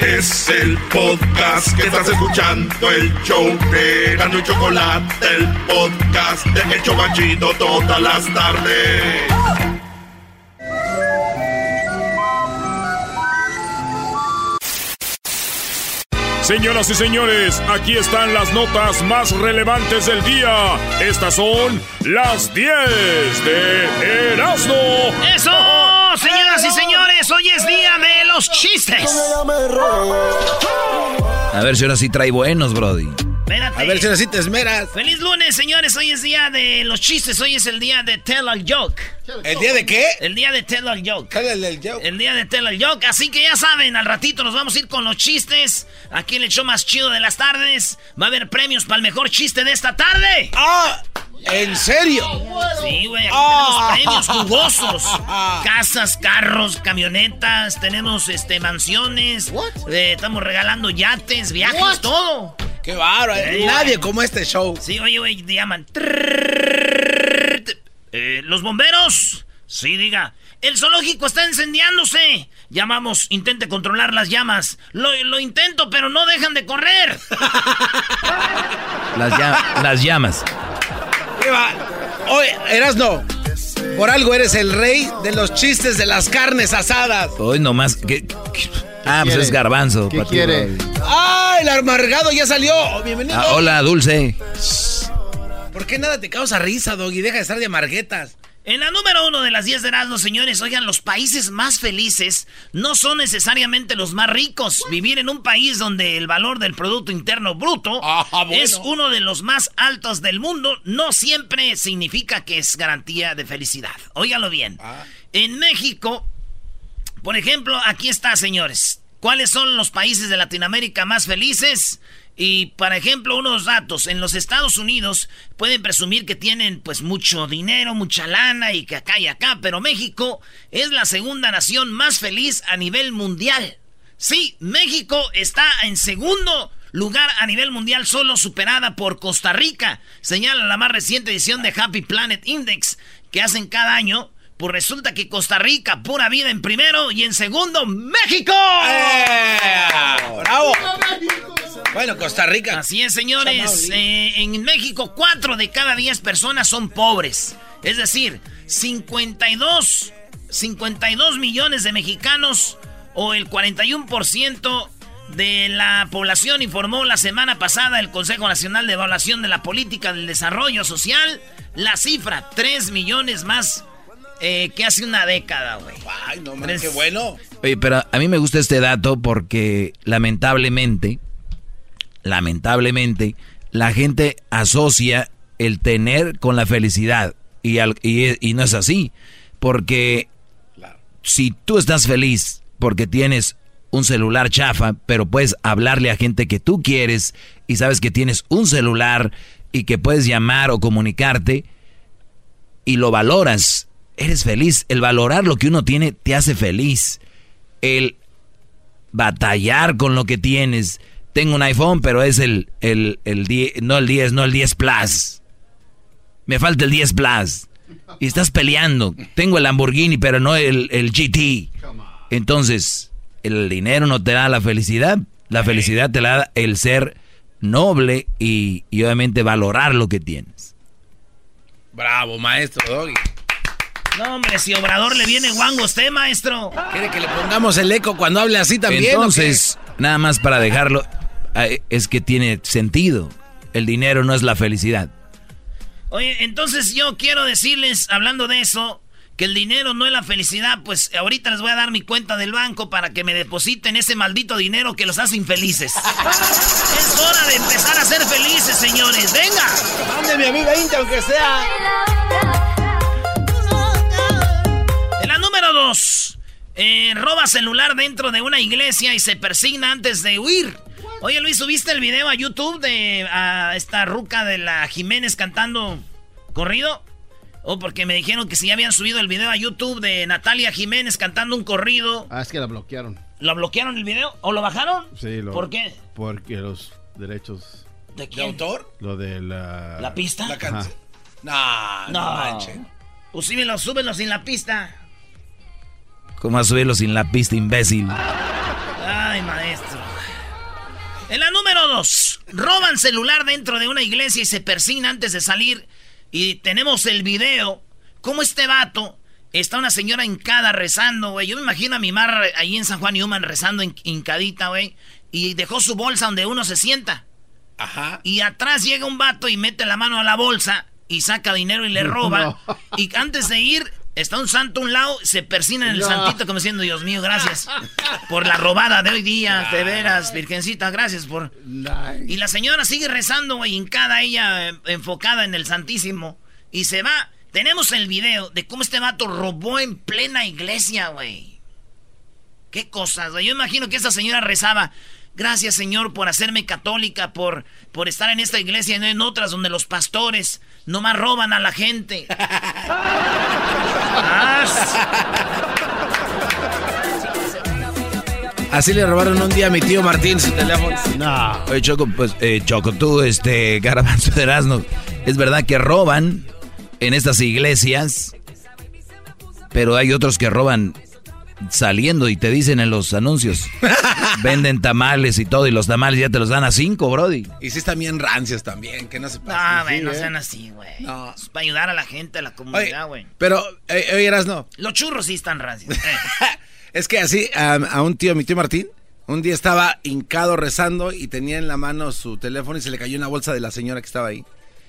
Es el podcast que estás escuchando, el show de Gano y Chocolate, el podcast de El Chocachito todas las tardes. Señoras y señores, aquí están las notas más relevantes del día. Estas son las 10 de Erasmo. ¡Eso! Señoras y señores, hoy es día de los chistes. A ver si ahora sí trae buenos, Brody. Espérate. A ver si ahora sí te esmeras. Feliz lunes, señores. Hoy es día de los chistes. Hoy es el día de Tell a Joke. ¿El día de qué? El día de Tell a Joke. El, el joke. El día de Tell a Joke. Así que ya saben, al ratito nos vamos a ir con los chistes. Aquí en el show más chido de las tardes. Va a haber premios para el mejor chiste de esta tarde. ¡Ah! ¿En serio? Sí, güey, aquí Ah. tenemos premios jugosos. Casas, carros, camionetas, tenemos este mansiones. eh, estamos regalando yates, viajes, todo. ¡Qué bárbaro! Ey. Nadie como este show. Sí, oye, güey, llaman. Eh, ¿Los bomberos? Sí, diga. El zoológico está incendiándose. Llamamos, intente controlar las llamas. Lo, lo intento, pero no dejan de correr. Las, lla- las llamas. ¿Qué va? Oye, Erasno, por algo eres el rey de los chistes de las carnes asadas. Hoy nomás. ¿qué- qué- Ah, pues quiere? es garbanzo. ¿Qué quiere? ¡Ah, el amargado ya salió! Oh, bienvenido. Ah, hola, Dulce. ¿Por qué nada te causa risa, Doggy? Deja de estar de amarguetas. En la número uno de las 10 de Erasmus, señores, oigan, los países más felices no son necesariamente los más ricos. Vivir en un país donde el valor del Producto Interno Bruto bueno. es uno de los más altos del mundo no siempre significa que es garantía de felicidad. Óiganlo bien. Ah. En México, por ejemplo, aquí está, señores. ¿Cuáles son los países de Latinoamérica más felices? Y, por ejemplo, unos datos. En los Estados Unidos pueden presumir que tienen pues mucho dinero, mucha lana y que acá y acá, pero México es la segunda nación más feliz a nivel mundial. Sí, México está en segundo lugar a nivel mundial, solo superada por Costa Rica, señala la más reciente edición de Happy Planet Index que hacen cada año. Pues resulta que Costa Rica, pura vida en primero y en segundo, México. ¡Eh! ¡Bravo! Bueno, Costa Rica. Así es, señores. Eh, en México, 4 de cada 10 personas son pobres. Es decir, 52, 52 millones de mexicanos o el 41% de la población informó la semana pasada el Consejo Nacional de Evaluación de la Política del Desarrollo Social. La cifra, 3 millones más eh, que hace una década, güey. Ay, no, man, qué bueno. Oye, pero a mí me gusta este dato porque lamentablemente, lamentablemente, la gente asocia el tener con la felicidad. Y, al- y- y no es así. Porque si tú estás feliz porque tienes un celular chafa, pero puedes hablarle a gente que tú quieres y sabes que tienes un celular y que puedes llamar o comunicarte y lo valoras, eres feliz. El valorar lo que uno tiene te hace feliz. El batallar con lo que tienes. Tengo un iPhone, pero es el, el, el 10, no el 10, no el 10 Plus. Me falta el 10 Plus. Y estás peleando. Tengo el Lamborghini, pero no el, el GT. Entonces, el dinero no te da la felicidad. La felicidad te la da el ser noble y, y obviamente valorar lo que tienes. Bravo, maestro Doggy. No, hombre, si Obrador le viene guango a usted, maestro. ¿Quiere que le pongamos el eco cuando hable así también? Entonces, nada más para dejarlo, es que tiene sentido. El dinero no es la felicidad. Oye, entonces yo quiero decirles, hablando de eso, que el dinero no es la felicidad, pues ahorita les voy a dar mi cuenta del banco para que me depositen ese maldito dinero que los hace infelices. es hora de empezar a ser felices, señores. Venga. Mándeme a mí 20 aunque sea. En la número dos, eh, roba celular dentro de una iglesia y se persigna antes de huir. Oye Luis, ¿subiste el video a YouTube de a esta ruca de la Jiménez cantando corrido? Oh, porque me dijeron que si ya habían subido el video a YouTube de Natalia Jiménez cantando un corrido. Ah, es que la bloquearon. ¿Lo bloquearon el video? ¿O lo bajaron? Sí, lo, ¿Por qué? Porque los derechos, ¿De ¿De quién? autor? lo de la... ¿La pista? La canción. No, no, No. manchen. Pues súbelo, súbelo sin la pista. ¿Cómo a subirlo sin la pista, imbécil? Ay, maestro. En la número dos, roban celular dentro de una iglesia y se persigna antes de salir. Y tenemos el video. Como este vato está una señora hincada rezando, güey. Yo me imagino a mi mar ahí en San Juan Human rezando hincadita, güey. Y dejó su bolsa donde uno se sienta. Ajá. Y atrás llega un vato y mete la mano a la bolsa y saca dinero y le roba. Y antes de ir, está un santo a un lado, se persina en el santito como diciendo, Dios mío, gracias por la robada de hoy día, de veras, virgencita, gracias por... Y la señora sigue rezando, güey, hincada ella, eh, enfocada en el santísimo. Y se va. Tenemos el video de cómo este vato robó en plena iglesia, güey. Qué cosas, güey. Yo imagino que esa señora rezaba, Gracias, Señor, por hacerme católica, por, por estar en esta iglesia y no en otras donde los pastores nomás roban a la gente. Así le robaron un día a mi tío Martín su teléfono. No. Oye, Choco, pues, eh, Choco, tú, este, Garabanzo de Erasmo, es verdad que roban en estas iglesias, pero hay otros que roban saliendo y te dicen en los anuncios, venden tamales y todo, y los tamales ya te los dan a cinco, Brody. Y sí están bien rancios también, que no se No, güey, no sean así, güey. No. Es para ayudar a la gente, a la comunidad, güey. Pero, eh, oye, eras no. Los churros sí están rancios. eh. Es que así, a, a un tío, mi tío Martín, un día estaba hincado rezando y tenía en la mano su teléfono y se le cayó una bolsa de la señora que estaba ahí.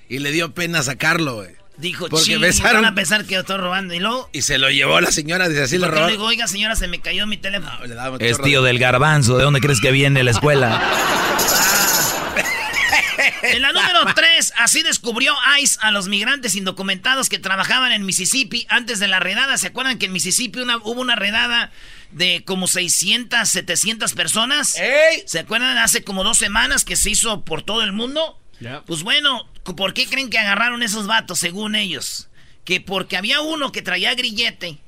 Y le dio pena sacarlo, güey. Dijo, Porque besaron- van a pensar que yo estoy robando. Y luego, Y se lo llevó la señora, dice así le ¿por qué le robó. digo, oiga, señora, se me cayó mi teléfono? Le daba un Es tío de- del garbanzo, ¿de dónde crees que viene la escuela? En la número 3, así descubrió ICE a los migrantes indocumentados que trabajaban en Mississippi antes de la redada. ¿Se acuerdan que en Mississippi una- hubo una redada de como 600, 700 personas? ¡Ey! ¿Se acuerdan hace como dos semanas que se hizo por todo el mundo? Pues bueno, ¿por qué creen que agarraron esos vatos según ellos? Que porque había uno que traía grillete.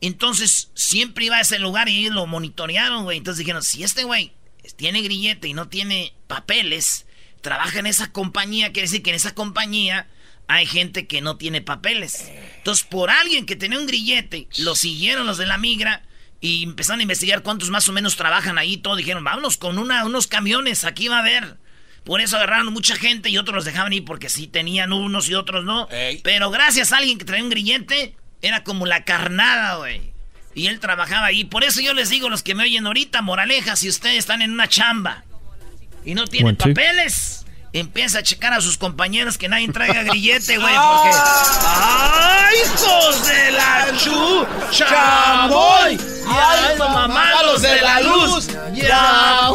Entonces siempre iba a ese lugar y lo monitorearon, güey. Entonces dijeron, si este güey tiene grillete y no tiene papeles, trabaja en esa compañía, quiere decir que en esa compañía hay gente que no tiene papeles. Entonces, por alguien que tenía un grillete, lo siguieron los de la migra y empezaron a investigar cuántos más o menos trabajan ahí. Todo dijeron, vámonos con unos camiones, aquí va a haber. Por eso agarraron mucha gente y otros los dejaban ir porque sí tenían unos y otros no. Ey. Pero gracias a alguien que traía un grillete, era como la carnada, güey. Y él trabajaba ahí. Por eso yo les digo, los que me oyen ahorita, moraleja, si ustedes están en una chamba y no tienen One, papeles, empieza a checar a sus compañeros que nadie traiga grillete, güey, porque... ¡Ay, hijos de la chu! ¡Chamoy! ¡Ay, mamá, los de la luz! ¡Ya!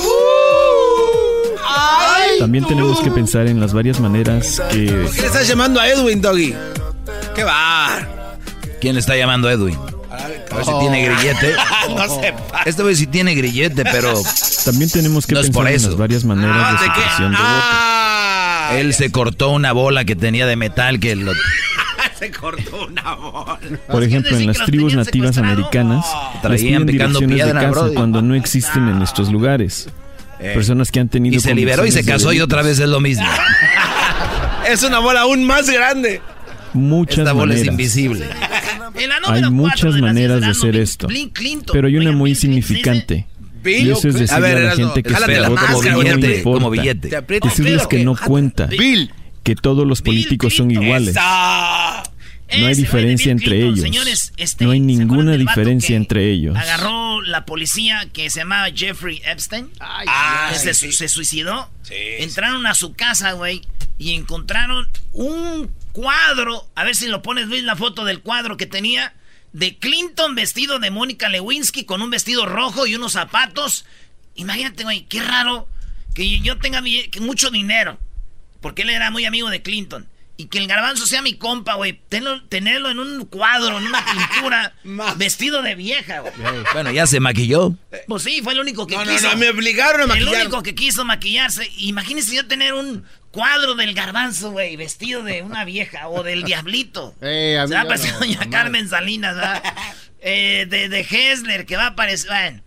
También tenemos que pensar en las varias maneras que ¿Por qué le estás llamando a Edwin, Doggy? ¿Qué va? ¿Quién le está llamando a Edwin? A ver si tiene grillete. no sepa. Este güey sí tiene grillete, pero también tenemos que No es por pensar en eso. las varias maneras Ah, de ¿de supresión de voto. Ah, él se cortó una bola que tenía de metal que lo... se cortó una bola. Por ejemplo, en las tribus nativas americanas Traían picando piedra, de casa brody. cuando no existen en estos lugares. Personas que han tenido Y se liberó y se de casó y otra vez es lo mismo. Es una bola aún más grande. Muchas Esta bola es maneras. invisible. Hay muchas de maneras de hacer Bill- esto, Bill Clinton. pero hay una muy significante. Bill, Y eso es a decirle ver, a la gente que su la voto máscara, no billete, como billete. Decirles que no cuenta, Bill. que todos los políticos son iguales. Esa. No hay diferencia entre Clinton, ellos. señores, este, No hay ¿se acuerdan ninguna diferencia entre ellos. Agarró la policía que se llamaba Jeffrey Epstein. Ah, se, sí. se suicidó. Sí, Entraron a su casa, güey, y encontraron un cuadro. A ver si lo pones, Luis, la foto del cuadro que tenía de Clinton vestido de Mónica Lewinsky con un vestido rojo y unos zapatos. Imagínate, güey, qué raro que yo tenga mucho dinero, porque él era muy amigo de Clinton. Y que el garbanzo sea mi compa, güey. Tenerlo en un cuadro, en una pintura, vestido de vieja, güey. Bueno, ya se maquilló. Pues sí, fue el único que No, no, quiso. no, me obligaron a El maquillar. único que quiso maquillarse. Imagínese yo tener un cuadro del garbanzo, güey, vestido de una vieja o del diablito. Eh, a mí Se va a ya parecer no, doña. Carmen Salinas, ¿verdad? Eh, de, de Hessler, que va a aparecer. Bueno.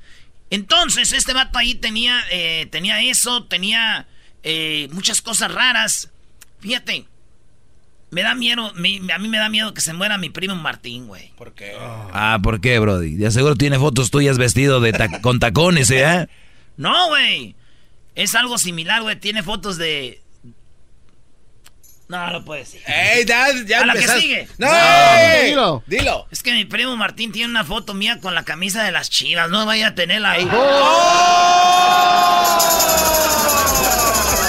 Entonces, este vato ahí tenía, eh, tenía eso, tenía eh, muchas cosas raras. Fíjate, me da miedo, mi- a mí me da miedo que se muera mi primo Martín, güey. ¿Por qué? Ah, ¿por qué, Brody? De seguro tiene fotos tuyas vestido de ta- con tacones, ¿eh? No, güey. Es algo similar, güey. Tiene fotos de. No, no puede ser. ¡Ey, Dad! Ya A la que sigue. ¡No! No, Dilo. dilo. Es que mi primo Martín tiene una foto mía con la camisa de las chivas. No vaya a tenerla ahí.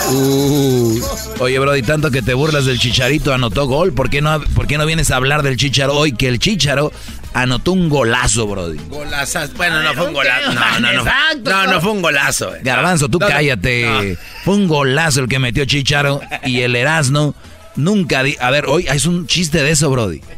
Uh. Oye, Brody, tanto que te burlas del Chicharito, anotó gol. ¿Por qué no, por qué no vienes a hablar del Chicharo hoy? Que el Chicharo anotó un golazo, Brody. Golazas. Bueno, no fue un golazo. No, no, no. exacto. No, no fue un golazo. eh. Garbanzo, tú No, no, cállate. Fue un golazo el que metió Chicharo y el Erasno nunca... di- a ver, hoy es un chiste de eso, Brody.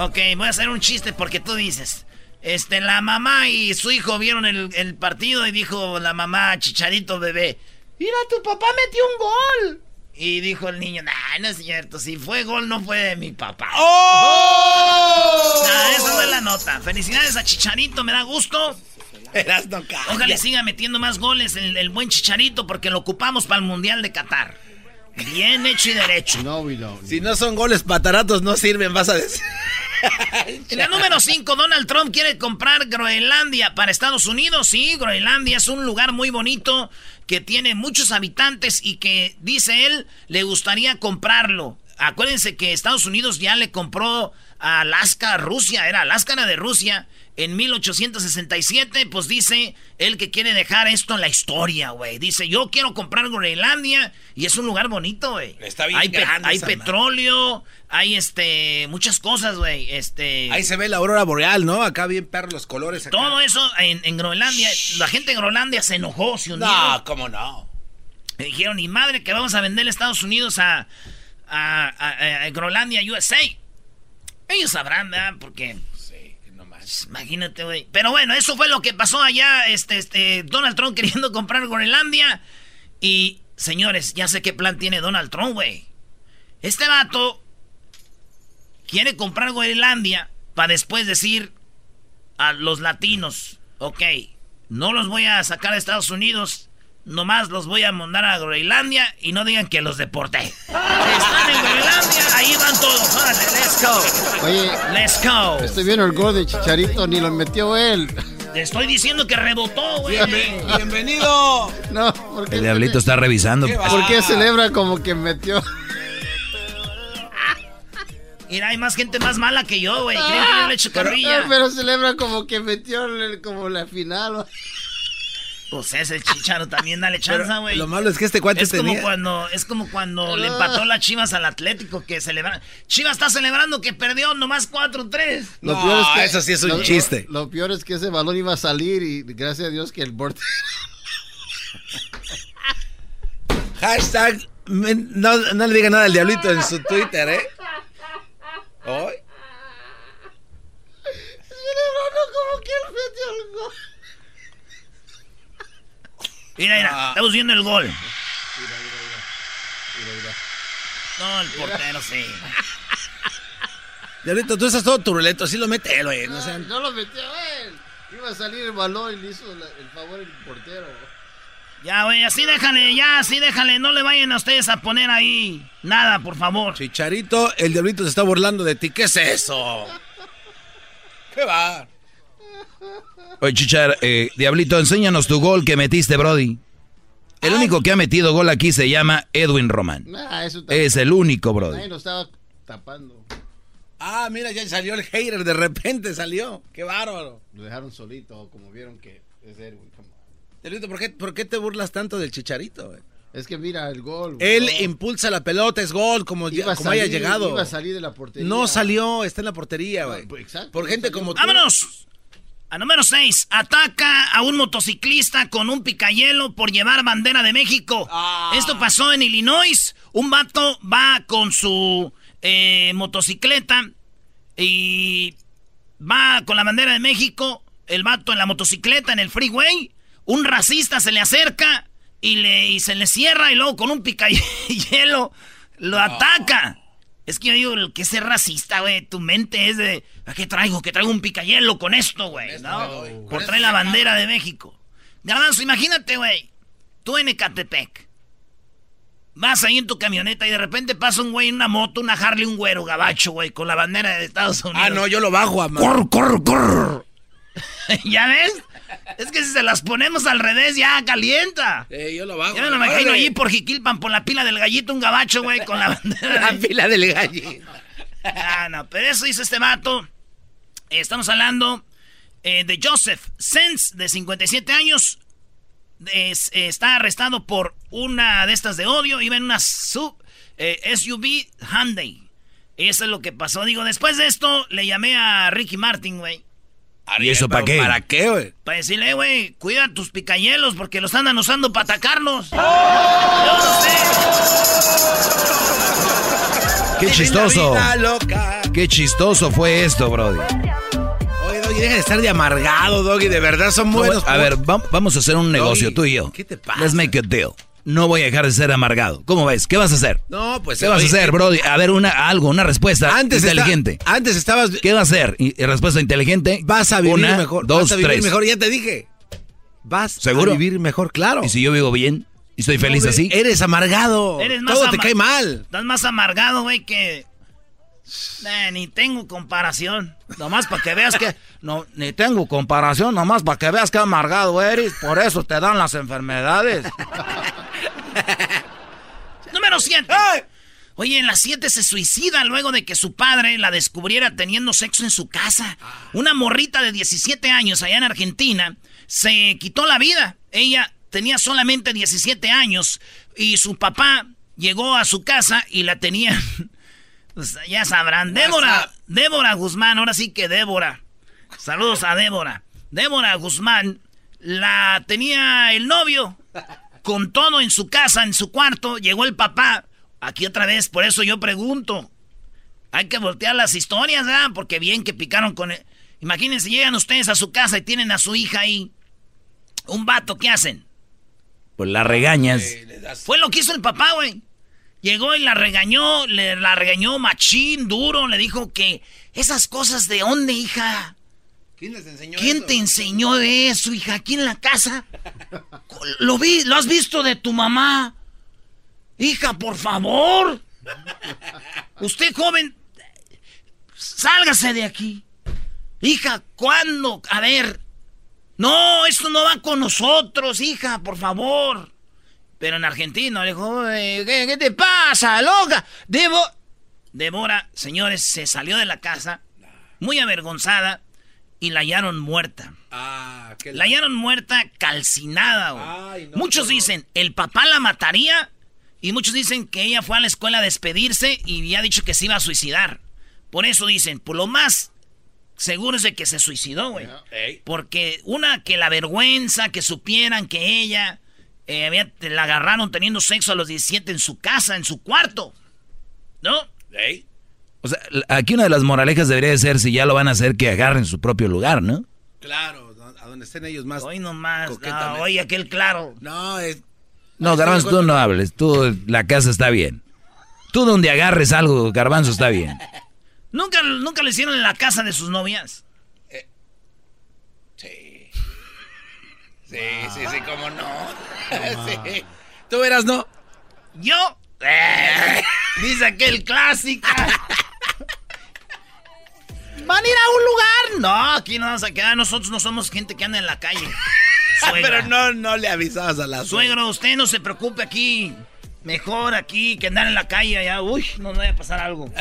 Ok, voy a hacer un chiste porque tú dices. Este, la mamá y su hijo vieron el, el partido y dijo la mamá, chicharito bebé, mira, tu papá metió un gol. Y dijo el niño, nah, no es cierto, si fue gol no fue de mi papá. ¡Oh! Nah, esa fue la nota. Felicidades a Chicharito, me da gusto. Cállate. Ojalá siga metiendo más goles el, el buen Chicharito porque lo ocupamos para el Mundial de Qatar. Bien hecho y derecho. No, we don't. Si no son goles pataratos, no sirven, vas a decir. En la número 5, Donald Trump quiere comprar Groenlandia para Estados Unidos. Sí, Groenlandia es un lugar muy bonito que tiene muchos habitantes y que, dice él, le gustaría comprarlo. Acuérdense que Estados Unidos ya le compró a Alaska Rusia, era Alaska era de Rusia. En 1867, pues dice él que quiere dejar esto en la historia, güey. Dice, yo quiero comprar Groenlandia y es un lugar bonito, güey. Está bien Hay, pe- hay madre. petróleo, hay este, muchas cosas, güey. Este... Ahí se ve la aurora boreal, ¿no? Acá bien perros los colores. Acá. Todo eso en, en Groenlandia, la gente de Groenlandia se enojó, se hundió. No, cómo no. Me dijeron, ni madre, que vamos a vender a Estados Unidos a, a, a- a Groenlandia, USA. Ellos sabrán, ¿verdad? Porque, Sí, no más. imagínate, güey. Pero bueno, eso fue lo que pasó allá, este, este, Donald Trump queriendo comprar Groenlandia. Y, señores, ya sé qué plan tiene Donald Trump, güey. Este vato quiere comprar Groenlandia para después decir a los latinos, ok, no los voy a sacar de Estados Unidos, nomás los voy a mandar a Groenlandia y no digan que los deporté. Están en Groenlandia, ahí van todos, órale, let's go, Oye, let's go. estoy viendo el gol de Chicharito, ni lo metió él. Te estoy diciendo que rebotó, güey. Bienve- bienvenido. No, ¿por qué, El diablito está revisando. ¿por qué celebra como que metió? Mira, hay más gente más mala que yo, güey. Creen que yo le echo carrilla. Ah, Pero celebra como que metió el- como la final. Pues es el chicharo también, dale chance, güey. Lo malo es que este cuate Es como tenía. cuando, es como cuando le empató las Chivas al Atlético que celebra. Chivas está celebrando que perdió nomás 4-3. No, eso sí es un lo- chiste. Lo, lo peor es que ese balón iba a salir y gracias a Dios que el borde. Hashtag. me- no, no le diga nada al diablito en su Twitter, ¿eh? Hoy. Celebrando como que él metió el gol. Mira, mira, Ah. estamos viendo el gol. No, el portero sí. Diablito, tú estás todo turulento. Así lo mete él, güey. No sean- No lo metió él. Iba a salir el balón y le hizo la- el favor el portero. Ya, güey, así déjale, ya, así déjale. No le vayan a ustedes a poner ahí nada, por favor. Chicharito, el diablito se está burlando de ti. ¿Qué es eso? ¿Qué va? Oye, Chichar, eh, Diablito, enséñanos tu gol que metiste, Brody. El único que ha metido gol aquí se llama Edwin Román. Nah, eso también. Es el único, Brody. Nadie lo estaba tapando. Ah, mira, ya salió el hater. De repente salió. Qué bárbaro. Lo dejaron solito, como vieron que es on. Diablito, ¿por qué, por qué te burlas tanto del chicharito, güey? Es que mira el gol. Él impulsa la pelota, es gol, como, Iba a como haya llegado. Iba a salir de la portería. No salió, está en la portería, No, güey. pues, exacto, Por no gente salió. como tú. ¡Vámonos! A número 6, ataca a un motociclista con un picayelo por llevar bandera de México. Ah. Esto pasó en Illinois. Un vato va con su eh, motocicleta y va con la bandera de México. El vato en la motocicleta en el freeway. Un racista se le acerca y, le, y se le cierra y luego con un picayelo lo ataca. Es que yo digo el que es racista, güey. Tu mente es de. ¿A qué traigo? Que traigo un picayelo con esto, güey. ¿no? Por traer la bandera de México. Garbanzo, imagínate, güey. Tú en Ecatepec. Vas ahí en tu camioneta y de repente pasa un güey en una moto, una Harley, un güero gabacho, güey, con la bandera de Estados Unidos. Ah, no, yo lo bajo a ¡Corre, corre, corre! ¿Ya ves? Es que si se las ponemos al revés, ya calienta. Eh, yo lo bajo. Yo me lo imagino allí por Jiquilpan, por la pila del gallito, un gabacho, güey, con la bandera. La pila del gallito. Ah, no, pero eso hizo este vato. estamos hablando eh, de Joseph Sens, de 57 años. está arrestado por una de estas de odio. Iba en una sub, eh, SUV Hyundai. Eso es lo que pasó. Digo, después de esto, le llamé a Ricky Martin, güey. ¿Y eso para qué? ¿Para qué, güey? Para decirle, güey, cuida tus picayelos porque los andan usando para atacarnos. Yo no sé. Qué chistoso. Qué chistoso fue esto, Brody. Oye, Doggy, deja de estar de amargado, Doggy. De verdad son buenos. a ver, vamos a hacer un negocio, tú y yo. ¿Qué te pasa? Let's make a deal no voy a dejar de ser amargado. ¿Cómo ves? ¿Qué vas a hacer? No, pues... ¿Qué vas a hacer, Brody? A ver, una, algo, una respuesta antes inteligente. antes estabas... ¿Qué vas a hacer? Y, respuesta inteligente. Vas a vivir mejor. Dos, vas a vivir tres. mejor, ya te dije. Vas ¿Seguro? a vivir mejor, claro. ¿Y si yo vivo bien? ¿Y estoy feliz así? Eres amargado. Eres más Todo te cae mal. Estás más amargado, güey, que... ni tengo comparación. Nomás para que veas que... No, ni tengo comparación, nomás para que veas que amargado eres. Por eso te dan las enfermedades. Número 7. Oye, en las 7 se suicida luego de que su padre la descubriera teniendo sexo en su casa. Una morrita de 17 años allá en Argentina se quitó la vida. Ella tenía solamente 17 años y su papá llegó a su casa y la tenía... Pues, ya sabrán. Débora, Débora Guzmán, ahora sí que Débora. Saludos a Débora. Débora Guzmán la tenía el novio con todo en su casa, en su cuarto, llegó el papá. Aquí otra vez, por eso yo pregunto. Hay que voltear las historias, ¿verdad? Porque bien que picaron con... él. Imagínense, llegan ustedes a su casa y tienen a su hija ahí. Un vato, ¿qué hacen? Pues la regañas. Fue lo que hizo el papá, güey. Llegó y la regañó, le, la regañó machín, duro, le dijo que esas cosas de dónde, hija. ¿Quién les enseñó ¿Quién te enseñó de eso, hija? ¿Aquí en la casa? ¿Lo, vi, ¿Lo has visto de tu mamá? Hija, por favor. Usted, joven, sálgase de aquí. Hija, ¿cuándo? A ver. No, esto no va con nosotros, hija, por favor. Pero en Argentina le dijo, ¿qué, te pasa, loca? Debo... Débora, señores, se salió de la casa muy avergonzada y la hallaron muerta. Ah, la hallaron muerta calcinada. muchos dicen, ¿el papá la mataría? Y muchos dicen que ella fue a la escuela a despedirse y había dicho que se iba a suicidar. Por eso dicen, por lo más seguro es de que se suicidó, güey. Porque una, que la vergüenza, que supieran que ella eh, había, la agarraron teniendo sexo a los 17 en su casa, en su cuarto. ¿No? O sea, aquí una de las moralejas debería de ser si ya lo van a hacer que agarren su propio lugar, ¿no? Claro, a donde estén ellos más. Hoy nomás. No, hoy aquel claro. No, es. No, Garbanzo, tú no hables. Tú, la casa está bien. Tú donde agarres algo, Garbanzo, está bien. ¿Nunca, nunca lo hicieron en la casa de sus novias? Eh, sí. Sí, sí, sí, cómo no. sí. ¿Tú verás, no? ¿Yo? Eh, dice aquel clásico. ¿Van a ir a un lugar? No, aquí no vamos a quedar. Nosotros no somos gente que anda en la calle. Pero no, no le avisabas a la Suegro, usted no se preocupe aquí. Mejor aquí que andar en la calle allá. Uy, no me vaya a pasar algo.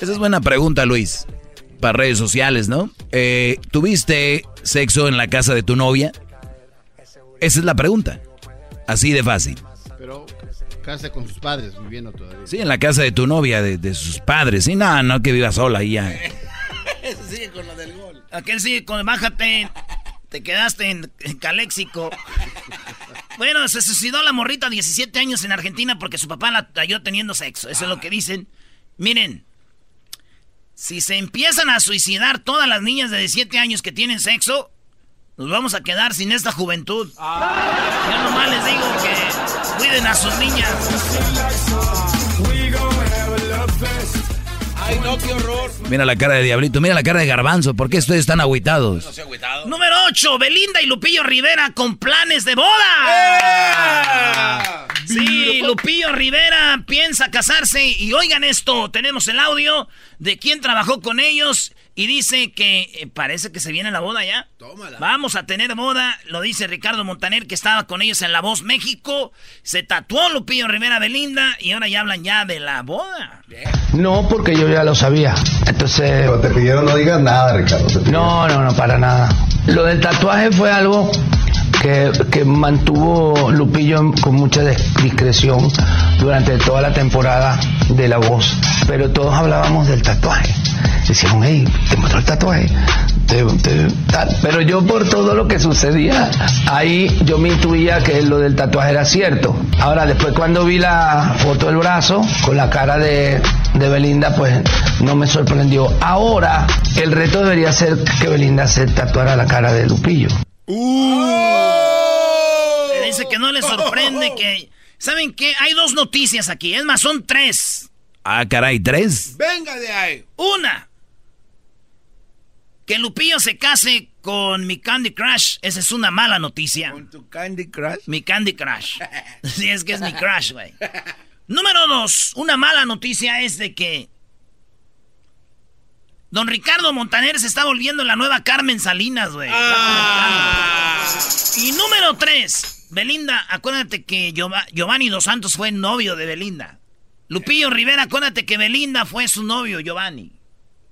Esa es buena pregunta, Luis. Para redes sociales, ¿no? Eh, ¿Tuviste sexo en la casa de tu novia? Esa es la pregunta. Así de fácil. Pero casa con sus padres, viviendo todavía. Sí, en la casa de tu novia, de, sus padres. Sí, no, no que viva sola ahí ya. Eso sigue con lo del gol. Aquel sigue con bájate. Te quedaste en, Caléxico. bueno, se suicidó la morrita a 17 años en Argentina porque su papá la halló teniendo sexo. Eso es lo que dicen. Miren, si se empiezan a suicidar todas las niñas de 17 años que tienen sexo, nos vamos a quedar sin esta juventud. Yo nomás les digo que cuiden a sus niñas. Ay, no, qué horror. Mira la cara de Diablito, mira la cara de Garbanzo. ¿Por qué ustedes están agüitados? No agüitado. Número 8, Belinda y Lupillo Rivera con planes de boda. Sí, Lupillo Rivera piensa casarse y oigan esto, tenemos el audio de quién trabajó con ellos y dice que eh, parece que se viene la boda ya. Tómala. Vamos a tener boda, lo dice Ricardo Montaner que estaba con ellos en La Voz México. Se tatuó Lupillo Rivera Belinda y ahora ya hablan ya de la boda. No, porque yo ya lo sabía. Entonces... Pero te pidieron no digas nada, Ricardo. No, no, no, para nada. Lo del tatuaje fue algo que, que, mantuvo Lupillo con mucha discreción durante toda la temporada de La Voz. Pero todos hablábamos del tatuaje. Decíamos, hey, te mostró el tatuaje. Pero yo por todo lo que sucedía, ahí yo me intuía que lo del tatuaje era cierto. Ahora, después cuando vi la foto del brazo con la cara de, de Belinda, pues no me sorprendió. Ahora, el reto debería ser que Belinda se tatuara la cara de Lupillo. Uh. dice que no le sorprende que... ¿Saben qué? Hay dos noticias aquí. Es más, son tres. Ah, caray, tres. Venga de ahí. Una. Que Lupillo se case con mi Candy Crush. Esa es una mala noticia. ¿Con tu Candy Crush? Mi Candy Crush. sí, es que es mi crush, güey. Número dos. Una mala noticia es de que Don Ricardo Montaner se está volviendo la nueva Carmen Salinas, güey. Ah. Y número tres, Belinda, acuérdate que Giovanni Dos Santos fue novio de Belinda. Lupillo Rivera, acuérdate que Belinda fue su novio, Giovanni.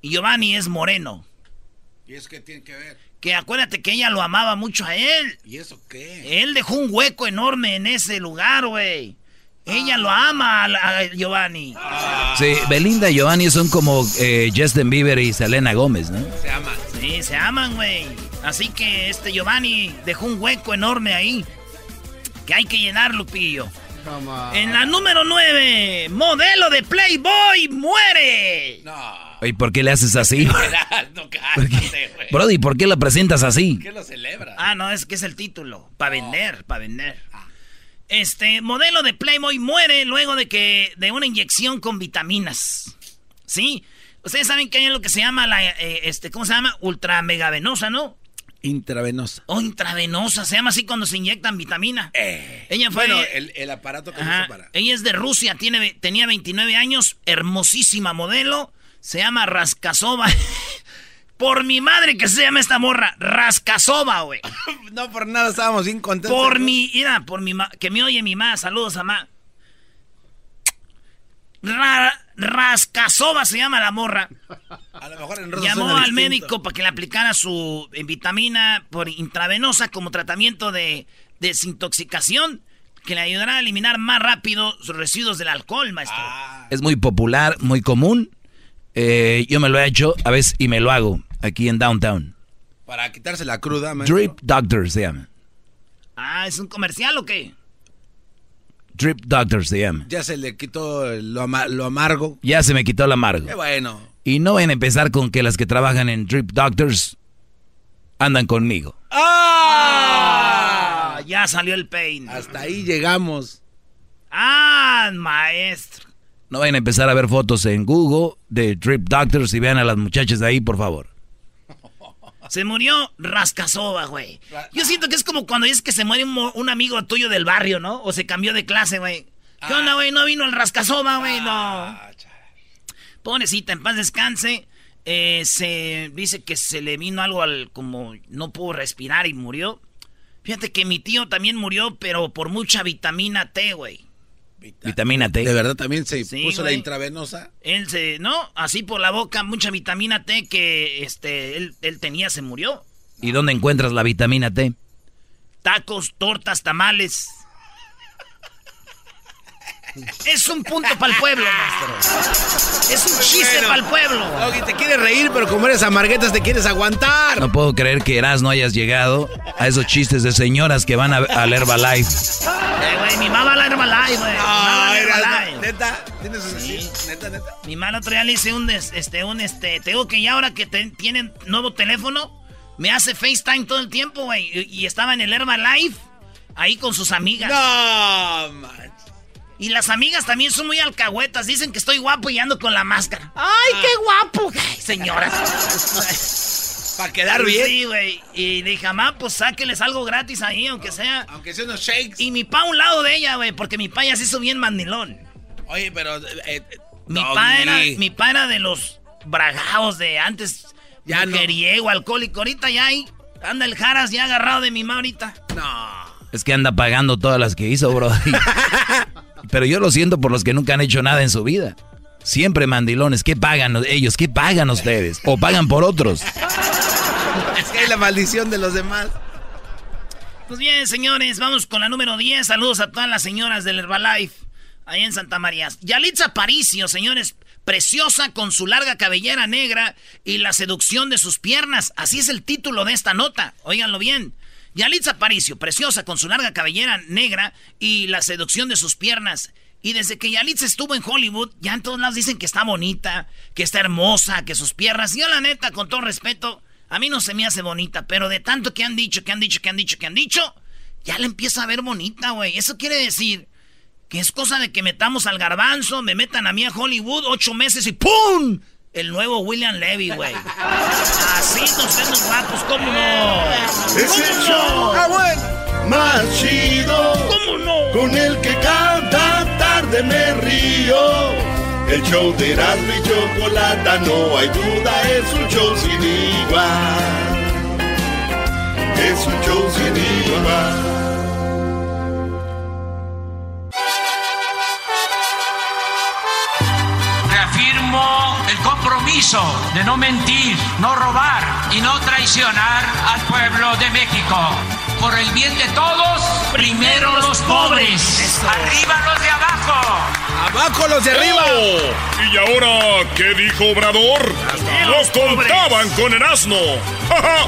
Y Giovanni es moreno. ¿Y eso qué tiene que ver? Que acuérdate que ella lo amaba mucho a él. ¿Y eso qué? Él dejó un hueco enorme en ese lugar, güey. Ella lo ama a, Giovanni. Sí, Belinda y Giovanni son como eh, Justin Bieber y Selena Gómez, ¿no? Se aman. Sí, se aman, güey. Así que este Giovanni dejó un hueco enorme ahí. Que hay que llenar, Lupillo. En la número 9, modelo de Playboy muere. No. ¿Y por qué le haces así? no, Brody, ¿por qué lo presentas así? ¿Por qué lo celebra? Ah, no, es que es el título. Para vender, para vender. Este modelo de Playboy muere luego de que de una inyección con vitaminas. ¿Sí? Ustedes saben que hay lo que se llama la eh, este ¿cómo se llama? Ultra megavenosa, ¿no? Intravenosa. Oh, intravenosa, se llama así cuando se inyectan vitamina. Eh, ella fue bueno, el, aparato que usa para. Ella es de Rusia, tiene tenía 29 años, hermosísima modelo, se llama Raskasova. Por mi madre que se llama esta morra, Rascasoba, güey. no, por nada estábamos bien contentos. Por mi, mira, por mi que me oye mi mamá, saludos a ma. Rascasoba se llama la morra. A lo mejor en Llamó al médico para que le aplicara su vitamina por intravenosa como tratamiento de desintoxicación que le ayudará a eliminar más rápido los residuos del alcohol, maestro. Ah. Es muy popular, muy común. Eh, yo me lo he hecho a veces y me lo hago aquí en Downtown. Para quitarse la cruda, Drip Doctor se llama. Ah, ¿es un comercial o qué? Drip Doctor se llama. Ya se le quitó lo, amargo. Ya se me quitó lo amargo. Qué bueno. Y no van a empezar con que las que trabajan en Drip Doctors andan conmigo. ¡Ah! Ya salió el pain. Hasta ahí llegamos. ¡Ah, maestro! No vayan a empezar a ver fotos en Google de Drip Doctors y vean a las muchachas de ahí, por favor. Se murió Rascasoba, güey. Yo siento que es como cuando dices que se muere un, amigo tuyo del barrio, ¿no? O se cambió de clase, güey. ¿Qué onda, güey? No vino el Rascasoba, güey, no. Ah, Pobrecita, en paz descanse. Eh, se dice que se le vino algo al como no pudo respirar y murió. Fíjate que mi tío también murió, pero por mucha vitamina T, güey. Vitamina T. De verdad también se puso la intravenosa. Él se, no, así por la boca, mucha vitamina T que este él, él tenía, se murió. ¿Y dónde encuentras la vitamina T? Tacos, tortas, tamales. Es un punto para el pueblo, maestro. Es un chiste para el pueblo. te quieres reír, pero como eres amarguetas te quieres aguantar. No puedo creer que Eras no hayas llegado a esos chistes de señoras que van a, al Herbalife. Eh, güey, mi mamá va a Herbalife, güey. Ah, neta, tienes sí. neta, neta. Mi mamá otro día le hice un, este, un, este, te digo que ya ahora que tienen nuevo teléfono, me hace FaceTime todo el tiempo, güey. Y, y estaba en el Herbalife, ahí con sus amigas. No, man. Y las amigas también son muy alcahuetas. Dicen que estoy guapo y ando con la máscara. ¡Ay, qué guapo! señora. Para quedar bien. Sí, güey. Y dije, mamá, pues sáqueles algo gratis ahí, aunque sea. Aunque sea unos shakes. Y mi pa a un lado de ella, güey, porque mi pa ya se hizo bien mandilón. Oye, pero. eh, eh, Mi pa, era, mi pa era de los bragados de antes. Ya no. Mujeriego, alcohólico. Ahorita ya hay. Anda el Jaras ya agarrado de mi ma ahorita. No. Es que anda pagando todas las que hizo, bro. Pero yo lo siento por los que nunca han hecho nada en su vida. Siempre mandilones. ¿Qué pagan ellos? ¿Qué pagan ustedes? ¿O pagan por otros? Es que hay la maldición de los demás. Pues bien, señores, vamos con la número 10. Saludos a todas las señoras del Herbalife, ahí en Santa María. Yalitza Paricio, señores, preciosa con su larga cabellera negra y la seducción de sus piernas. Así es el título de esta nota. Óiganlo bien. Yalitza Paricio, preciosa con su larga cabellera negra y la seducción de sus piernas. Y desde que Yalitza estuvo en Hollywood, ya en todos lados dicen que está bonita, que está hermosa, que sus piernas. Yo, la neta, con todo respeto, a mí no se me hace bonita, pero de tanto que han dicho, que han dicho, que han dicho, que han dicho, ya la empiezo a ver bonita, güey. Eso quiere decir que es cosa de que metamos al garbanzo, me metan a mí a Hollywood ocho meses y ¡pum! El nuevo William Levy, güey. Así nos vemos guapos, ¿cómo no? Es el ¿Cómo show no? más chido. ¿Cómo no? Con el que cada tarde me río. El show de Erasmo y Chocolata, no hay duda, es un show sin igual. Es un show sin igual. El compromiso de no mentir, no robar y no traicionar al pueblo de México. Por el bien de todos, primero los pobres, arriba los de abajo. ¡Abajo los de arriba! Oh, ¿Y ahora qué dijo Obrador? Los contaban con Erasmo. ¡Ja, ja!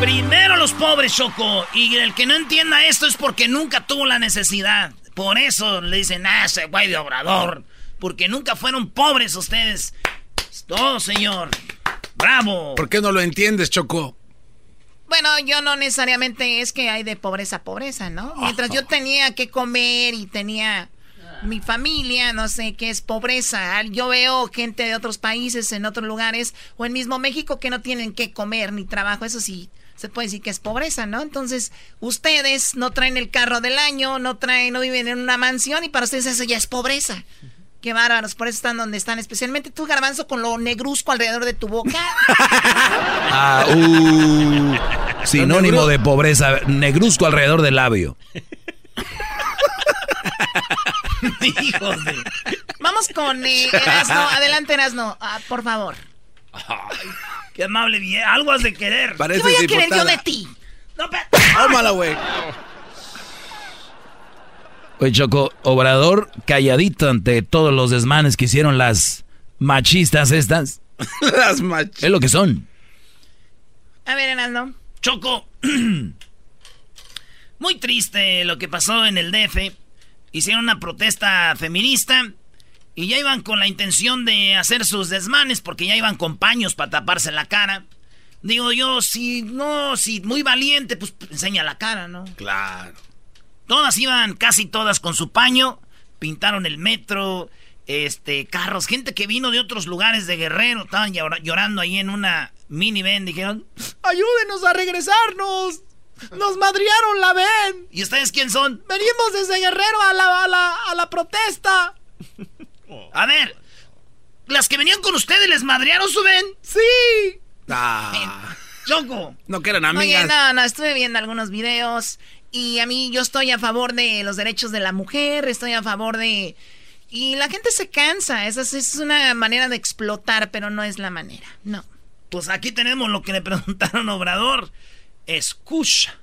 Primero los pobres, Choco. Y el que no entienda esto es porque nunca tuvo la necesidad. Por eso le dicen, ah, ese güey de obrador. Porque nunca fueron pobres ustedes. Es todo, señor. ¡Bravo! ¿Por qué no lo entiendes, Choco? Bueno, yo no necesariamente es que hay de pobreza a pobreza, ¿no? Mientras yo tenía que comer y tenía mi familia, no sé qué es pobreza. Yo veo gente de otros países, en otros lugares, o en mismo México, que no tienen que comer ni trabajo. Eso sí, se puede decir que es pobreza, ¿no? Entonces, ustedes no traen el carro del año, no traen, no viven en una mansión y para ustedes eso ya es pobreza. Qué bárbaros, por eso están donde están, especialmente tú, Garbanzo, con lo negruzco alrededor de tu boca. Ah, uh, sinónimo de pobreza, negruzco alrededor del labio. Hijos de... Vamos con eh, Erasno. Adelante, Erasno, ah, por favor. Qué amable, bien. Algo has de querer. ¿Qué voy a querer yo de ti? No, pe- Tómala, güey. Oye, Choco, Obrador calladito ante todos los desmanes que hicieron las machistas estas. Las machas. Es lo que son. A ver, Erasno. Choco. Muy triste lo que pasó en el DF. Hicieron una protesta feminista y ya iban con la intención de hacer sus desmanes porque ya iban con paños para taparse la cara. Digo yo, si no, si muy valiente, pues enseña la cara, ¿no? Claro. Todas iban, casi todas con su paño, pintaron el metro, este, carros, gente que vino de otros lugares de Guerrero, estaban llora- llorando ahí en una minivan, dijeron, Ayúdenos a regresarnos. Nos madriaron la ven. ¿y ustedes quién son? Venimos desde Guerrero a la, a la, a la protesta. A ver, las que venían con ustedes les madrearon su ven. Sí. Ah, Choco. no que eran Oye, amigas. no, no, estuve viendo algunos videos y a mí yo estoy a favor de los derechos de la mujer, estoy a favor de... Y la gente se cansa, esa es, es una manera de explotar, pero no es la manera, no. Pues aquí tenemos lo que le preguntaron a Obrador. Escucha.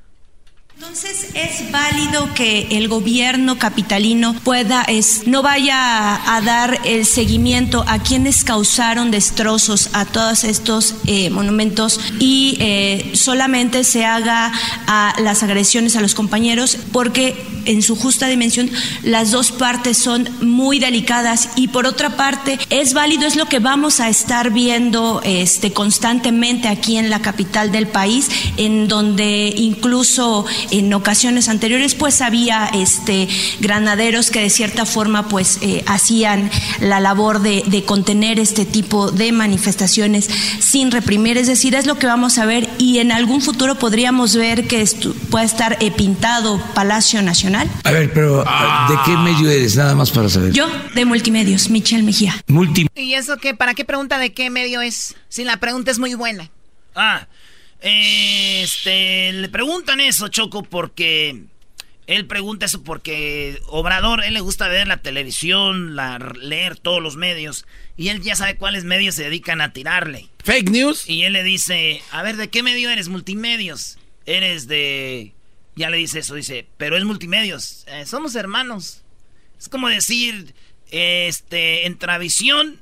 Entonces es válido que el gobierno capitalino pueda, es, no vaya a, dar el seguimiento a quienes causaron destrozos a todos estos eh, monumentos y eh, solamente se haga a las agresiones a los compañeros, porque en su justa dimensión, las dos partes son muy delicadas y por otra parte es válido, es lo que vamos a estar viendo este, constantemente aquí en la capital del país, en donde incluso en ocasiones anteriores pues había este, granaderos que de cierta forma pues eh, hacían la labor de, de contener este tipo de manifestaciones sin reprimir, es decir, es lo que vamos a ver y en algún futuro podríamos ver que pueda estar eh, pintado Palacio Nacional. A ver, pero ¿de qué medio eres? Nada más para saber. Yo, de Multimedios, Michelle Mejía. Multi ¿Y eso qué? ¿Para qué pregunta de qué medio es? Si la pregunta es muy buena. Ah, este, le preguntan eso, Choco, porque él pregunta eso porque Obrador, él le gusta ver la televisión, la, leer todos los medios, y él ya sabe cuáles medios se dedican a tirarle. ¿Fake news? Y él le dice, a ver, ¿de qué medio eres? Multimedios. Eres de... Ya le dice eso, dice, pero es multimedios. Eh, somos hermanos. Es como decir, este, en Tradición,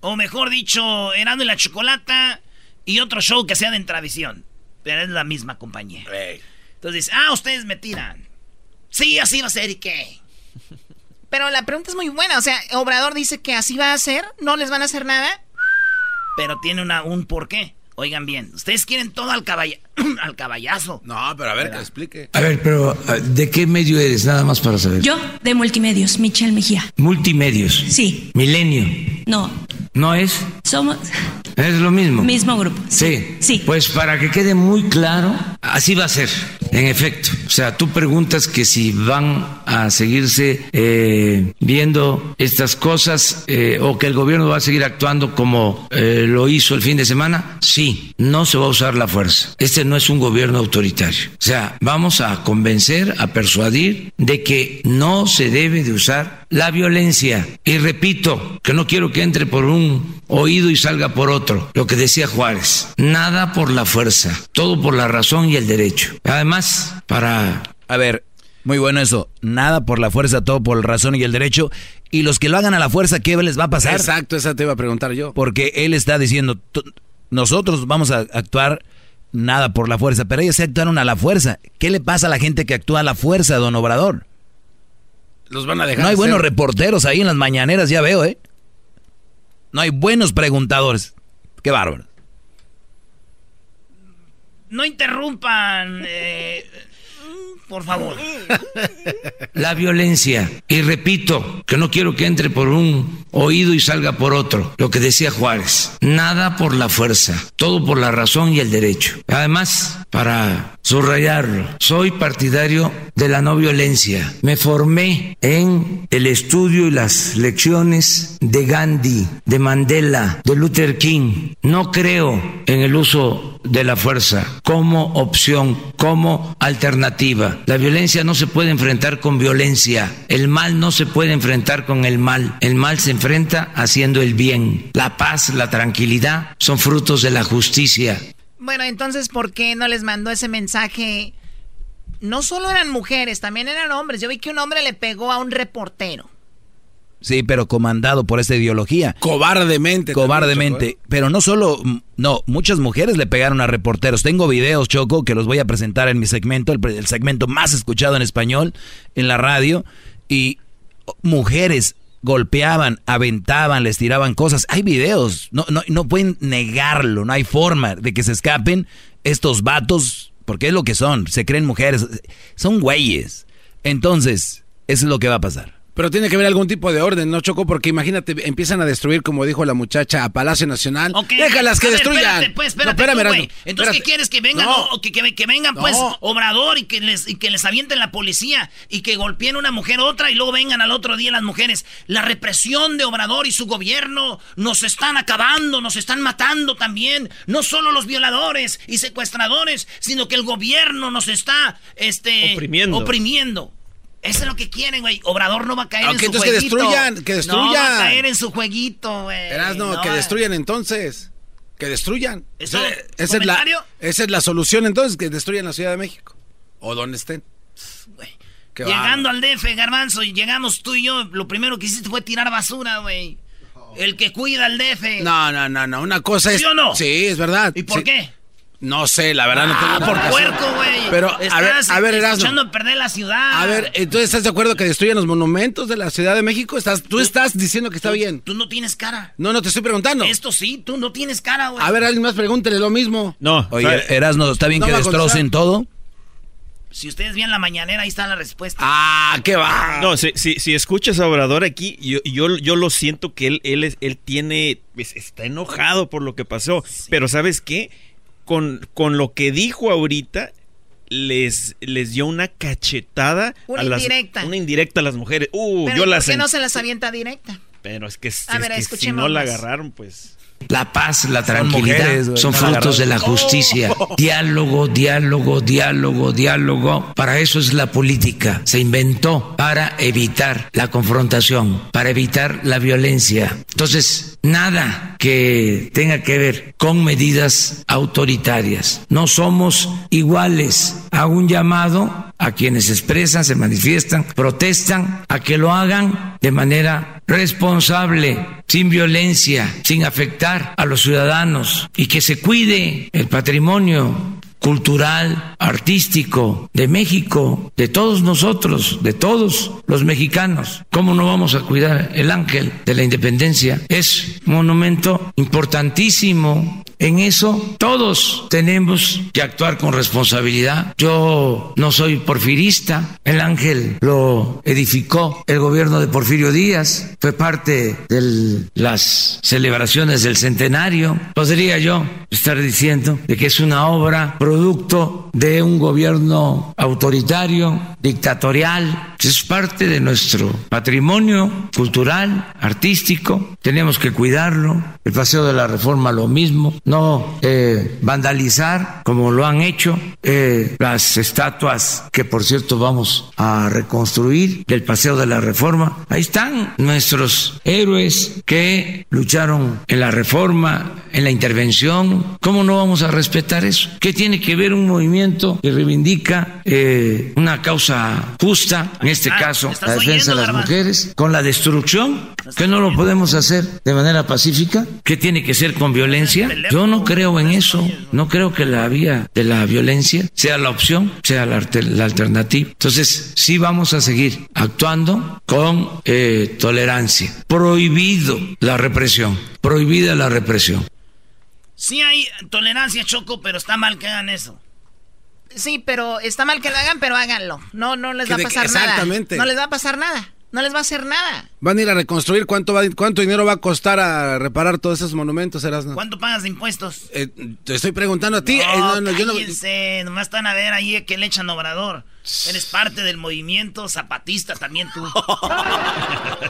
o mejor dicho, Erando y la Chocolata, y otro show que sea de Entravisión. Pero es la misma compañía. Entonces dice, ah, ustedes me tiran. Sí, así va a ser, ¿y qué? Pero la pregunta es muy buena. O sea, Obrador dice que así va a ser, no les van a hacer nada. Pero tiene una, un porqué. Oigan bien, ustedes quieren todo al, al caballazo. No, pero a ver, que explique. A ver, pero ¿de qué medio eres? Nada más para saber. Yo, de Multimedios, Michelle Mejía. Multimedios. Sí. Milenio. No. ¿No es? Somos... Es lo mismo. Mismo grupo. Sí. Sí. Pues para que quede muy claro, así va a ser, en efecto. O sea, tú preguntas que si van a seguirse eh, viendo estas cosas eh, o que el gobierno va a seguir actuando como eh, lo hizo el fin de semana. Sí, no se va a usar la fuerza. Este no es un gobierno autoritario. O sea, vamos a convencer, a persuadir de que no se debe de usar la violencia. Y repito, que no quiero que entre por un oído y salga por otro, lo que decía Juárez, nada por la fuerza, todo por la razón y el derecho. Además, para... A ver, muy bueno eso, nada por la fuerza, todo por la razón y el derecho. Y los que lo hagan a la fuerza, ¿qué les va a pasar? Exacto, esa te iba a preguntar yo. Porque él está diciendo, nosotros vamos a actuar nada por la fuerza, pero ellos se actuaron a la fuerza. ¿Qué le pasa a la gente que actúa a la fuerza, don Obrador? Los van a dejar. No hay buenos reporteros ahí en las mañaneras, ya veo, ¿eh? No hay buenos preguntadores. Qué bárbaro. No interrumpan. Eh, por favor. La violencia. Y repito, que no quiero que entre por un oído y salga por otro. Lo que decía Juárez. Nada por la fuerza, todo por la razón y el derecho. Además, para subrayarlo, soy partidario de la no violencia. Me formé en el estudio y las lecciones de Gandhi, de Mandela, de Luther King. No creo en el uso de la fuerza como opción, como alternativa. La violencia no se puede enfrentar con violencia. El mal no se puede enfrentar con el mal. El mal se enfrenta haciendo el bien. La paz, la tranquilidad son frutos de la justicia. Bueno, entonces, ¿por qué no les mandó ese mensaje? No solo eran mujeres, también eran hombres. Yo vi que un hombre le pegó a un reportero. Sí, pero comandado por esta ideología. Cobardemente. Cobardemente. ¿eh? Pero no solo, no, muchas mujeres le pegaron a reporteros. Tengo videos, Choco, que los voy a presentar en mi segmento, el, segmento más escuchado en español en la radio. Y mujeres golpeaban, aventaban, les tiraban cosas. Hay videos, no, no, no pueden negarlo, no hay forma de que se escapen estos vatos, porque es lo que son, se creen mujeres, son güeyes. Entonces, eso es lo que va a pasar. Pero tiene que haber algún tipo de orden, ¿no, Choco? Porque imagínate, empiezan a destruir, como dijo la muchacha, a Palacio Nacional. Déjalas que destruyan. pues, espérate, Entonces, ¿qué quieres? Que vengan, que, que, vengan, pues, Obrador y que, les, y que les avienten la policía y que golpeen una mujer otra y luego vengan al otro día las mujeres. La represión de Obrador y su gobierno nos están acabando, nos están matando también. No solo los violadores y secuestradores, sino que el gobierno nos está este, oprimiendo. oprimiendo. Eso es lo que quieren, güey. Obrador no va a caer en su entonces que destruyan, que destruyan. No va a caer en su jueguito, güey. no, que destruyan entonces. Que destruyan. ¿Eso, esa, es la, esa es la solución entonces, que destruyan la Ciudad de México. O donde estén. Llegando al DF, Garbanzo, y llegamos tú y yo, lo primero que hiciste fue tirar basura, güey. El que cuida al DF. No, no, no, no. Una cosa es. ¿Sí o no? Sí, es verdad. ¿Y por qué? No sé, la verdad no tengo Ah, por puerco, güey. Pero, a ver, Estás a ver, Erasmo. echando a perder la ciudad. A ver, entonces ¿estás de acuerdo que destruyan los monumentos de la Ciudad de México? ¿Estás, tú estás diciendo que está Tú- bien. Tú no tienes cara. No, no te estoy preguntando. Esto sí, tú no tienes cara, güey. A ver, alguien más pregúntele lo mismo. No, Oye. Erasno, ¿está bien No que destrocen todo? Si ustedes ven la mañanera, ahí está la respuesta. Ah, qué va. No, si, si, si escuchas a Obrador aquí, yo, yo, yo lo siento que él, él, es- él tiene, pues, está enojado por lo que pasó. Pero ¿sabes qué? Con, con lo que dijo ahorita, les, les dio una cachetada. Una a las, indirecta. Una indirecta a las mujeres. Uh, Pero yo ¿por las qué no se las avienta directa? Pero es que, es A ver, que si no la agarraron, pues... La paz, la Son tranquilidad mujeres, son frutos de la justicia. Diálogo, diálogo, diálogo, diálogo. Para eso es la política. Se inventó para evitar la confrontación, para evitar la violencia. Entonces, nada que tenga que ver con medidas autoritarias. No somos iguales. Hago un llamado a quienes expresan, se manifiestan, protestan, a que lo hagan de manera responsable, sin violencia, sin afectar a los ciudadanos y que se cuide el patrimonio cultural, artístico de México, de todos nosotros, de todos los mexicanos. ¿Cómo no vamos a cuidar el ángel de la independencia? Es un monumento importantísimo. En eso todos tenemos que actuar con responsabilidad. Yo no soy porfirista. El ángel lo edificó el gobierno de Porfirio Díaz. Fue parte de las celebraciones del centenario. Podría yo estar diciendo de que es una obra producto de un gobierno autoritario, dictatorial. Es parte de nuestro patrimonio cultural, artístico. Tenemos que cuidarlo. El Paseo de la Reforma lo mismo. No eh, vandalizar como lo han hecho eh, las estatuas que por cierto vamos a reconstruir del Paseo de la Reforma. Ahí están nuestros héroes que lucharon en la reforma, en la intervención. ¿Cómo no vamos a respetar eso? ¿Qué tiene que ver un movimiento que reivindica eh, una causa justa, en este Ah, caso ¿me estás la defensa oyendo, de las Garbanzo? mujeres, con la destrucción? ¿Que no lo podemos hacer de manera pacífica? ¿Que tiene que ser con violencia? Yo no creo en eso. No creo que la vía de la violencia sea la opción, sea la, alter- la alternativa. Entonces, sí vamos a seguir actuando con eh, tolerancia. Prohibido la represión. Prohibida la represión. Sí hay tolerancia, Choco, pero está mal que hagan eso. Sí, pero está mal que lo hagan, pero háganlo. No, no les Que va a pasar nada. exactamente. No les va a pasar nada. No les va a hacer nada. Van a ir a reconstruir. ¿Cuánto, va, cuánto dinero va a costar a reparar todos esos monumentos, Erasno? ¿Cuánto pagas de impuestos? Eh, te estoy preguntando a ti. No, Eh, no, no, yo no- nomás están a ver ahí que le echan obrador. Eres parte del movimiento zapatista también tú.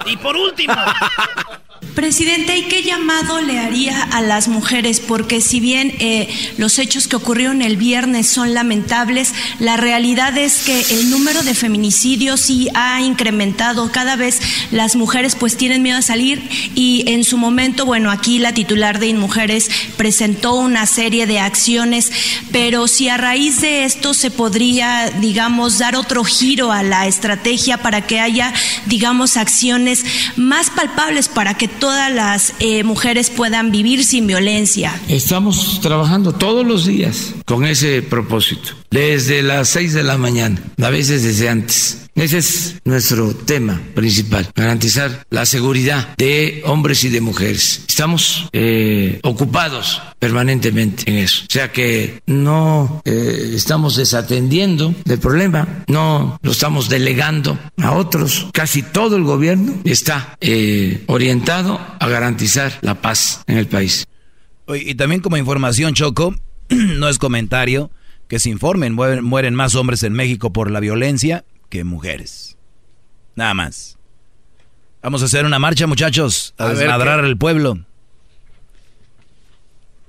y por último, Presidente, ¿y qué llamado le haría a las mujeres? Porque si bien eh, los hechos que ocurrieron el viernes son lamentables, la realidad es que el número de feminicidios sí ha incrementado. Cada vez las mujeres pues tienen miedo a salir y en su momento, bueno, aquí la titular de InMujeres presentó una serie de acciones, pero si a raíz de esto se podría, digamos, dar otro giro a la estrategia para que haya, digamos, acciones más palpables para que todas las eh, mujeres puedan vivir sin violencia. Estamos trabajando todos los días con ese propósito, desde las 6 de la mañana, a veces desde antes. Ese es nuestro tema principal, garantizar la seguridad de hombres y de mujeres. Estamos eh, ocupados permanentemente en eso. O sea que no eh, estamos desatendiendo del problema, no lo estamos delegando a otros. Casi todo el gobierno está eh, orientado a garantizar la paz en el país. Y también como información, Choco, no es comentario, que se informen, mueren más hombres en México por la violencia que mujeres. Nada más. Vamos a hacer una marcha, muchachos, a, A desmadrar el pueblo.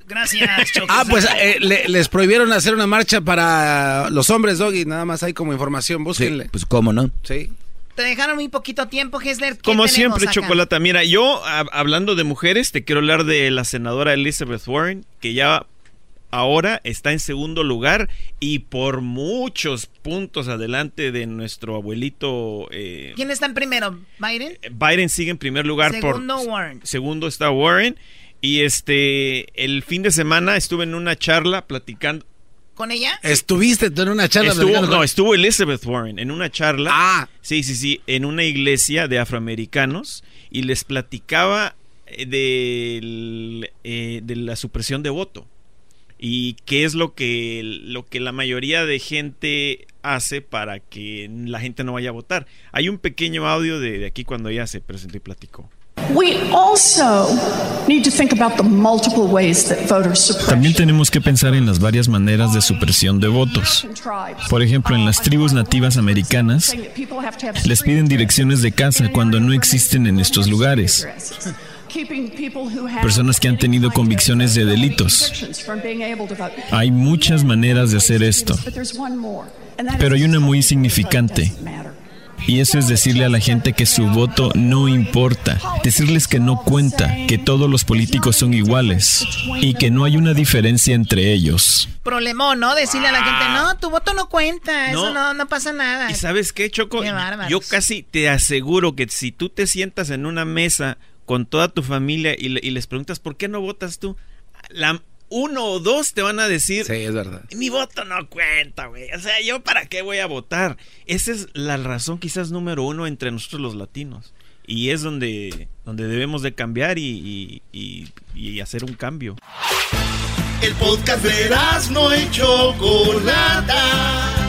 gracias, Choco. Ah, pues eh, le- les prohibieron hacer una marcha para los hombres, Doggy. Nada más hay como información. Sí, Búsquenle. pues cómo no. Sí. Te dejaron muy poquito tiempo, Hesler. ¿Qué Como siempre, acá? Chocolata. Mira, yo hab- hablando de mujeres, te quiero hablar de la senadora Elizabeth Warren, que ya ahora está en segundo lugar y por muchos puntos adelante de nuestro abuelito eh, ¿Quién está en primero? ¿Biden? Biden sigue en primer lugar Segundo, por Warren. segundo está Warren Y este, el fin de semana estuve en una charla platicando. ¿Con ella? ¿Estuviste tú en una charla? Estuvo, no, estuvo Elizabeth Warren en una charla. Ah. Sí, sí, sí, en una iglesia de afroamericanos y les platicaba eh, de, eh, de la supresión de voto y qué es lo que, lo que la mayoría de gente hace para que la gente no vaya a votar. Hay un pequeño audio de, de aquí cuando ella se presentó y platicó. También tenemos que pensar en las varias maneras de supresión de votos. Por ejemplo, en las tribus nativas americanas les piden direcciones de casa cuando no existen en estos lugares. Personas que han tenido convicciones de delitos. Hay muchas maneras de hacer esto, pero hay una muy significante. Y eso es decirle a la gente que su voto no importa, decirles que no cuenta, que todos los políticos son iguales y que no hay una diferencia entre ellos. Problemón, ¿no? Decirle a la gente, no, tu voto no cuenta, eso no, no pasa nada. ¿Y sabes qué, Choco? Yo casi te aseguro que si tú te sientas en una mesa con toda tu familia y, y les preguntas, ¿por qué no votas tú? La, uno o dos te van a decir. Sí, es verdad. Mi voto no cuenta, güey. O sea, ¿yo para qué voy a votar? Esa es la razón quizás número uno entre nosotros los latinos. Y es donde, donde debemos de cambiar y, y, hacer un cambio. El podcast de no hecho Chocolata.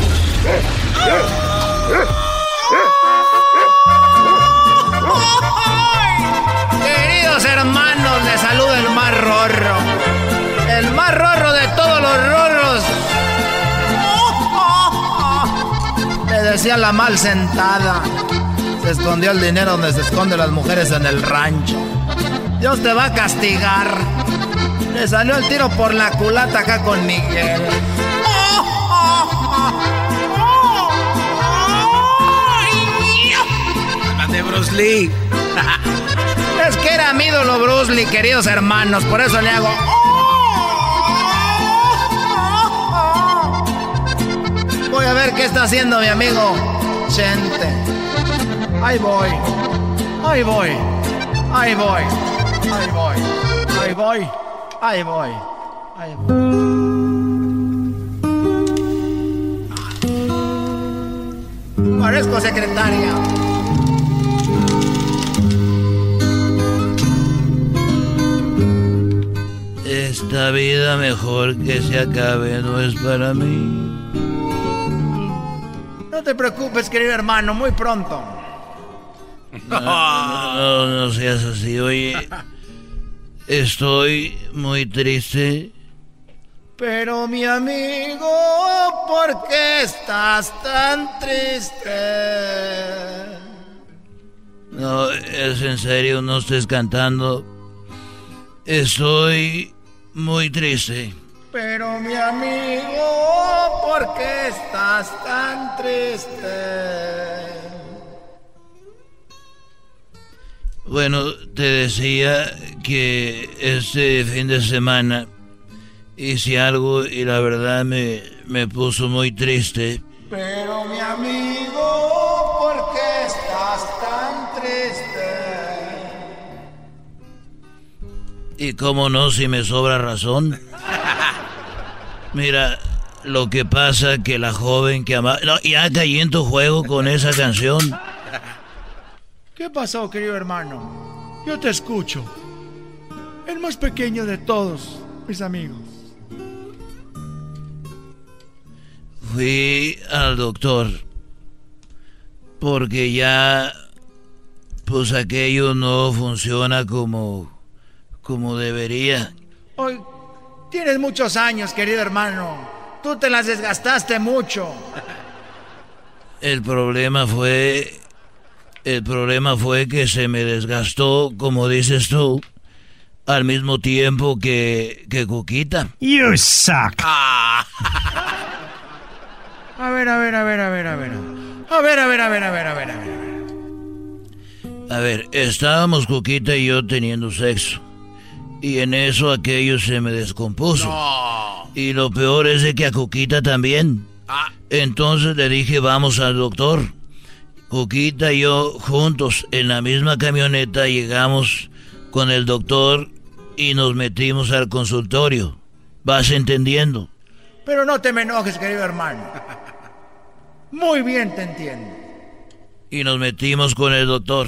Queridos hermanos, les saluda el más rorro. El más rorro de todos los rorros decía la mal sentada. Se escondió el dinero donde se esconden las mujeres en el rancho. Dios te va a castigar. Le salió el tiro por la culata acá con Miguel. Bruce Lee. es que era mi ídolo Bruce Lee, queridos hermanos. Por eso le hago. Voy a ver qué está haciendo mi amigo Chente. Ahí voy. Ahí voy. Ahí voy. Ahí voy. Ahí voy. Ahí voy. Ahí voy. Parezco secretaria. Esta vida mejor que se acabe no es para mí. No te preocupes, querido hermano, muy pronto. No, no, seas así, oye. Estoy muy triste. Pero mi amigo, ¿por qué estás tan triste? No, es en serio, no estés cantando. Estoy muy triste. Pero mi amigo, ¿por qué estás tan triste? Bueno, te decía que este fin de semana hice algo y la verdad me, me puso muy triste. Pero mi amigo, Y cómo no, si me sobra razón. Mira, lo que pasa que la joven que ama... No, ya caí en tu juego con esa canción. ¿Qué pasó, querido hermano? Yo te escucho. El más pequeño de todos, mis amigos. Fui al doctor porque ya pues aquello no funciona como como debería. Hoy Tienes muchos años, querido hermano. Tú te las desgastaste mucho. El problema fue. El problema fue que se me desgastó, como dices tú, al mismo tiempo que, que Cuquita. You suck. Ah. A ver, a ver, a ver, a ver, a ver. A ver, a ver, a ver, a ver, a ver, a ver. A ver, estábamos Cuquita y yo teniendo sexo. Y en eso aquello se me descompuso. Y lo peor es de que a Cuquita también. Ah. Entonces le dije, vamos al doctor. Cuquita y yo juntos en la misma camioneta llegamos con el doctor y nos metimos al consultorio. ¿Vas entendiendo? Pero no te me enojes, querido hermano. Muy bien te entiendo. Y nos metimos con el doctor.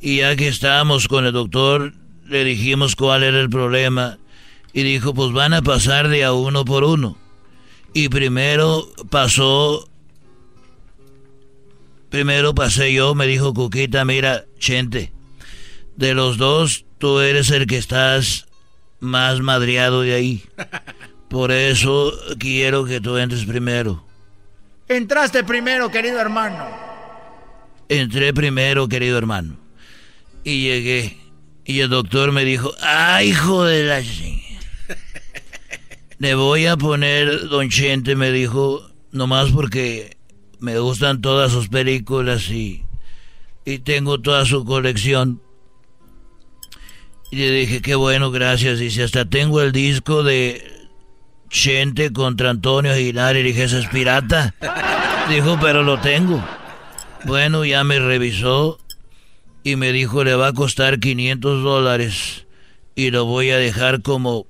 Y ya que estábamos con el doctor, le dijimos cuál era el problema. Y dijo, pues van a pasar de a uno por uno. Y primero pasó... Primero pasé yo, me dijo Cuquita, mira, Chente, de los dos, tú eres el que estás más madreado de ahí. Por eso quiero que tú entres primero. Entraste primero, querido hermano. Entré primero, querido hermano. Y llegué. Y el doctor me dijo, ¡ay, hijo de la... Le voy a poner, don Chente, me dijo, nomás porque me gustan todas sus películas y, y tengo toda su colección. Y le dije, qué bueno, gracias. Dice, hasta tengo el disco de Chente contra Antonio Aguilar. Y dije, ¿eso es pirata? Dijo, pero lo tengo. Bueno, ya me revisó y me dijo, le va a costar 500 dólares y lo voy a dejar como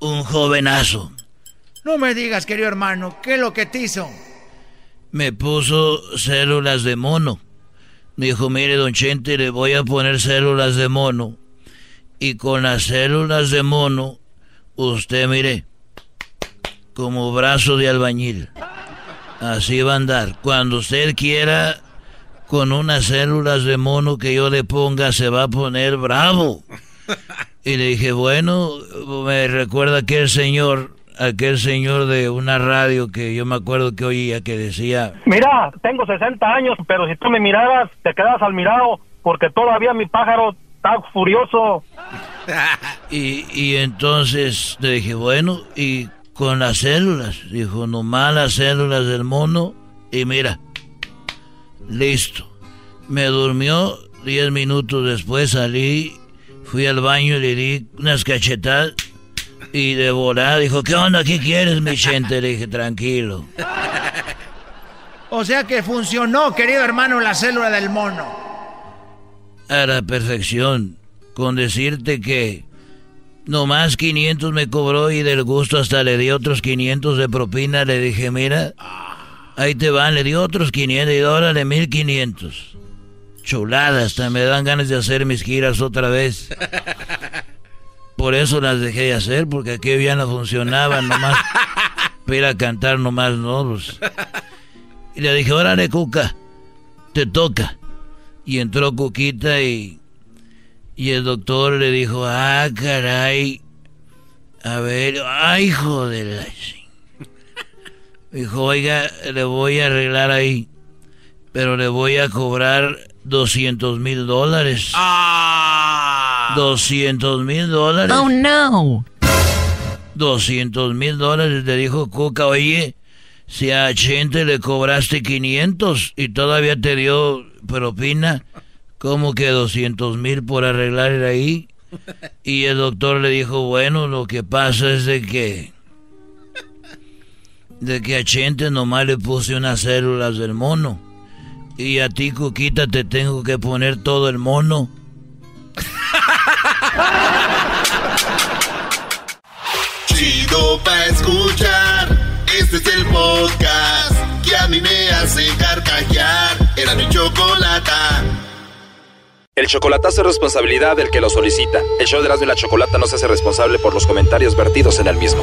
un jovenazo. No me digas, querido hermano, ¿qué es lo que te hizo? Me puso células de mono. Me dijo, mire, don Chente, le voy a poner células de mono. Y con las células de mono, usted, mire, como brazo de albañil. Así va a andar. Cuando usted quiera, con unas células de mono que yo le ponga, se va a poner bravo. Y le dije, bueno, me recuerda aquel señor, aquel señor de una radio que yo me acuerdo que oía que decía... Mira, tengo 60 años, pero si tú me miraras, te quedas al mirado, porque todavía mi pájaro está furioso. Y, y entonces le dije, bueno, y con las células, dijo, nomás las células del mono, y mira, listo. Me durmió, diez minutos después salí, fui al baño y le di unas cachetadas, y de volada dijo, ¿qué onda? ¿Qué quieres, mi gente? Le dije, tranquilo. O sea que funcionó, querido hermano, la célula del mono. A la perfección, con decirte que nomás 500 me cobró y del gusto hasta le di otros 500 de propina. Le dije, mira, ahí te van, le di otros 500 y órale 1500. Chulada, hasta me dan ganas de hacer mis giras otra vez. Por eso las dejé de hacer, porque aquí ya no funcionaban nomás. Para cantar nomás, ¿no? Pues, y le dije, órale, Cuca, te toca. Y entró Cuquita y, y el doctor le dijo, ah, caray, a ver, ay, hijo de la... Dijo, oiga, le voy a arreglar ahí, pero le voy a cobrar 200 mil dólares. Ah. 200 mil dólares. Oh no. 200 mil dólares, le dijo Cuca, oye, si a Chente le cobraste 500 y todavía te dio propina, ¿cómo que 200 mil por arreglar ahí? Y el doctor le dijo, bueno, lo que pasa es de que... De que a Chente nomás le puse unas células del mono. Y a ti, Cuquita, te tengo que poner todo el mono. Chido pa' escuchar. Este es el podcast que a mí me hace carcajear. Era mi chocolata. El chocolatazo es responsabilidad del que lo solicita. El show de Erasmo y la Chocolata no se hace responsable por los comentarios vertidos en el mismo.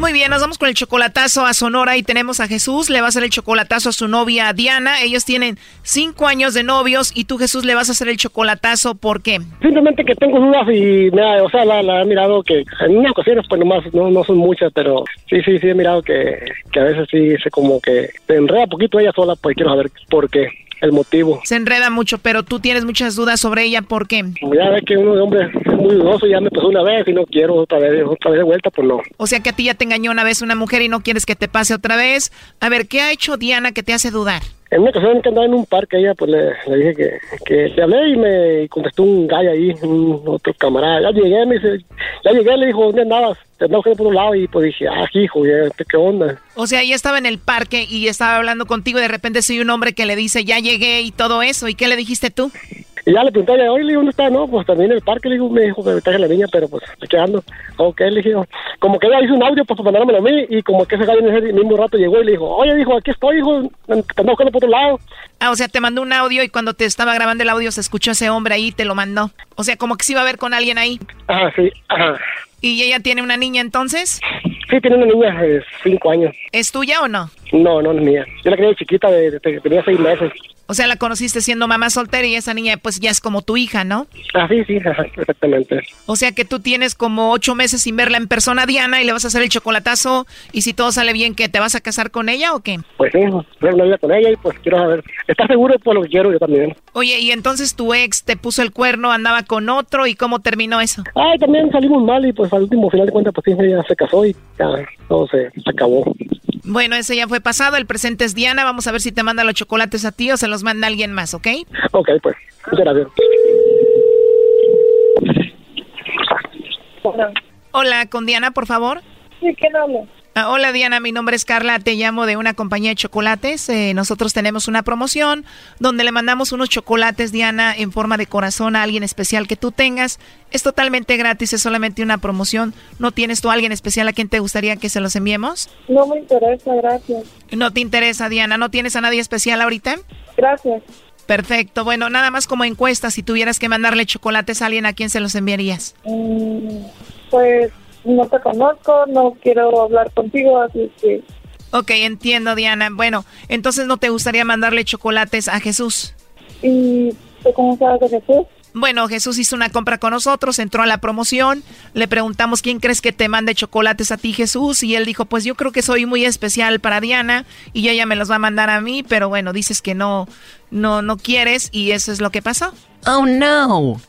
Muy bien, nos vamos con el chocolatazo a Sonora y tenemos a Jesús. Le va a hacer el chocolatazo a su novia Diana. Ellos tienen cinco años de novios y tú, Jesús, le vas a hacer el chocolatazo. ¿Por qué? Simplemente que tengo dudas y ha- o sea, la, la he mirado que en unas ocasiones, pues nomás no, no son muchas, pero sí, sí, sí he mirado que, que a veces sí se como que se enreda poquito ella sola, pues quiero saber por qué, el motivo. Se enreda mucho, pero tú tienes muchas dudas sobre ella. ¿Por qué? Ya ve que uno de hombre es muy dudoso, ya me pasó una vez y no quiero otra vez, otra vez de vuelta, pues no. O sea que a ti ya te engañó una vez una mujer y no quieres que te pase otra vez. A ver, ¿qué ha hecho Diana que te hace dudar? En una ocasión que andaba en un parque, ella pues le, le dije que, que le hablé y me contestó un gallo ahí, un otro camarada. Ya llegué, me dice, ya llegué, le dijo, ¿dónde andabas? Te andaba por un lado y pues dije, ah, hijo, ¿qué onda? O sea, ella estaba en el parque y estaba hablando contigo y de repente soy un hombre que le dice, ya llegué y todo eso. ¿Y qué le dijiste tú? Y ya le pregunté, oye, le digo, ¿dónde está? No, pues también en el parque, le digo, me dijo que me traje la niña, pero pues aquí ando. Ok, le dije, como que ella hizo un audio pues, para mandármelo a mí y como que ese gallo en ese mismo rato llegó y le dijo, oye, dijo, aquí estoy, hijo, te ando buscando por otro lado. Ah, o sea, te mandó un audio y cuando te estaba grabando el audio se escuchó ese hombre ahí y te lo mandó. O sea, como que se iba a ver con alguien ahí. Ajá, sí, ajá. ¿Y ella tiene una niña entonces? Sí, tiene una niña de cinco años. ¿Es tuya o no? No, no, es mía. Yo la de chiquita, de, de- de- tenía seis meses. O sea, la conociste siendo mamá soltera y esa niña pues ya es como tu hija, ¿no? Ah, sí, sí, exactamente. O sea que tú tienes como ocho meses sin verla en persona, Diana, y le vas a hacer el chocolatazo. Y si todo sale bien, ¿qué? ¿Te vas a casar con ella o qué? Pues sí, tener una vida con ella y pues quiero saber. ¿Estás seguro por lo que quiero yo también? Oye, y entonces tu ex te puso el cuerno, andaba con otro, ¿y cómo terminó eso? Ay, también salimos mal y pues al último final de cuentas pues sí, ella se casó y ya todo se acabó. Bueno, ese ya fue pasado, el presente es Diana, vamos a ver si te manda los chocolates a ti o se los manda alguien más, ¿ok? Ok, pues, muchas gracias. Hola, con Diana, por favor. Sí, ¿quién habla? Ah, hola Diana, mi nombre es Carla, te llamo de una compañía de chocolates. Eh, nosotros tenemos una promoción donde le mandamos unos chocolates, Diana, en forma de corazón a alguien especial que tú tengas. Es totalmente gratis, es solamente una promoción. ¿No tienes tú a alguien especial a quien te gustaría que se los enviemos? No me interesa, gracias. No te interesa, Diana, ¿no tienes a nadie especial ahorita? Gracias. Perfecto, bueno, nada más como encuesta, si tuvieras que mandarle chocolates a alguien, ¿a quién se los enviarías? Mm, pues no te conozco, no quiero hablar contigo, así que Ok, entiendo, Diana. Bueno, entonces no te gustaría mandarle chocolates a Jesús. ¿Y tú cómo sabes de Jesús? Bueno, Jesús hizo una compra con nosotros, entró a la promoción, le preguntamos quién crees que te mande chocolates a ti, Jesús, y él dijo, pues yo creo que soy muy especial para Diana y ella me los va a mandar a mí, pero bueno, dices que no, no, no quieres y eso es lo que pasó. Oh no.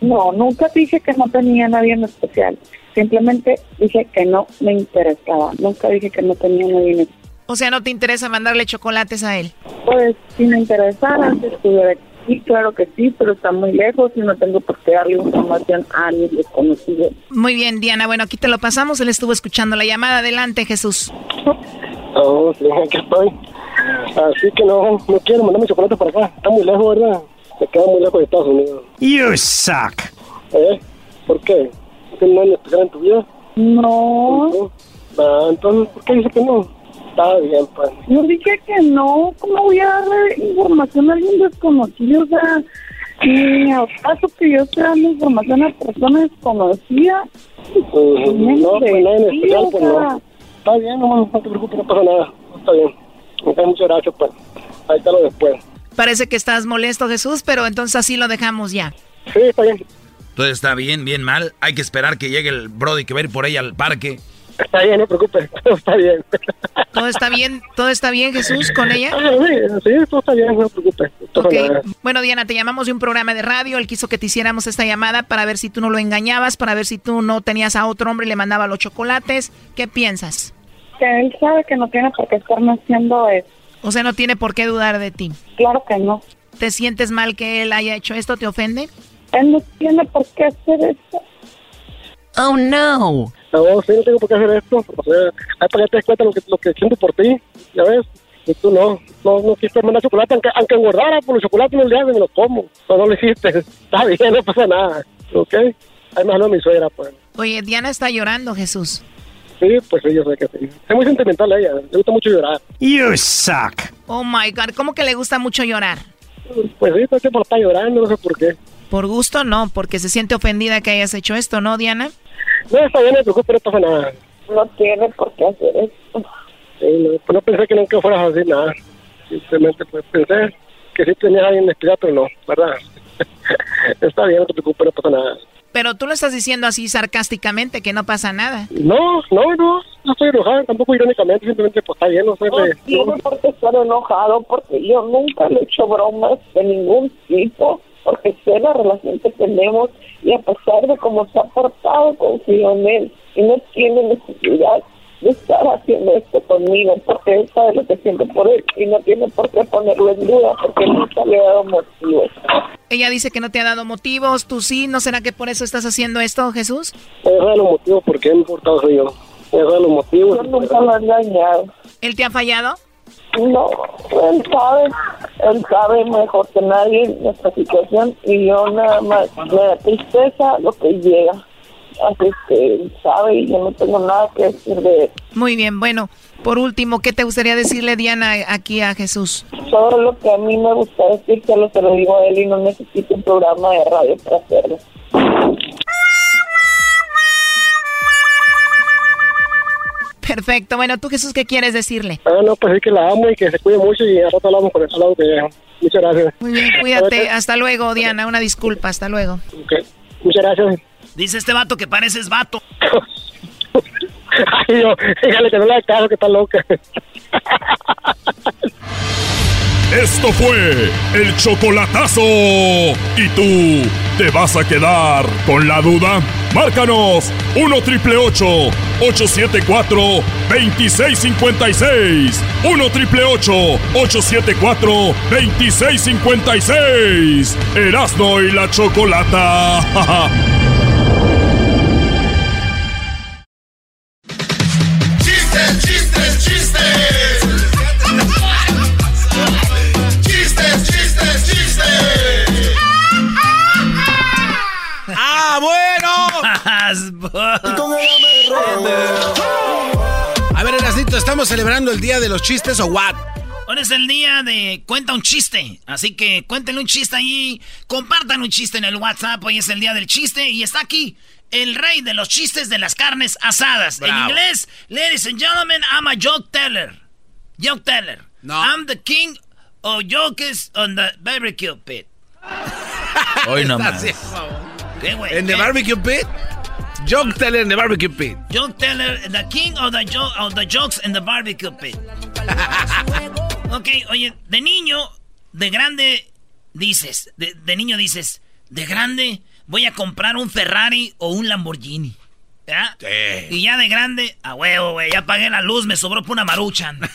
No, nunca dije que no tenía nadie en especial. Simplemente dije que no me interesaba. Nunca dije que no tenía nadie en especial. O sea, ¿no te interesa mandarle chocolates a él? Pues si me interesara, si estuviera aquí, claro que sí, pero está muy lejos y no tengo por qué darle información a alguien desconocido. Muy bien, Diana, bueno, aquí te lo pasamos, él estuvo escuchando la llamada. Adelante, Jesús. Oh, sí, aquí estoy. Así que no, no quiero mandarme chocolate para acá. Está muy lejos, ¿verdad? Me queda muy lejos de Estados Unidos. You suck. ¿Eh? ¿Por qué? ¿No tienes nadie especial en tu vida? No. Ah, entonces, ¿por qué dice que no? Está bien, pues. Yo dije que no, ¿cómo voy a darle información a alguien desconocido? O sea, ni al caso que yo esté dando información a personas desconocidas. Ujú, No, pues nadie en especial, pues o sea, no. Está bien, no, no te preocupes, no pasa nada. Está bien. Muchas gracias, pues. Ahí está lo después. Parece que estás molesto, Jesús, pero entonces así lo dejamos ya. Sí, está bien. Entonces está bien, bien mal. Hay que esperar que llegue el Brody que va a ir por ella al parque. Está bien, no te preocupes. Todo está bien. ¿Todo está bien? ¿Todo está bien, Jesús, con ella? Ah, sí, sí, todo está bien, no te preocupes. Bueno Diana, te llamamos de un programa de radio, él quiso que te hiciéramos esta llamada para ver si tú no lo engañabas, para ver si tú no tenías a otro hombre y le mandaba los chocolates. ¿Qué piensas? que él sabe que no tiene por qué estarme haciendo eso. O sea, no tiene por qué dudar de ti. Claro que no. ¿Te sientes mal que él haya hecho esto? ¿Te ofende? Él no tiene por qué hacer esto. Oh no. No, sí, no tengo por qué hacer esto. O sea, hay para que te des cuenta lo que, lo que siento por ti, ya ves. Y tú no, no, no quisiste mandar chocolate, aunque, aunque engordara por los chocolates no le haces, me los como. No, no lo hiciste. Está bien, no pasa nada. ¿Ok? Hay más no mi suegra, pues. Oye, Diana está llorando, Jesús. Sí, pues sí, yo sé que sí. Es muy sentimental ella, le gusta mucho llorar. You suck. Oh my God, ¿cómo que le gusta mucho llorar? Pues sí, todo el tiempo está llorando, no sé por qué. Por gusto no, porque se siente ofendida que hayas hecho esto, ¿no, Diana? No, está bien, no te preocupes, no pasa nada. no tiene por qué hacer esto. Sí, no, pues no pensé que nunca fueras a decir nada. Simplemente pues pensé que sí tenías a alguien en especial, pero no, ¿verdad? Está bien, no te preocupes, no pasa nada. Pero tú lo estás diciendo así sarcásticamente, que no pasa nada. No, no, no, no estoy enojado, tampoco irónicamente, simplemente pues está bien, no sé. No me- tiene por qué estar enojado porque yo nunca le he hecho bromas de ningún tipo porque sé la relación que tenemos y a pesar de cómo se ha portado confío en él y no tiene necesidad de estar haciendo esto conmigo porque él sabe lo que siento por él y no tiene por qué ponerlo en duda porque nunca le he dado motivos. Ella dice que no te ha dado motivos, tú sí, ¿no será que por eso estás haciendo esto, Jesús? Me deja los motivos por qué me he portado soy yo. Me deja los motivos. Yo nunca lo he engañado. ¿Él te ha fallado? No, él sabe, él sabe mejor que nadie nuestra situación y yo nada más me da tristeza lo que llega. Así que él sabe y yo no tengo nada que decir de él. Muy bien, bueno, por último, ¿qué te gustaría decirle, Diana, aquí a Jesús? Todo lo que a mí me gusta decir, solo se lo digo a él y no necesito un programa de radio para hacerlo. Perfecto, bueno, tú Jesús, ¿qué quieres decirle? Ah, no, pues es que la amo y que se cuide mucho y a rato hablamos con el lado que dejo. Muchas gracias. Muy bien, cuídate, hasta luego, Diana, una disculpa, hasta luego. Ok, Muchas gracias. Dice este vato que pareces vato. Ay, yo, dígale que no le haga caso, que está loca. Esto fue el chocolatazo. ¿Y tú te vas a quedar con la duda? Márcanos 1 triple 874 2656. 1 triple 874 2656. Erasno y la chocolata. chistes, chistes! ¡Chistes, chistes! ¡Ah, bueno! A ver, Erasnito, ¿estamos celebrando el día de los chistes o what? Hoy es el día de cuenta un chiste. Así que cuéntenle un chiste ahí. Compartan un chiste en el WhatsApp. Hoy es el día del chiste. Y está aquí el rey de los chistes de las carnes asadas. En inglés, ladies and gentlemen, I'm a joke teller. Joke teller. I'm the king of jokes on the barbecue pit. Hoy no más. ¿Qué, güey? ¿En the ¿Qué? barbecue pit? Joke teller en the barbecue pit. Joke teller, the king of the, jo- of the jokes in the barbecue pit. ok, oye, de niño, de grande, dices, de, de niño dices, de grande voy a comprar un Ferrari o un Lamborghini. ¿Ya? Y ya de grande, a huevo, güey, ya pagué la luz, me sobró por una maruchan.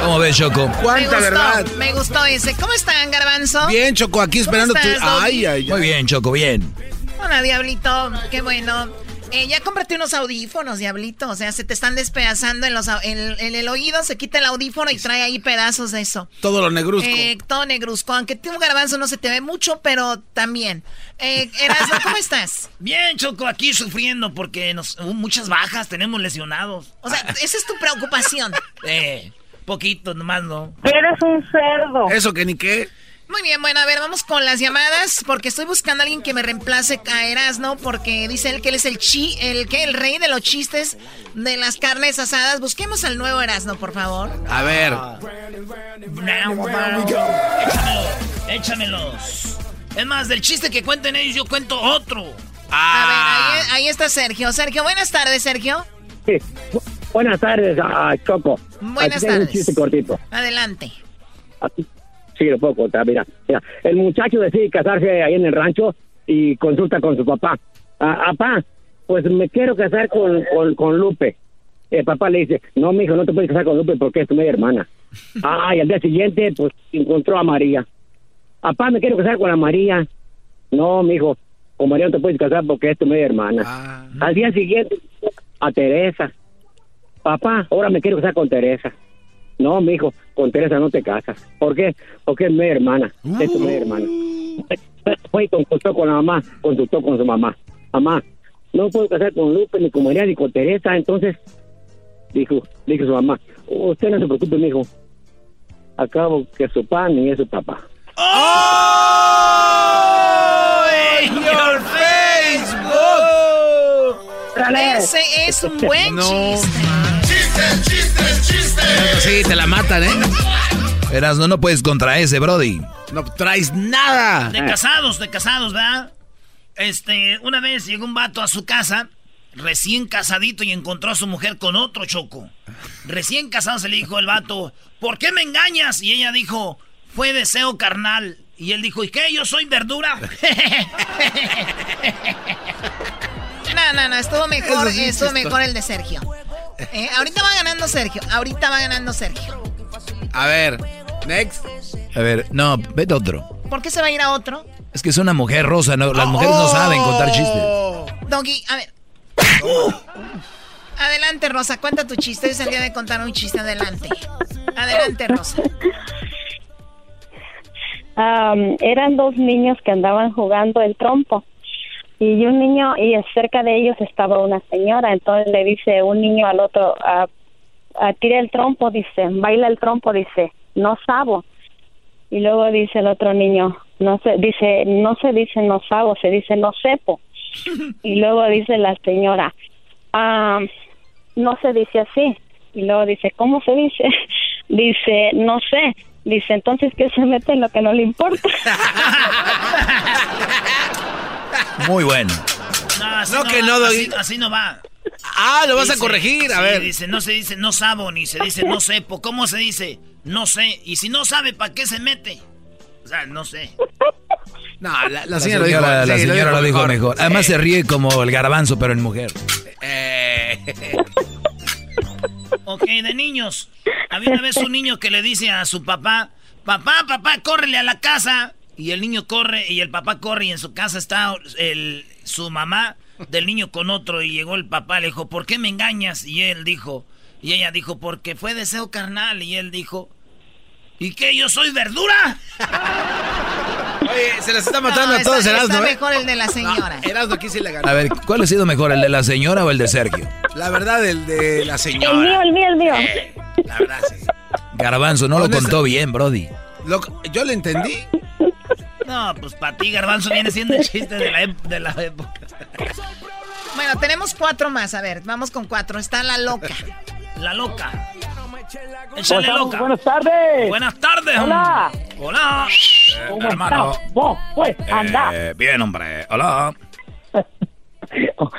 ¿Cómo ves, Choco? me ¿Cuánta gustó, verdad? me gustó ese. ¿Cómo están, Garbanzo? Bien, Choco, aquí esperando tu... Ay, ay, ay. Muy bien, Choco, bien. Hola, Diablito, qué bueno. Eh, ya cómprate unos audífonos, Diablito. O sea, se te están despedazando en, los, en, en el oído, se quita el audífono y trae ahí pedazos de eso. Todo lo negruzco. Eh, todo negruzco. Aunque tú, Garbanzo, no se te ve mucho, pero también. Eh, Erasmo, ¿cómo estás? Bien, Choco, aquí sufriendo porque nos, hubo muchas bajas, tenemos lesionados. O sea, esa es tu preocupación. Eh, poquito, nomás no. Eres un cerdo. Eso que ni qué. Muy bien, bueno, a ver, vamos con las llamadas, porque estoy buscando a alguien que me reemplace a Erasmo, porque dice él que él es el chi, el que el rey de los chistes de las carnes asadas. Busquemos al nuevo Erasmo, por favor. A ver. Échamelo, échamelos. Es más, del chiste que cuenten ellos, yo cuento otro. A ver, ahí, ahí está Sergio. Sergio, buenas tardes, Sergio. Sí. Bu- Buenas tardes, ah, Choco. Buenas Aquí tengo un tardes. chiste cortito. Adelante. Aquí- Sí, lo puedo contar, mira. mira. El muchacho decide casarse ahí en el rancho y consulta con su papá. Ah, papá, pues me quiero casar con, con, con Lupe. El papá le dice, no, mijo, no te puedes casar con Lupe porque es tu media hermana. Ah, y al día siguiente, pues, encontró a María. Papá, me quiero casar con la María. No, mijo, con María no te puedes casar porque es tu media hermana. Al día siguiente, a Teresa. Papá, ahora me quiero casar con Teresa. No, mijo, con Teresa no te casas. ¿Por qué? Porque es mi hermana, es tu media hermana. Fue y consultó con la mamá, consultó con su mamá. Mamá, no puedo casar con Lupe, ni con María, ni con Teresa. Entonces, dijo, dijo su mamá, usted no se preocupe, mijo. Acabo que su pan ni es su papá. ¡Oh! ¡In your Facebook! Ese es un buen chiste. Chistes, chistes, chistes. Sí, te la matan, ¿eh? Eras, no, no puedes contra ese, Brody. No traes nada. De casados, de casados, ¿verdad? Este, una vez llegó un vato a su casa, recién casadito, y encontró a su mujer con otro choco. Recién casado se le dijo el vato, ¿por qué me engañas? Y ella dijo, fue deseo carnal. Y él dijo, ¿y qué? ¿Yo soy verdura? No, no, no, estuvo mejor, Eso sí, estuvo mejor el de Sergio. Eh, ahorita va ganando Sergio, ahorita va ganando Sergio. A ver, next. A ver, no, vete otro. ¿Por qué se va a ir a otro? Es que es una mujer rosa, no, las mujeres no saben contar chistes. Doggy, a ver. Adelante, Rosa, cuenta tu chiste. Hoy es el día de contar un chiste. Adelante. Adelante, Rosa. Am, eran dos niños que andaban jugando el trompo y un niño y cerca de ellos estaba una señora entonces le dice un niño al otro a, a tira el trompo dice baila el trompo dice no sabo y luego dice el otro niño no se dice no se dice no sabo se dice no sepo y luego dice la señora "Ah, no se dice así y luego dice cómo se dice dice no sé dice entonces que se mete en lo que no le importa Muy bueno. No, así No, que va, no, así, no va. Ah, lo vas a corregir, a sí, ver. Dice, no se dice no sabo, ni se dice no sepo. ¿Cómo se dice? No sé. Y si no sabe, ¿para qué se mete? O sea, no sé. No, la, la La señora, señora, dijo, la sí, señora lo dijo mejor. Además se ríe como el garbanzo, pero en mujer. Eh, Ok, de niños. Había una vez un niño que le dice a su papá, papá, papá, córrele a la casa. Y el niño corre y el papá corre y en su casa está el, su mamá del niño con otro. Y llegó el papá, le dijo, ¿por qué me engañas? Y él dijo, y ella dijo, porque fue deseo carnal. Y él dijo, ¿y qué? ¿Yo soy verdura? Oye, se las está matando No, a todos, Erasmo, está ¿eh? mejor el de la señora. Erasmo aquí sí le ganó. A ver, ¿cuál ha sido mejor, el de la señora o el de Sergio? La verdad, el de la señora. el mío el mío el mío Eh, la verdad, sí. Garbanzo no lo ¿Dónde contó bien, Brody. Lo- yo le entendí. No, pues para ti, Garbanzo, viene siendo el chiste de la, de la época. Bueno, tenemos cuatro más. A ver, vamos con cuatro. Está la loca. La loca. ¿Cómo Échale loca. Buenas tardes. Buenas tardes. Hola. Hola. ¿Cómo hermano. estás? Vos, pues, anda. Eh, bien, hombre. Hola.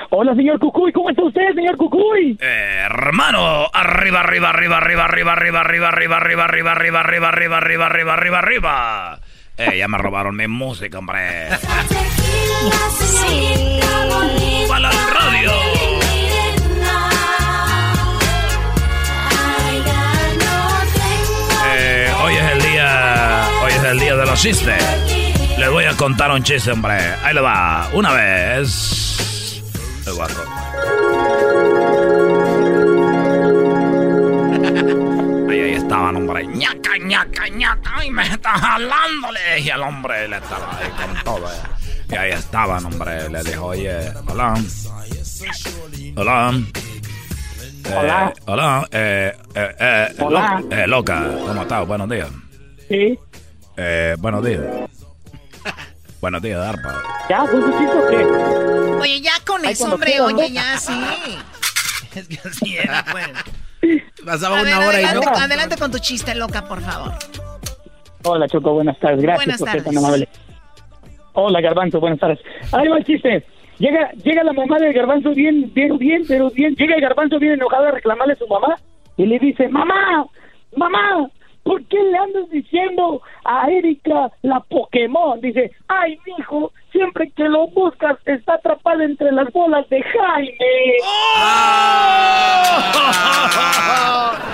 Hola, señor Cucuy. ¿Cómo está usted, señor Cucuy? Eh, hermano, arriba, arriba, arriba, arriba, arriba, arriba, arriba, arriba, arriba, arriba, arriba, arriba, arriba, arriba, arriba, arriba, arriba. Eh, ya me robaron mi música, hombre. Para el radio. Eh, hoy es el día, hoy es el día de los chistes. Les voy a contar un chiste, hombre. Ahí le va. Una vez. El guapo. Estaban, hombre. ñaca, ñaca, ñaca. Y me está jalándole. Y el hombre le estaba ahí con todo. eh. Y ahí estaban, hombre. Le dijo, oye, hola. Hola. Eh, Hola. hola. Eh, eh, eh, Hola. lo- eh, loca, ¿cómo estás? Buenos días. Sí. Eh, buenos días. buenos días, Darpa. ¿Ya? ¿Tú chiste o qué? Oye, ya con Ay, eso, hombre. Oye, ¿no? ya, sí. Es que así era, pues. Pasaba ver, una hora y no. adelante, adelante con tu chiste, loca, por favor. Hola, Choco. Buenas tardes. Gracias Buenas por ser tan amable. Hola, Garbanzo. Buenas tardes. Ahí va el chiste. Llega, llega la mamá del Garbanzo bien, bien, bien, pero bien. Llega el Garbanzo bien enojado a reclamarle a su mamá y le dice, mamá, mamá, ¿por qué le andas diciendo a Erika la Pokémon? Dice, ay, mijo, siempre que lo buscas está atrapada entre las bolas de Jaime.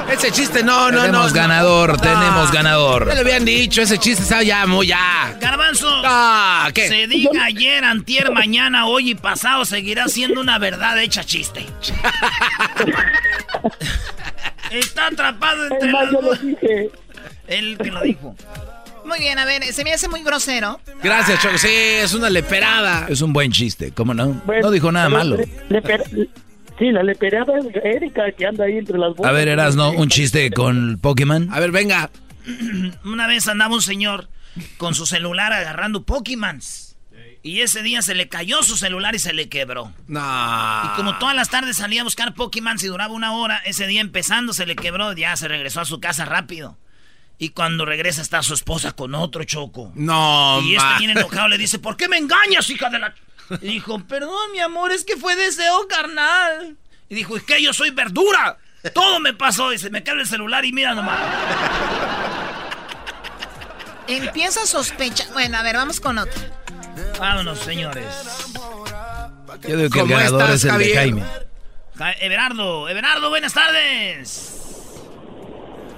Ese chiste no, no, no. tenemos no. ganador, No. tenemos ganador. Ya le habían dicho, ese chiste estaba ya muy ya. Garbanzo. Ah, ¿qué? Se diga ayer, antier, mañana, hoy y pasado, seguirá siendo una verdad hecha chiste. Está atrapado entre Es más, las yo lo dije. Él que lo dijo. Muy bien, a ver, se me hace muy grosero. Gracias, Choco. Sí, es una leperada. Es un buen chiste, ¿cómo no? Bueno, No dijo nada malo. le- le per- sí, la leperada es Erika que anda ahí entre las bolas. A ver, eras no un chiste con Pokémon. A ver, venga. Una vez andaba un señor con su celular agarrando Pokémons. Y ese día se le cayó su celular y se le quebró. No. Y como todas las tardes salía a buscar Pokémon si duraba una hora, ese día empezando se le quebró, ya se regresó a su casa rápido. Y cuando regresa está su esposa con otro choco. No, Y este viene enojado le dice, ¿por qué me engañas, hija de la...? Y dijo, perdón, mi amor, es que fue deseo carnal. Y dijo, es que yo soy verdura. Todo me pasó y se me cae el celular y mira nomás. Empieza a sospechar. Bueno, a ver, vamos con otro. Vámonos, señores. Yo digo que el ¿Cómo ganador estás, es el de Javier? Jaime. Ja- Everardo, Everardo, buenas tardes.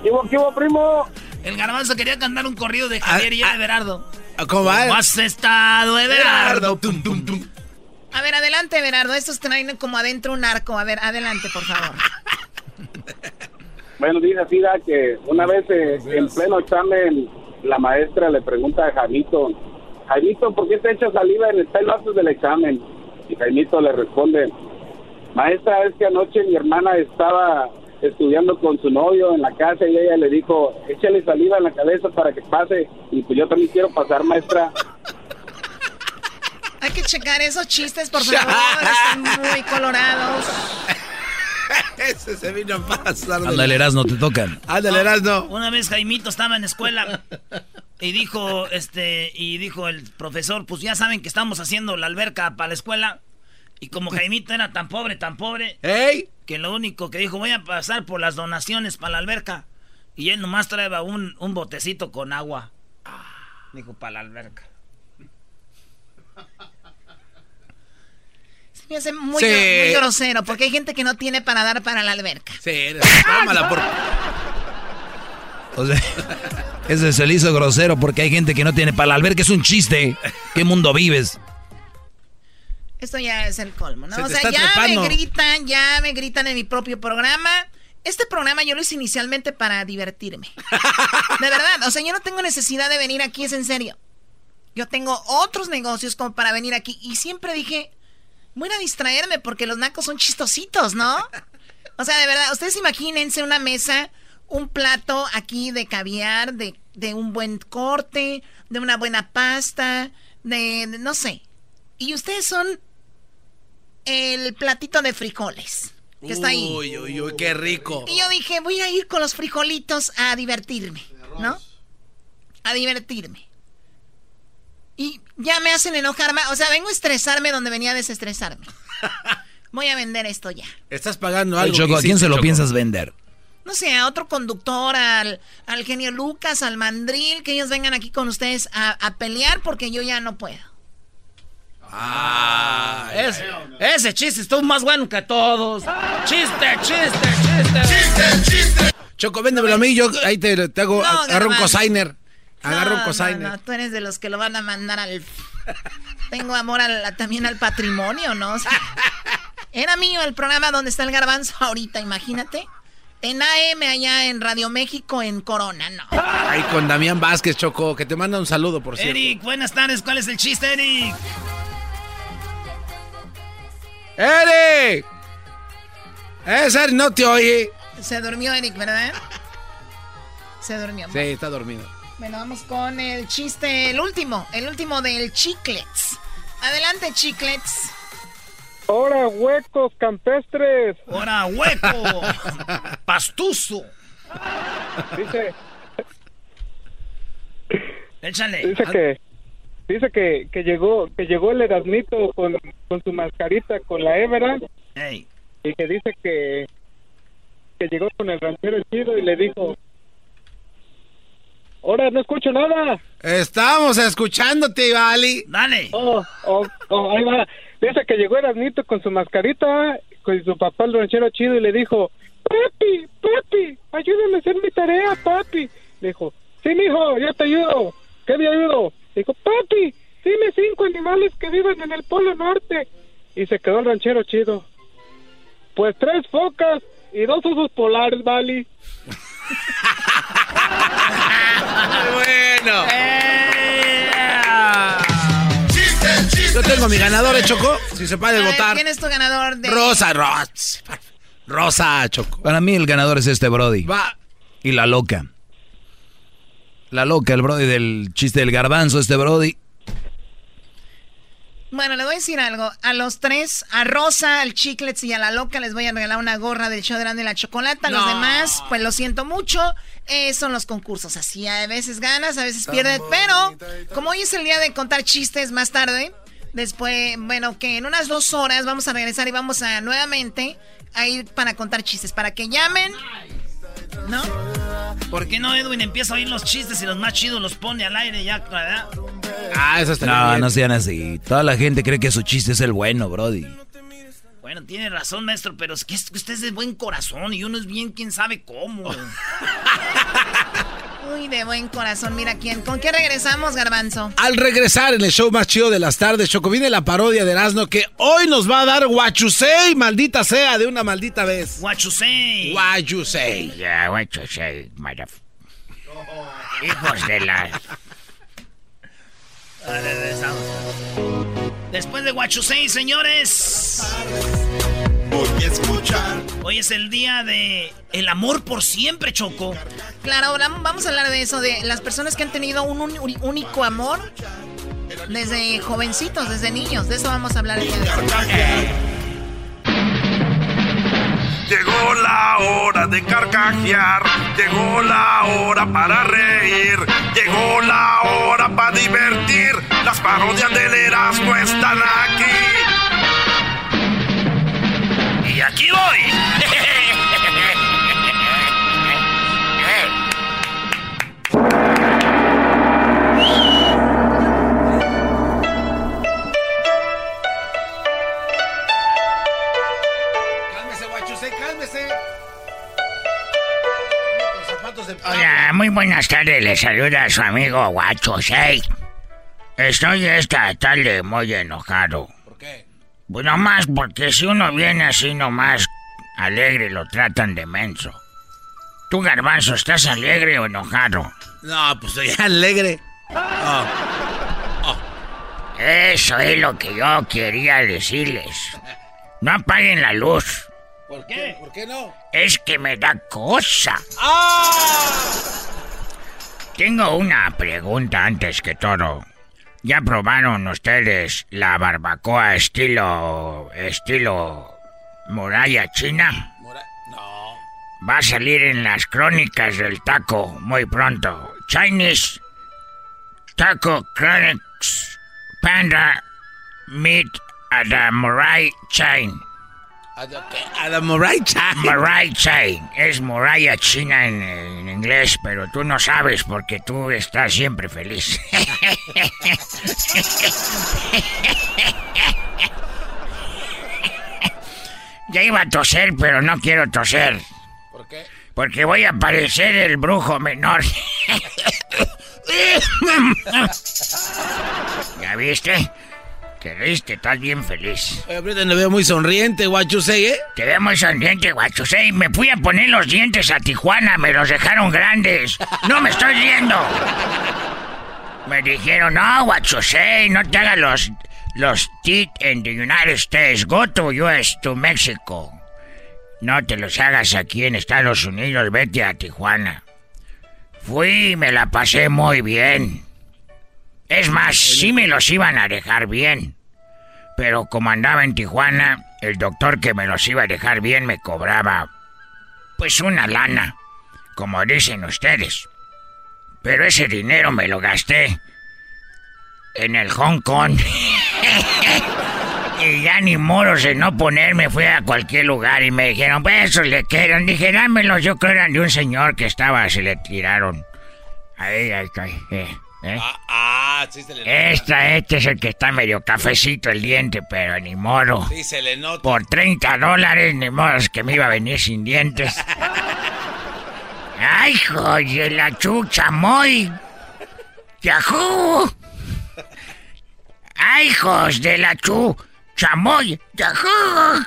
¿Qué hubo, qué hubo, primo? El garbanzo quería cantar un corrido de Javier y era Everardo. ¿Cómo va? ¿Cómo has estado, Everardo? Tum, tum, tum. A ver, adelante, Berardo. Estos traen como adentro un arco. A ver, adelante, por favor. Bueno, dice así da que una vez eh, en pleno examen la maestra le pregunta a Jaimito, Jaimito, ¿por qué te echas saliva en el pelo antes del examen? Y Jaimito le responde, maestra, es que anoche mi hermana estaba estudiando con su novio en la casa y ella le dijo, échale saliva en la cabeza para que pase y pues yo también quiero pasar, maestra. Hay que checar esos chistes, por favor. Están muy colorados. Ese se vino a pasar. Ándale, Erasmo, te tocan. Ándale, Erasmo. Una vez Jaimito estaba en escuela y dijo, este, y dijo el profesor, pues ya saben que estamos haciendo la alberca para la escuela. Y como Jaimito era tan pobre, tan pobre, que lo único que dijo, voy a pasar por las donaciones para la alberca. Y él nomás traía un, un botecito con agua. Dijo, para la alberca. Se me hace muy, Sí. gro- muy grosero, porque hay gente que no tiene para dar para la alberca. Sí, eres- tómala por... O sea, ese se le hizo grosero porque hay gente que no tiene para alberca. Es un chiste. ¿Qué mundo vives? Esto ya es el colmo, ¿no? Se o sea, ya trepando. me gritan, ya me gritan en mi propio programa. Este programa yo lo hice inicialmente para divertirme. De verdad, o sea, yo no tengo necesidad de venir aquí, es en serio. Yo tengo otros negocios como para venir aquí y siempre dije, voy a distraerme porque los nacos son chistositos, ¿no? O sea, de verdad, ustedes imagínense una mesa, un plato aquí de caviar, de, de un buen corte, de una buena pasta, de, de- no sé. Y ustedes son el platito de frijoles que está ahí. Uy, uy, uy, qué rico. Y yo dije, voy a ir con los frijolitos a divertirme, ¿no? A divertirme. Y ya me hacen enojar más. O sea, vengo a estresarme donde venía a desestresarme. Voy a vender esto ya. Estás pagando algo. Choco, ¿a quién se lo Choco. piensas vender? No sé, a otro conductor, al, al genio Lucas, al mandril, que ellos vengan aquí con ustedes a, a pelear porque yo ya no puedo. Ah, Ese, ese chiste estuvo más bueno que todos. Chiste, chiste, chiste. Chiste, chiste. Choco, véndemelo a mí, yo ahí te, te hago, No, agarro un cosigner. Agarro un No, cosigner. No, no, tú eres de los que lo van a mandar al... Tengo amor al- también al patrimonio, ¿no? O sea, era mío el programa donde está el garbanzo ahorita, imagínate. En AM allá en Radio México en Corona, no. Ahí con Damián Vázquez, Choco, que te manda un saludo, por cierto. Eric, buenas tardes. ¿Cuál es el chiste, Eric? ¡Eric! Ese no te oye. Se durmió Eric, ¿verdad? Se durmió. Sí, está dormido. Bueno, vamos con el chiste, el último, el último del Chiclets. Adelante, Chiclets. ¡Hora, huecos campestres! ¡Hora, hueco! ¡Pastuso! Dice, Échale. dice que dice que, que llegó que llegó el Erasmito con, con su mascarita con la Ey. y que dice que que llegó con el ranchero chido y le dijo ahora no escucho nada Estamos escuchándote, Vali. Dale. oh, oh, oh, ahí va dice que llegó Erasmito con su mascarita con su papá el ranchero chido y le dijo papi papi ayúdame a hacer mi tarea papi le dijo sí mijo yo te ayudo ¿qué me ayudo? Dijo papi dime cinco animales que viven en el polo norte y se quedó el ranchero chido pues tres focas y dos osos polares, Vali. bueno. Yo tengo mi ganador, ¿eh, Choco? Si se puede A ver, votar. ¿Quién es tu ganador de Rosa, Rosa. Rosa, Choco. Para mí el ganador es este Brody. Va. Y la loca. La loca, el Brody del chiste del garbanzo, este Brody. Bueno, le voy a decir algo. A los tres, a Rosa, al Chiclets y a la Loca les voy a regalar una gorra del show de Grande y la Chocolata. A los No. demás, pues lo siento mucho. Eh, son los concursos. Así, a veces ganas, a veces pierdes. Pero, como hoy es el día de contar chistes más tarde, después, bueno, que en unas dos horas vamos a regresar y vamos a nuevamente a ir para contar chistes. Para que llamen, ¿no? ¿Por qué no Edwin empieza a oír los chistes y los más chidos los pone al aire ya, ¿verdad? Ah, eso está No, bien. no sean así. Toda la gente cree que su chiste es el bueno, Brody. Bueno, tiene razón, maestro, pero es que es- usted es de buen corazón y uno es bien quién sabe cómo. Uy, de buen corazón. Mira quién. ¿Con qué regresamos, Garbanzo? Al regresar en el show más chido de las tardes, Choco, viene la parodia de Erasmo que hoy nos va a dar Guachusei, maldita sea, de una maldita vez. Guachusei. Guachusei. Ya, Guachusei, Hijos de la... Regresamos. Después de Guachusei, señores. Voy a escuchar. Hoy es el día de el amor por siempre, Choco. Claro, ahora vamos a hablar de eso, de las personas que han tenido un único amor desde jovencitos, desde niños. De eso vamos a hablar el día de hoy. Llegó la hora de carcajear, llegó la hora para reír, llegó la hora para divertir. Las parodias del Erasmo están aquí. Aquí voy. Cálmese, Guachusei, cálmese. De Hola, muy buenas tardes. Le saluda a su amigo Guachosei. Estoy esta tarde muy enojado. Pues nomás porque si uno viene así nomás alegre lo tratan de menso. Tú, Garbanzo, ¿estás alegre o enojado? No, pues estoy alegre. Oh, Eso es lo que yo quería decirles. No apaguen la luz. ¿Por qué? ¿Por qué no? Es que me da cosa. ¡Ah! Tengo una pregunta antes que todo. ¿Ya probaron ustedes la barbacoa estilo... estilo... muralla china? No. Va a salir en las crónicas del taco muy pronto. Chinese Taco Chronics Panda Meat at the Morai Chain. ¿A la. Morai Chain. Es muralla china en, en inglés, pero tú no sabes porque tú estás siempre feliz. ya iba a toser, pero no quiero toser. ¿Por qué? Porque voy a parecer el brujo menor. ¿Ya viste? Te reíste, estás bien feliz. Oye, ahorita me veo muy sonriente, Guachusei, ¿eh? Te veo muy sonriente, guachusei. Me fui a poner los dientes a Tijuana, me los dejaron grandes. No me estoy riendo. Me dijeron, no, guachusei, no te hagas los, los teeth en the United States. Go to US, to Mexico. No te los hagas aquí en Estados Unidos, vete a Tijuana. Fui y me la pasé muy bien. Es más, sí me los iban a dejar bien. Pero como andaba en Tijuana, el doctor que me los iba a dejar bien me cobraba, pues una lana, como dicen ustedes. Pero ese dinero me lo gasté en el Hong Kong. y ya ni moros de no ponerme, fui a cualquier lugar y me dijeron, pues esos le quedan. Dije, dámelos, yo creo eran de un señor que estaba, se le tiraron. Ahí, ahí, ahí. eh, eh. Ah, sí se le nota. Esta, este es el que está medio cafecito el diente, pero ni modo. Sí se le nota. Por 30 dólares, ni modo es que me iba a venir sin dientes. ¡Ay, joder, la chucha, muy! ¡Yahoo! ¡Ay, hijos de la chu! ¡Chamoy! ¡Yahoo!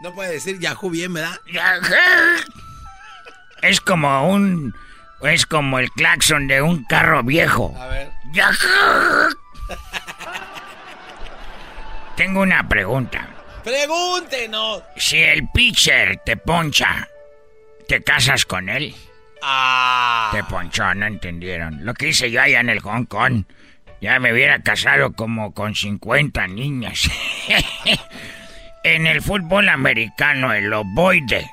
No puede decir Yahoo bien, ¿verdad? ¡Yahoo! Es como un... Es como el claxon de un carro viejo. A ver. Tengo una pregunta. Pregúntenos. Si el pitcher te poncha, ¿te casas con él? Ah. Te ponchó, no entendieron. Lo que hice yo allá en el Hong Kong. Ya me hubiera casado como con 50 niñas. en el fútbol americano, el ovoide,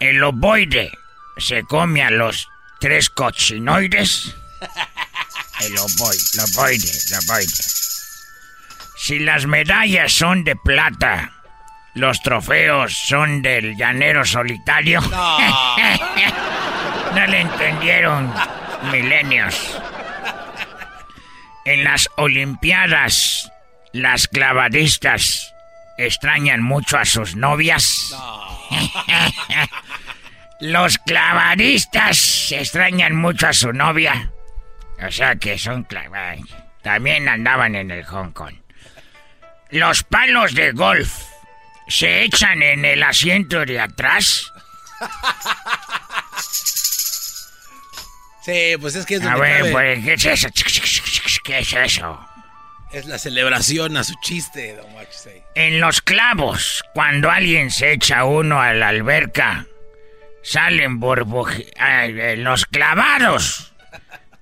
el ovoide se come a los tres cochinoides. El ovoide, el ovoide, el ovoide. Si las medallas son de plata, los trofeos son del llanero solitario. No, no le entendieron, milenios. En las Olimpiadas, las clavadistas extrañan mucho a sus novias. Los clavadistas extrañan mucho a su novia. O sea que son clavados. También andaban en el Hong Kong. Los palos de golf se echan en el asiento de atrás. Sí, pues es que es A donde ver, pues, ¿qué es eso? ¿Qué es eso? Es la celebración a su chiste, don. En los clavos, cuando alguien se echa uno a la alberca, salen burbujitas. En los clavados,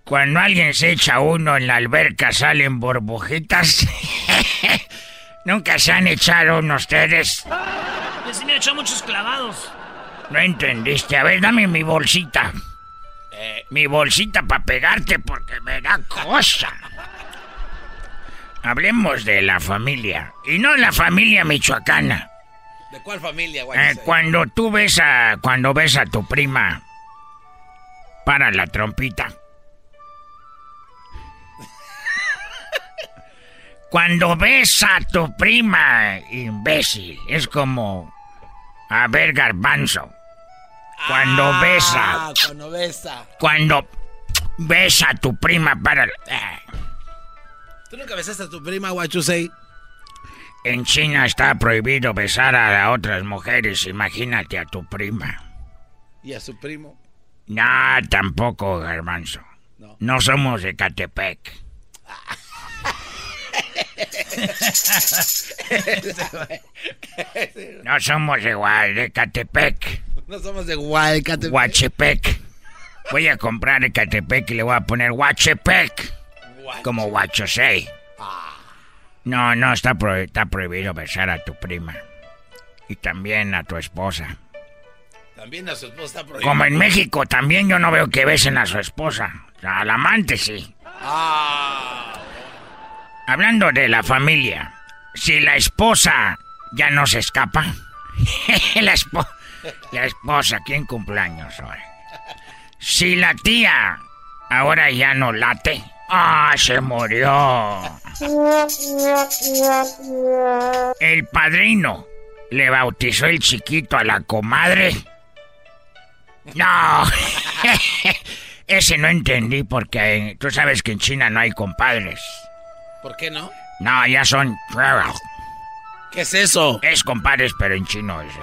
cuando alguien se echa uno en la alberca, salen burbujitas. Nunca se han echado uno ustedes. Yo sí me he hecho muchos clavados. No entendiste. A ver, dame mi bolsita. Mi bolsita para pegarte porque me da cosa. Hablemos de la familia. Y no la familia michoacana. ¿De cuál familia, Eh, Waxy? cuando tú ves a. Cuando ves a tu prima. Para la trompita. Cuando ves a tu prima, imbécil, es como. A ver, garbanzo. Cuando besa. Ah, cuando besa. Cuando ves a tu prima para. eh, ¿Tú nunca besaste a tu prima, Guachusei? En China está prohibido besar a otras mujeres, imagínate a tu prima. ¿Y a su primo? No, tampoco, garbanzo. No, somos de Catepec. No somos igual de Catepec. no somos de Guaycatepec. Huachepec. Voy a comprar el Catepec y le voy a poner Huachepec. Como Huachosei. No, no, está, pro- está prohibido besar a tu prima. Y también a tu esposa. También a su esposa está prohibido. Como en México también yo no veo que besen a su esposa. Al amante sí. Ah. Hablando de la familia, si la esposa ya no se escapa, la, espo- la esposa, ¿quién cumpleaños hoy? Si la tía ahora ya no late, ¡ah, se murió! El padrino le bautizó el chiquito a la comadre. No, ese no entendí porque tú sabes que en China no hay compadres. ¿Por qué no? No, ya son. ¿Qué es eso? Es compadres, pero en chino es.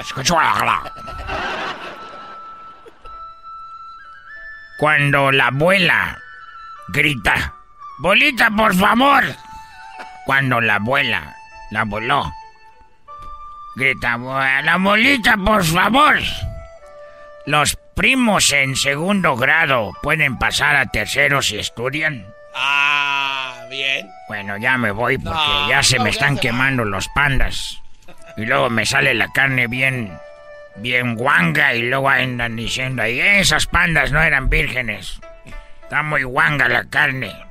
Cuando la abuela grita: ¡Bolita, por favor! Cuando la abuela, la abuelo, grita: ¡La bolita, por favor! Los primos en segundo grado pueden pasar a tercero si estudian. Ah, bien. Bueno, ya me voy porque No, ya se no, me están se quemando los pandas. Y luego me sale la carne bien, bien guanga y luego andan diciendo ahí, esas pandas no eran vírgenes. Está muy guanga la carne.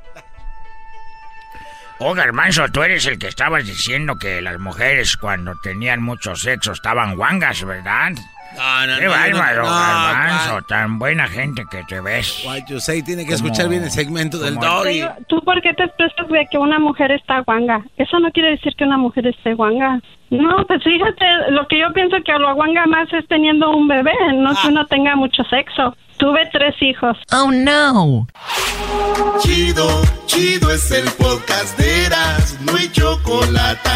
Oh, Garbanzo, tú eres el que estabas diciendo que las mujeres cuando tenían mucho sexo estaban guangas, ¿verdad? No, no, Qué no, bárbaro, no, no, Garbanzo, tan buena gente que te ves. Guachusei tiene que Como- escuchar bien el segmento del doggy. ¿Tú por qué te expresas de que una mujer está guanga? Eso no quiere decir que una mujer esté guanga. No, pues fíjate, lo que yo pienso que lo guanga más es teniendo un bebé, no que uno tenga mucho sexo. Tuve tres hijos. Oh no. Chido, chido es el podcast de Eras, no hay chocolate.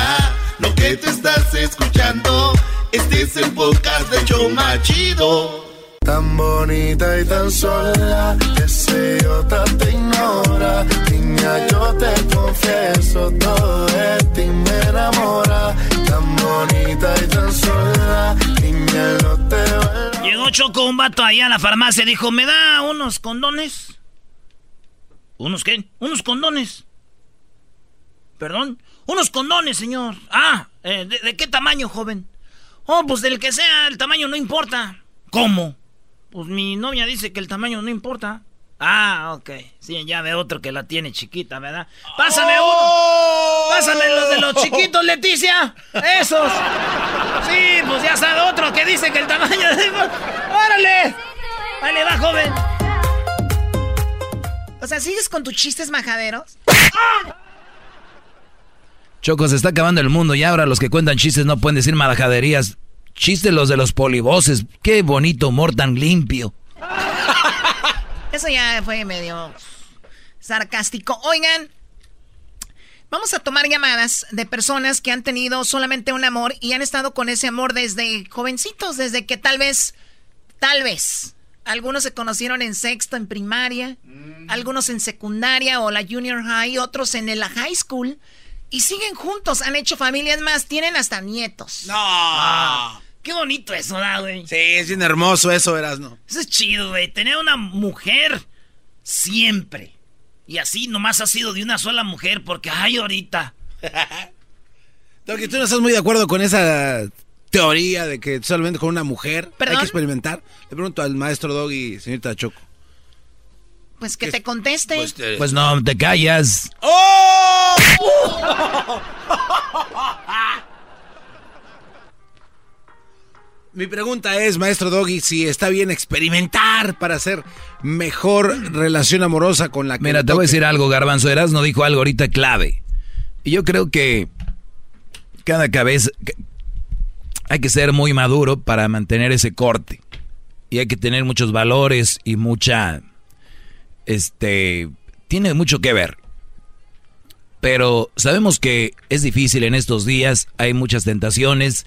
Lo que te estás escuchando, este es el podcast de Choma Chido. Tan bonita y tan sola, ese idiota te ignora. Niña, yo te confieso, todo de ti me enamora. Tan bonita y tan sola, niña, no te. Llegó Choco un vato allá a la farmacia. Dijo, ¿me da unos condones? ¿Unos qué? Unos condones. ¿Perdón? Unos condones, señor. Ah, eh, ¿de, ¿de qué tamaño, joven? Oh, pues del que sea, el tamaño no importa. ¿Cómo? Pues mi novia dice que el tamaño no importa. Ah, ok. Sí, ya ve otro que la tiene chiquita, ¿verdad? Pásame uno. Pásame los de los chiquitos, Leticia. Esos. Sí, pues ya sabe otro que dice que el tamaño de... ¡Órale! Ahí le va, joven. O sea, ¿sigues con tus chistes majaderos? Choco, se está acabando el mundo y ahora los que cuentan chistes no pueden decir malajaderías. Chistes los de los polivoces. Qué bonito humor tan limpio. Eso ya fue medio sarcástico. Oigan, vamos a tomar llamadas de personas que han tenido solamente un amor y han estado con ese amor desde jovencitos, desde que tal vez, tal vez, algunos se conocieron en sexto, en primaria, algunos en secundaria o la junior high, otros en la high school. Y siguen juntos, han hecho familias más, tienen hasta nietos. No. Ah, qué bonito eso, ¿da, güey? Sí, es bien hermoso eso, Erasno. Eso es chido, güey. Tener una mujer siempre. Y así nomás ha sido de una sola mujer, porque ay, ahorita. Toki, ¿tú no estás muy de acuerdo con esa teoría de que solamente con una mujer hay que experimentar? Le pregunto al maestro Doggy, señorita Choco. Pues que te conteste. Pues, te- Pues no, te callas. ¡Oh! Mi pregunta es, maestro Doggy, si está bien experimentar para hacer mejor relación amorosa con la que Mira, te voy a decir algo, Garbanzo no dijo algo ahorita clave. Y yo creo que cada cabeza hay que ser muy maduro para mantener ese corte. Y hay que tener muchos valores y mucha este tiene mucho que ver. Pero sabemos que es difícil en estos días, hay muchas tentaciones.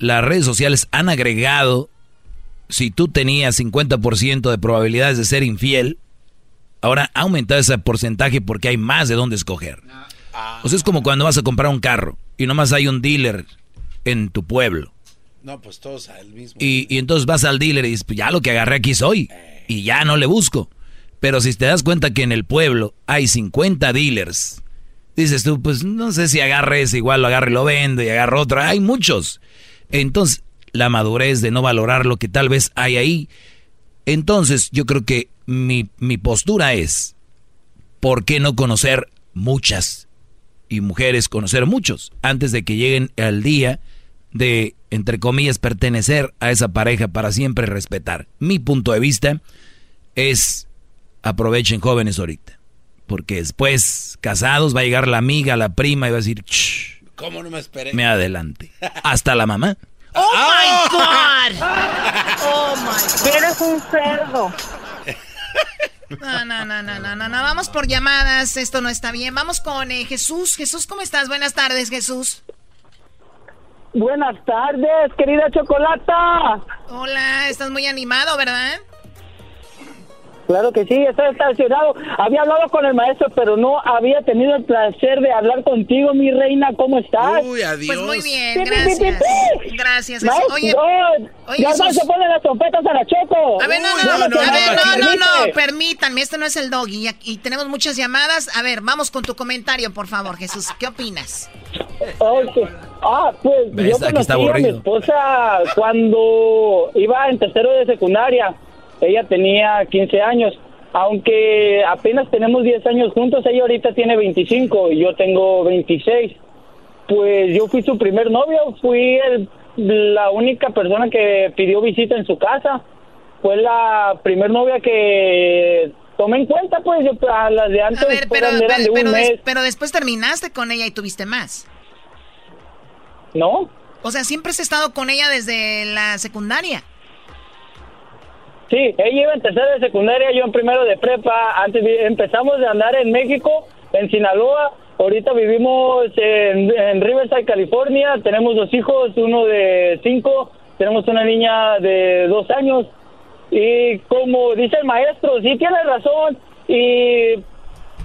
Las redes sociales han agregado si tú tenías 50% de probabilidades de ser infiel, ahora ha aumentado ese porcentaje porque hay más de dónde escoger. O sea, es como cuando vas a comprar un carro y nomás hay un dealer en tu pueblo. No, pues todos al mismo. Y, y entonces vas al dealer y dices, pues ya lo que agarré aquí soy. Y ya no le busco. Pero si te das cuenta que en el pueblo hay 50 dealers, dices tú, pues no sé si agarre ese, igual lo agarre y lo vendo y agarro otro. Hay muchos. Entonces, la madurez de no valorar lo que tal vez hay ahí. Entonces, yo creo que mi, mi postura es, ¿por qué no conocer muchas? Y mujeres conocer muchos, antes de que lleguen al día de, entre comillas, pertenecer a esa pareja para siempre respetar. Mi punto de vista es, aprovechen jóvenes ahorita. Porque después, casados, va a llegar la amiga, la prima y va a decir, "Shh, ¿Cómo no me esperé? me adelante. Hasta la mamá. ¡Oh, my God! ¡Oh, my God! Eres un cerdo. No, no, no, no, no, no, no. Vamos por llamadas. Esto no está bien. Vamos con eh, Jesús. Jesús, ¿cómo estás? Buenas tardes, Jesús. Buenas tardes, querida Chocolata. Hola, estás muy animado, ¿verdad? Claro que sí, estoy estacionado. Había hablado con el maestro, pero no había tenido el placer de hablar contigo, mi reina. ¿Cómo estás? Uy, adiós. Pues muy bien, Pi, pi, pi, gracias. pi. Gracias. Maestro, Oye, oye, ya Jesús. se pone las trompetas a la Choco. A ver, no, Uy, no, no, que a ver, no, no, permite. no, permítanme, este no es el doggy y- y tenemos muchas llamadas. A ver, vamos con tu comentario, por favor, Jesús. ¿Qué opinas? Ok. Ah, pues ¿Ves? yo Aquí está conocí a mi esposa cuando iba en tercero de secundaria. Ella tenía 15 años. Aunque apenas tenemos 10 años juntos, ella ahorita tiene 25 y yo tengo 26. Pues yo fui su primer novio, fui el- la única persona que pidió visita en su casa. Fue la primer novia que tomé en cuenta, pues yo, a las de antes A ver, pero, de un pero, des- pero después terminaste con ella y tuviste más. ¿No? O sea, siempre has estado con ella desde la secundaria. Sí, ella iba en tercero de secundaria, yo en primero de prepa. Antes empezamos de andar en México, en Sinaloa. Ahorita vivimos en, en Riverside, California. Tenemos dos hijos, uno de cinco. Tenemos una niña de dos años. Y como dice el maestro, sí tiene razón. Y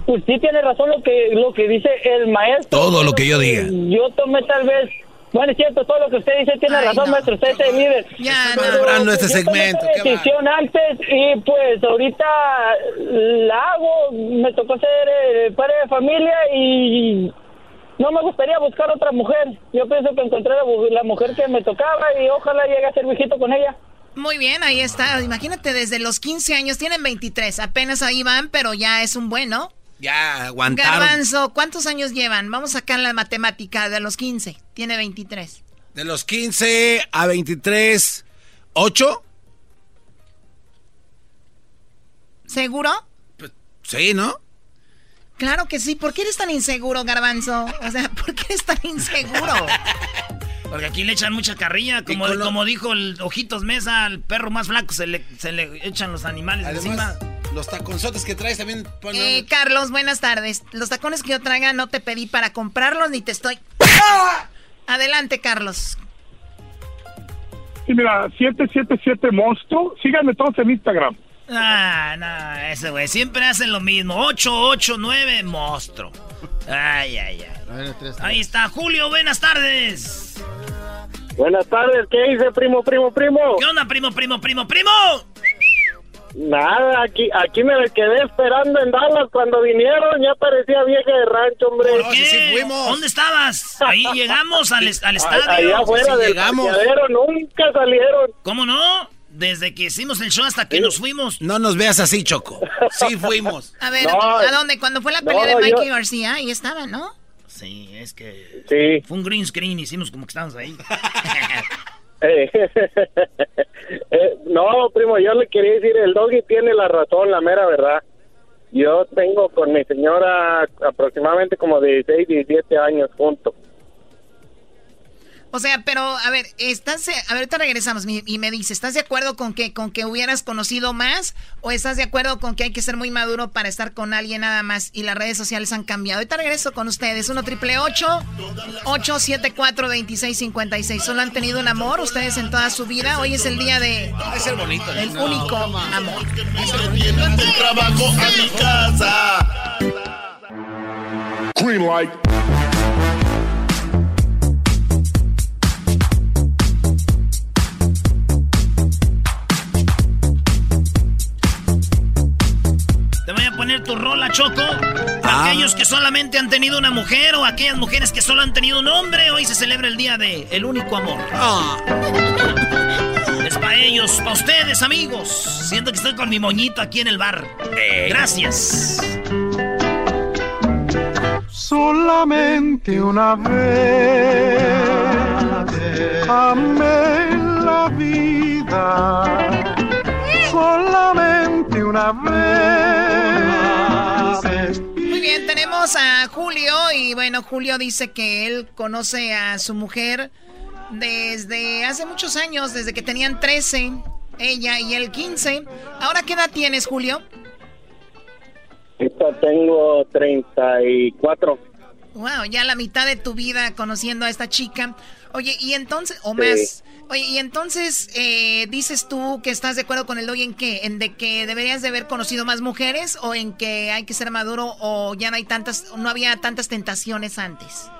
pues sí tiene razón lo que lo que dice el maestro. Todo lo que yo diga. Yo tomé tal vez... Bueno, es cierto, todo lo que usted dice tiene Ay, razón, no. maestro. Usted es el líder. Ya, no. Este yo tomé segmento, esa qué decisión antes y pues ahorita la hago. Me tocó ser eh, padre de familia y no me gustaría buscar otra mujer. Yo pienso que encontré la, la mujer que me tocaba y ojalá llegue a ser viejito con ella. Muy bien, ahí está. Imagínate, desde los 15 años, tienen 23, apenas ahí van, pero ya es un bueno. Ya, aguantaron. Garbanzo, ¿cuántos años llevan? Vamos a sacar la matemática de los 15. Tiene 23. De los 15 a 23, ¿8? ¿Seguro? Sí, ¿no? Claro que sí. ¿Por qué eres tan inseguro, Garbanzo? O sea, ¿por qué eres tan inseguro? Porque aquí le echan mucha carrilla, como, como dijo el Ojitos Mesa, al perro más flaco se le, se le echan los animales Además, Los taconzotes que traes también. Eh, Carlos, buenas tardes. Los tacones que yo traiga no te pedí para comprarlos ni te estoy... Adelante, Carlos. Sí, mira, 777 Monstruo. Síganme todos en Instagram. Ah, no, ese güey. Siempre hacen lo mismo. 889 Monstruo. Ay, ay, ay. Ahí está, Julio, buenas tardes. Buenas tardes, ¿qué dice, primo, primo, primo? ¿Qué onda, primo, primo, primo, primo? Nada, aquí, aquí me quedé esperando en Dallas cuando vinieron, ya parecía vieja de rancho, hombre. ¿Por qué? ¿Dónde estabas? Ahí llegamos al, al estadio. Allá afuera Sí, del llegamos. nunca salieron. ¿Cómo no? Desde que hicimos el show hasta que nos fuimos. No nos veas así, Choco. Sí fuimos. A ver, No, ¿a dónde? Cuando fue la pelea no, de Mikey yo- García, ahí estaba, ¿no? Sí, es que Sí. fue un green screen, hicimos como que estábamos ahí. Eh, eh, no, primo, yo le quería decir, el doggy tiene la razón, la mera verdad. Yo tengo con mi señora aproximadamente como 16, 17 años juntos. O sea, pero, a ver, estás, a ver, ahorita regresamos y me dice, ¿estás de acuerdo con que, con que hubieras conocido más? ¿O estás de acuerdo con que hay que ser muy maduro para estar con alguien nada más y las redes sociales han cambiado? Ahorita regreso con ustedes, 1 triple 874 2656 ¿Solo han tenido un amor ustedes en toda su vida? Hoy es el día de... Es el bonito. El único amor. Del trabajo a mi casa. Green light. Choco. Ah. Aquellos que solamente han tenido una mujer o aquellas mujeres que solo han tenido un hombre, hoy se celebra el día de el único amor. Ah. Es para ellos, para ustedes, amigos. Siento que estoy con mi moñito aquí en el bar. Gracias. Solamente una vez amé la vida. Solamente una vez. Bien, tenemos a Julio y bueno, Julio dice que él conoce a su mujer desde hace muchos años, desde que tenían 13, ella y él 15. Ahora, ¿qué edad tienes, Julio? Ahorita tengo 34. Wow, ya la mitad de tu vida conociendo a esta chica. Oye, y entonces, o Sí. más. Oye, y entonces, eh, dices tú que estás de acuerdo con el doggy en qué? ¿En de que deberías de haber conocido más mujeres o en que hay que ser maduro o ya no hay tantas, no había tantas tentaciones antes?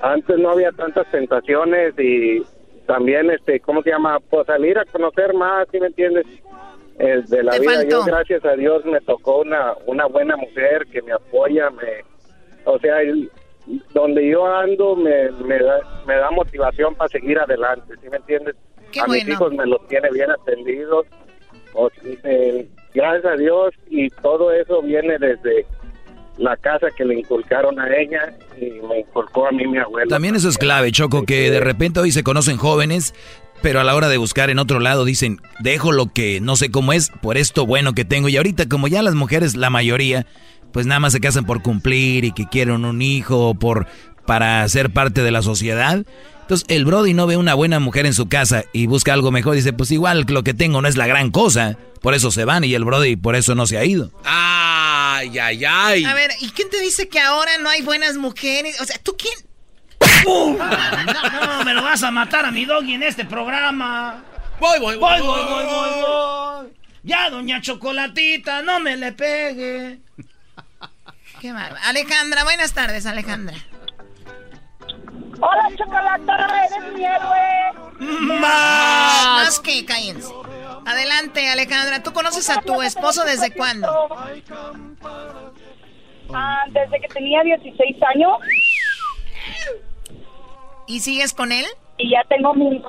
Antes no había tantas tentaciones y también, este, ¿cómo se llama? Pues salir a conocer más, ¿sí me entiendes? Eh, de la Te vida. faltó. Yo, gracias a Dios, me tocó una, una buena mujer que me apoya, me, o sea, el- donde yo ando me, me, da, me da motivación para seguir adelante, ¿sí me entiendes? Qué a mis hijos me los tiene bien atendidos, o- eh, gracias a Dios, y todo eso viene desde la casa que le inculcaron a ella y me inculcó a mí mi abuelo. También eso es clave, Choco, que de repente hoy se conocen jóvenes, pero a la hora de buscar en otro lado dicen, dejo lo que no sé cómo es por esto bueno que tengo. Y ahorita como ya las mujeres, la mayoría, pues nada más se casan por cumplir y que quieren un hijo, por para ser parte de la sociedad. Entonces el Brody no ve una buena mujer en su casa y busca algo mejor. Dice, pues igual lo que tengo no es la gran cosa. Por eso se van y el Brody por eso no se ha ido. Ay, ay, ay. A ver, ¿y quién te dice que ahora no hay buenas mujeres? O sea, ¿tú quién? No, no, me lo vas a matar a mi doggy en este programa. Voy, voy, voy, voy, voy, voy, voy. Ya, doña Chocolatita, no me le pegue. Qué. Alejandra, buenas tardes, Alejandra. Hola, Chocolata, eres mi héroe. Más que cállense. Adelante, Alejandra. ¿Tú conoces a tu esposo desde cuándo? Ah, desde que tenía 16 años. ¿Y sigues con él? Y ya tengo mis...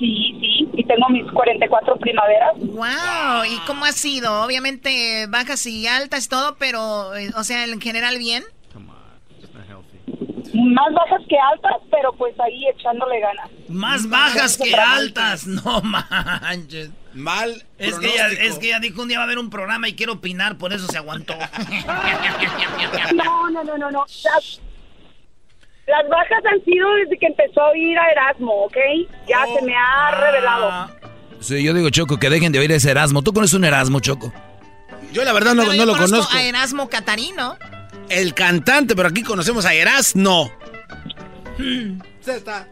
Sí, sí, y tengo mis 44 primaveras. Wow, ¿y cómo ha sido? Obviamente bajas y altas todo, pero, eh, o sea, en general bien. Más bajas que altas, pero pues ahí echándole ganas. Más bajas que altas, no manches. Mal. Es que, ella, es que ella dijo un día va a haber un programa y quiere opinar, por eso se aguantó. no, no, no, no, no. Las, bajas han sido desde que empezó a oír a Erasmo, ¿ok? Ya se me ha revelado. Sí, yo digo, Choco, que dejen de oír ese Erasmo. ¿Tú conoces un Erasmo, Choco? Yo la verdad no, no lo conozco. a Erasmo Catarino. El cantante, pero aquí conocemos a Erasmo. Se está.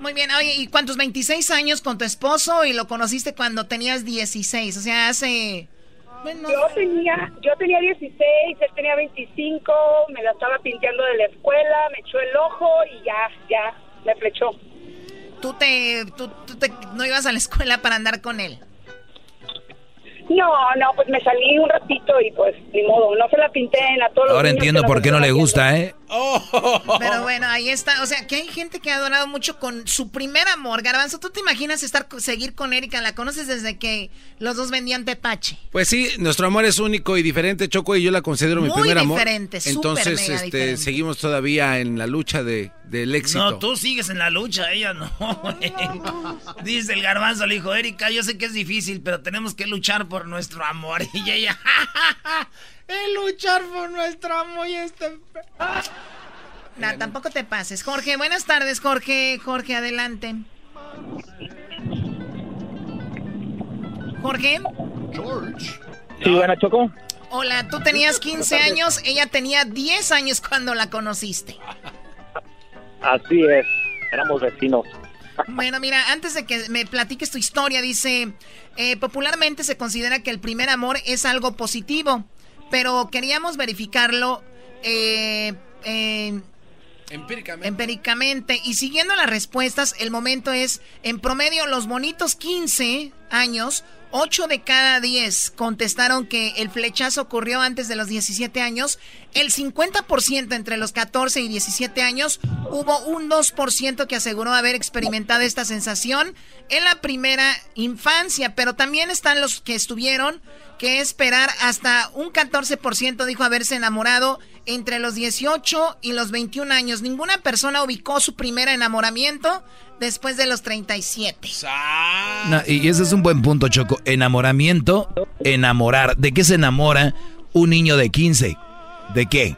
Muy bien, oye, ¿y cuántos? 26 años con tu esposo y lo conociste cuando tenías 16, o sea, hace... Bueno, yo tenía, yo tenía 16, él tenía 25, me la estaba pinteando de la escuela, me echó el ojo y ya, ya, me flechó. ¿Tú te, tú, tú te, no ibas a la escuela para andar con él? No, no, pues me salí un ratito y pues ni modo, no se la pinté en a todos Ahora entiendo por qué no le gusta, ¿eh? Pero bueno, ahí está, o sea, que hay gente que ha adorado mucho con su primer amor. Garbanzo, ¿tú te imaginas estar seguir con Erika? ¿La conoces desde que los dos vendían tepache? Pues sí, nuestro amor es único y diferente, Choco, y yo la considero mi primer amor. diferente, Entonces, este, diferente. seguimos todavía en la lucha de, del éxito. No, tú sigues en la lucha, ella no. Dice el garbanzo, le dijo, Erika, yo sé que es difícil, pero tenemos que luchar por nuestro amor. Y ella, el luchar por nuestro amor y este... No, tampoco te pases. Jorge, buenas tardes, Jorge. Jorge, adelante. Jorge. George. Sí, buena Choco. Hola, tú tenías 15 años, ella tenía 10 años cuando la conociste. Así es, éramos vecinos. Bueno, mira, antes de que me platiques tu historia, dice, eh, popularmente se considera que el primer amor es algo positivo, pero queríamos verificarlo eh, eh, Empíricamente. Empíricamente. Y siguiendo las respuestas, el momento es, en promedio, los bonitos 15 años, 8 de cada 10 contestaron que el flechazo ocurrió antes de los 17 años. El 50% entre los 14 y 17 años, hubo un 2% que aseguró haber experimentado esta sensación en la primera infancia. Pero también están los que estuvieron que esperar hasta un 14% dijo haberse enamorado entre los 18 y los 21 años. Ninguna persona ubicó su primer enamoramiento después de los 37. y ese es un buen punto, Choco. Enamoramiento, enamorar. ¿De qué se enamora un niño de 15? ¿De qué?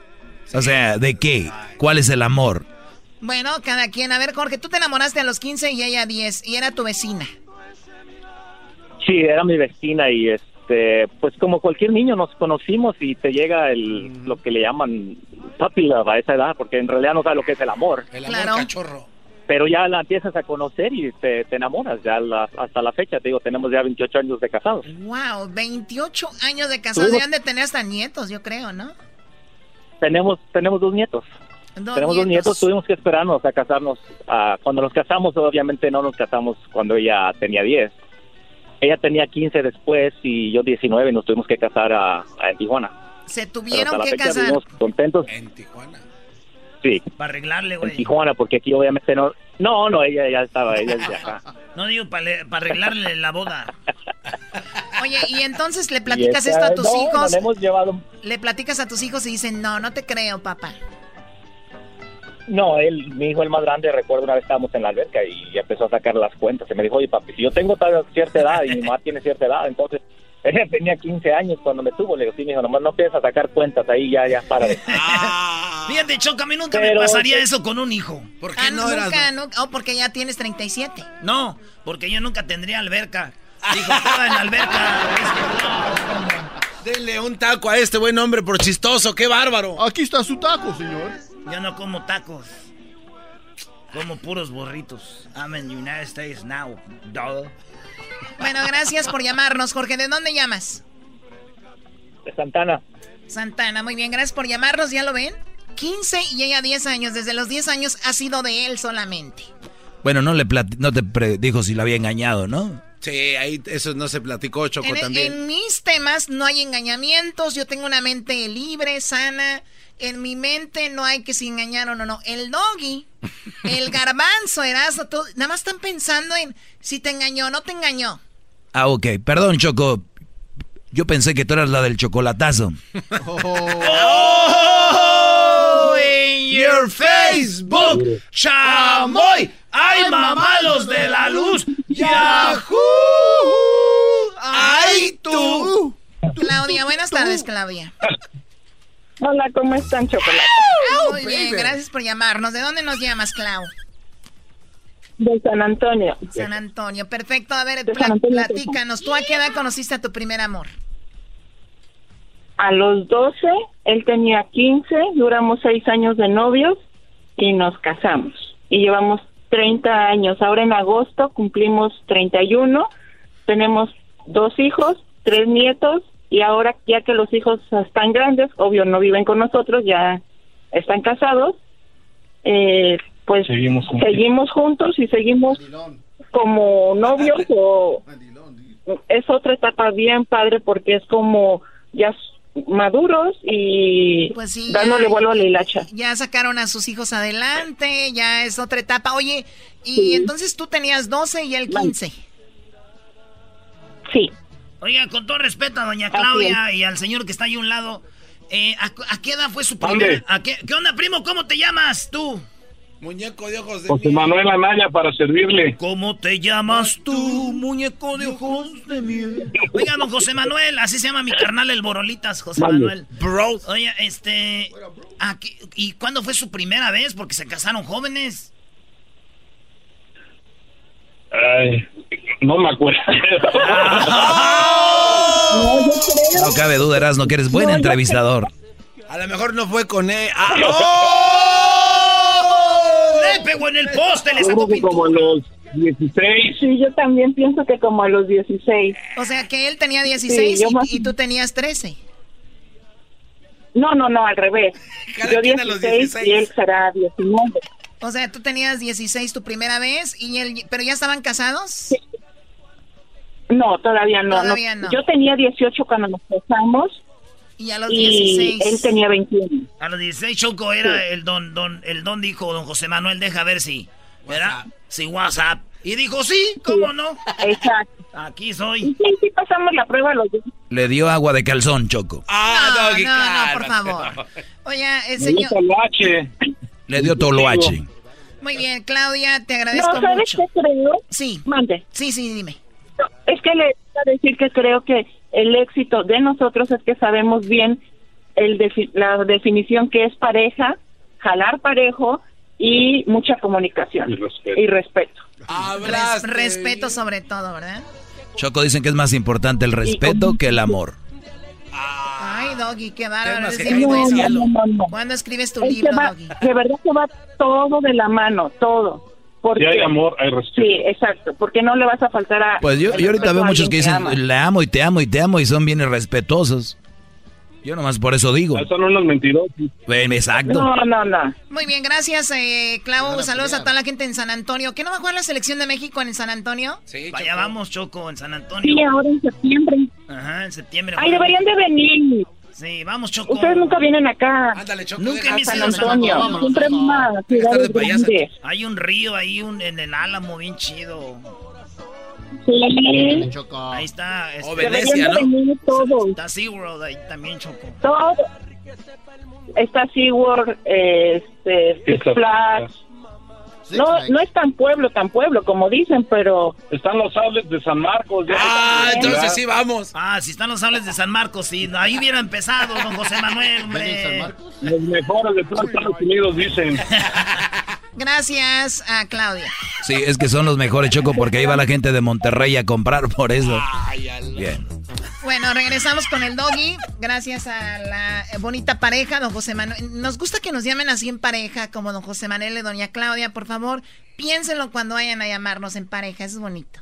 O sea, ¿de qué? ¿Cuál es el amor? Bueno, cada quien. A ver, Jorge, tú te enamoraste a los 15 y ella a 10 y era tu vecina. Sí, era mi vecina y es este, pues como cualquier niño nos conocimos y te llega el lo que le llaman puppy love a esa edad, porque en realidad no sabes lo que es el amor. El amor cachorro. Pero ya la empiezas a conocer y te, enamoras, ya hasta la fecha, te digo, tenemos ya 28 años de casados. Wow, 28 años de casados, deben de tener hasta nietos, yo creo, ¿no? Tenemos, tenemos dos nietos. tenemos dos nietos, tuvimos que esperarnos a casarnos. Cuando nos casamos, obviamente no nos casamos cuando ella tenía 10 ella tenía 15 después y yo 19 y nos tuvimos que casar a, en Tijuana. ¿Se tuvieron que casar? contentos. ¿En Tijuana? Sí. Para arreglarle, güey. En Tijuana, porque aquí obviamente no... No, no, ella ya estaba, ella es de acá. No digo para arreglarle la boda. Oye, y entonces le platicas esto a tus hijos. hemos llevado... Le platicas a tus hijos y dicen, no, no te creo, papá. No, él, mi hijo el más grande, recuerdo una vez estábamos en la alberca y empezó a sacar las cuentas. Y me dijo, oye papi, si yo tengo cierta edad y mi mamá tiene cierta edad, entonces ella tenía 15 años cuando me tuvo. Le digo, sí, mi hijo, nomás no a sacar cuentas ahí, ya, ya, para. Ah. Fíjate, Choca, a mí nunca me pasaría eso con un hijo. ¿Por qué ah, no nunca, nunca, oh, porque ya tienes 37. No, porque yo nunca tendría alberca. Dijo, estaba en la alberca. Denle un taco a este buen hombre por chistoso, qué bárbaro. Aquí está su taco, señor. Yo no como tacos. Como puros burritos. I'm in United States now, dog. Bueno, gracias por llamarnos, Jorge. ¿De dónde llamas? De Santana. Santana, muy bien, gracias por llamarnos, ¿ya lo ven? 15 y ella 10 años. Desde los 10 años ha sido de él solamente. Bueno, no, le no te dijo si lo había engañado, ¿no? Sí, ahí eso no se platicó, Choco, también. En mis temas no hay engañamientos, yo tengo una mente libre, sana en mi mente no hay que se engañar o no, no. El doggy El garbanzo, Erasmo, tú, nada más están pensando en si te engañó o no te engañó. Ah, ok. Perdón, Choco. Yo pensé que tú eras la del chocolatazo. Oh, in your Facebook, chamoy, ay mamalos de la luz, yahoo, ay tú. Claudia, buenas tardes, Claudia. Hola, ¿cómo están, Chocolate? Muy bien, gracias por llamarnos. ¿De dónde nos llamas, Clau? De San Antonio. San Antonio, perfecto. A ver, Antonio, platícanos. ¿Tú a qué edad conociste a tu primer amor? A los 12, él tenía 15, duramos 6 años de novios y nos casamos. Y llevamos 30 años. Ahora en agosto cumplimos 31. Tenemos dos hijos, tres nietos y ahora ya que los hijos están grandes, obvio no viven con nosotros, ya están casados, eh, pues Seguimos juntos. seguimos juntos y seguimos como novios o es otra etapa bien padre porque es como ya maduros y Pues sí, dándole ya- vuelo a la hilacha. Ya sacaron a sus hijos adelante, ya es otra etapa. Oye, y entonces tú tenías 12 y él 15. Sí. Oiga, con todo respeto a doña Claudia y al señor que está ahí a un lado, eh, ¿a, a qué edad fue su ¿Dónde? primera? ¿A qué, ¿Qué onda, primo? ¿Cómo te llamas tú? Muñeco de ojos de José Manuel Anaya para servirle. ¿Cómo te llamas tú, muñeco de ojos de miel? Oiga, don José Manuel, así se llama mi carnal el Borolitas, José. Manuel. Bro. Oye, este... ¿a qué- ¿Y cuándo fue su primera vez? Porque se casaron jóvenes. Ay, no me acuerdo. No cabe duda, Erasmo, que eres buen entrevistador. A lo mejor no fue con él. ¡Ah! ¡Le pegó en el poste! ¡Le sacó que como a los 16. Sí, yo también pienso que como a los 16. O sea que él tenía 16 Sí, y- más- y, tú tenías 13. No, no, no, al revés. Cada yo quien a los 16 y él será 19. O sea, tú tenías 16 tu primera vez y él, pero ya estaban casados. No, todavía no. Todavía no. Yo tenía 18 cuando nos casamos Y a los y 16. él tenía 21. A los 16 Choco era el don, don, el don dijo, don José Manuel, deja ver si, ¿verdad? Si WhatsApp. Y dijo, sí, ¿cómo no? Exacto. Aquí soy. sí, sí pasamos la prueba los dos. Le dio agua de calzón, Choco. Ah, no, Doggy, no, no, por favor. no. Oye, el señor. el H. Le dio toloache. Muy bien, Claudia, te agradezco No, ¿sabes mucho. qué creo? Sí, Mande. sí, sí, dime. Es que le voy a decir que creo que el éxito de nosotros es que sabemos bien el defi- la definición que es pareja, jalar parejo y mucha comunicación Y respeto. y respeto. Res- respeto sobre todo, ¿verdad? Choco dicen que es más importante el respeto que el amor. Ay, Doggy, qué bárbaro. No, no, no. ¿Cuándo escribes tu Es libro, va- Doggy? de verdad que va todo de la mano, todo. Porque, Si hay amor, hay respeto. Sí, exacto, porque no le vas a faltar a... Pues yo, yo ahorita veo muchos que dicen, ama. le amo y te amo y te amo y son bien irrespetuosos. Yo nomás por eso digo. Son unos mentirosos. Ven, exacto. No, no, no. Muy bien, gracias, eh, Clau. Saludos a toda la gente en San Antonio. ¿Qué no va a jugar la selección de México en San Antonio? Sí, allá Choco. vamos, Choco, en San Antonio. Sí, ahora en septiembre. Ajá, en septiembre. Ay, deberían de venir. Sí, vamos, Choco. Ustedes nunca vienen acá. Ándale, Choco. Nunca a San Antonio. Siempre de grande. Hay un río ahí un, en el Álamo bien chido. Sí. Ahí está. este, Deberían Venecia, ¿no? todos. Está SeaWorld ahí también, Choco. Todo. Está SeaWorld, eh, este, Six Flags. No, no es tan pueblo, tan pueblo, como dicen, pero Están los sables de San Marcos. ya. Ah, entonces sí, vamos. Ah, si están los sables de San Marcos, sí. Ahí hubiera empezado, don José Manuel, hombre. Los mejores de todos Estados Unidos dicen. Gracias a Claudia. Sí, es que son los mejores, Choco, porque ahí va la gente de Monterrey a comprar por eso. Bien. Bueno, regresamos con el doggy. Gracias a la bonita pareja, don José Manuel. Nos gusta que nos llamen así en pareja, como don José Manuel y doña Claudia. Por favor, piénsenlo cuando vayan a llamarnos en pareja. Eso es bonito.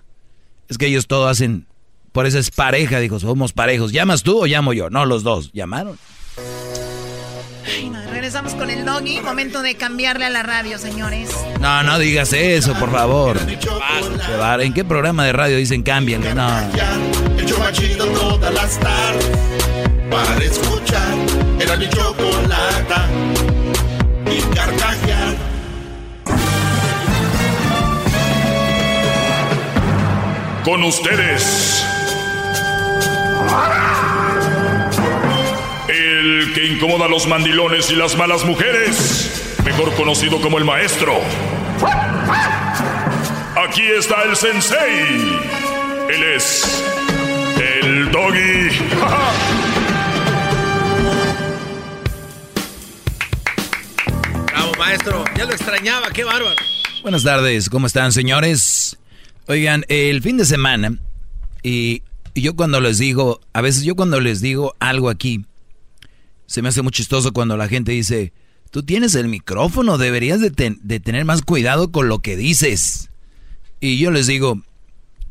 Es que ellos todo hacen, por eso es pareja, dijo, somos parejos. ¿Llamas tú o llamo yo? No, los dos. ¿Llamaron? Bueno, regresamos con el doggy. Momento de cambiarle a la radio, señores. No, no digas eso, por favor. ¿En qué programa de radio dicen cámbienle? No más chido todas las tardes. Para escuchar. Era mi chocolata. Y carcajear. Con ustedes. El que incomoda a los mandilones y las malas mujeres. Mejor conocido como el maestro. Aquí está el sensei. Él es el doggy. Bravo, maestro. Ya lo extrañaba, qué bárbaro. Buenas tardes, ¿cómo están, señores? Oigan, el fin de semana, y, yo cuando les digo, a veces yo cuando les digo algo aquí, se me hace muy chistoso cuando la gente dice, tú tienes el micrófono, deberías de, de tener más cuidado con lo que dices. Y yo les digo,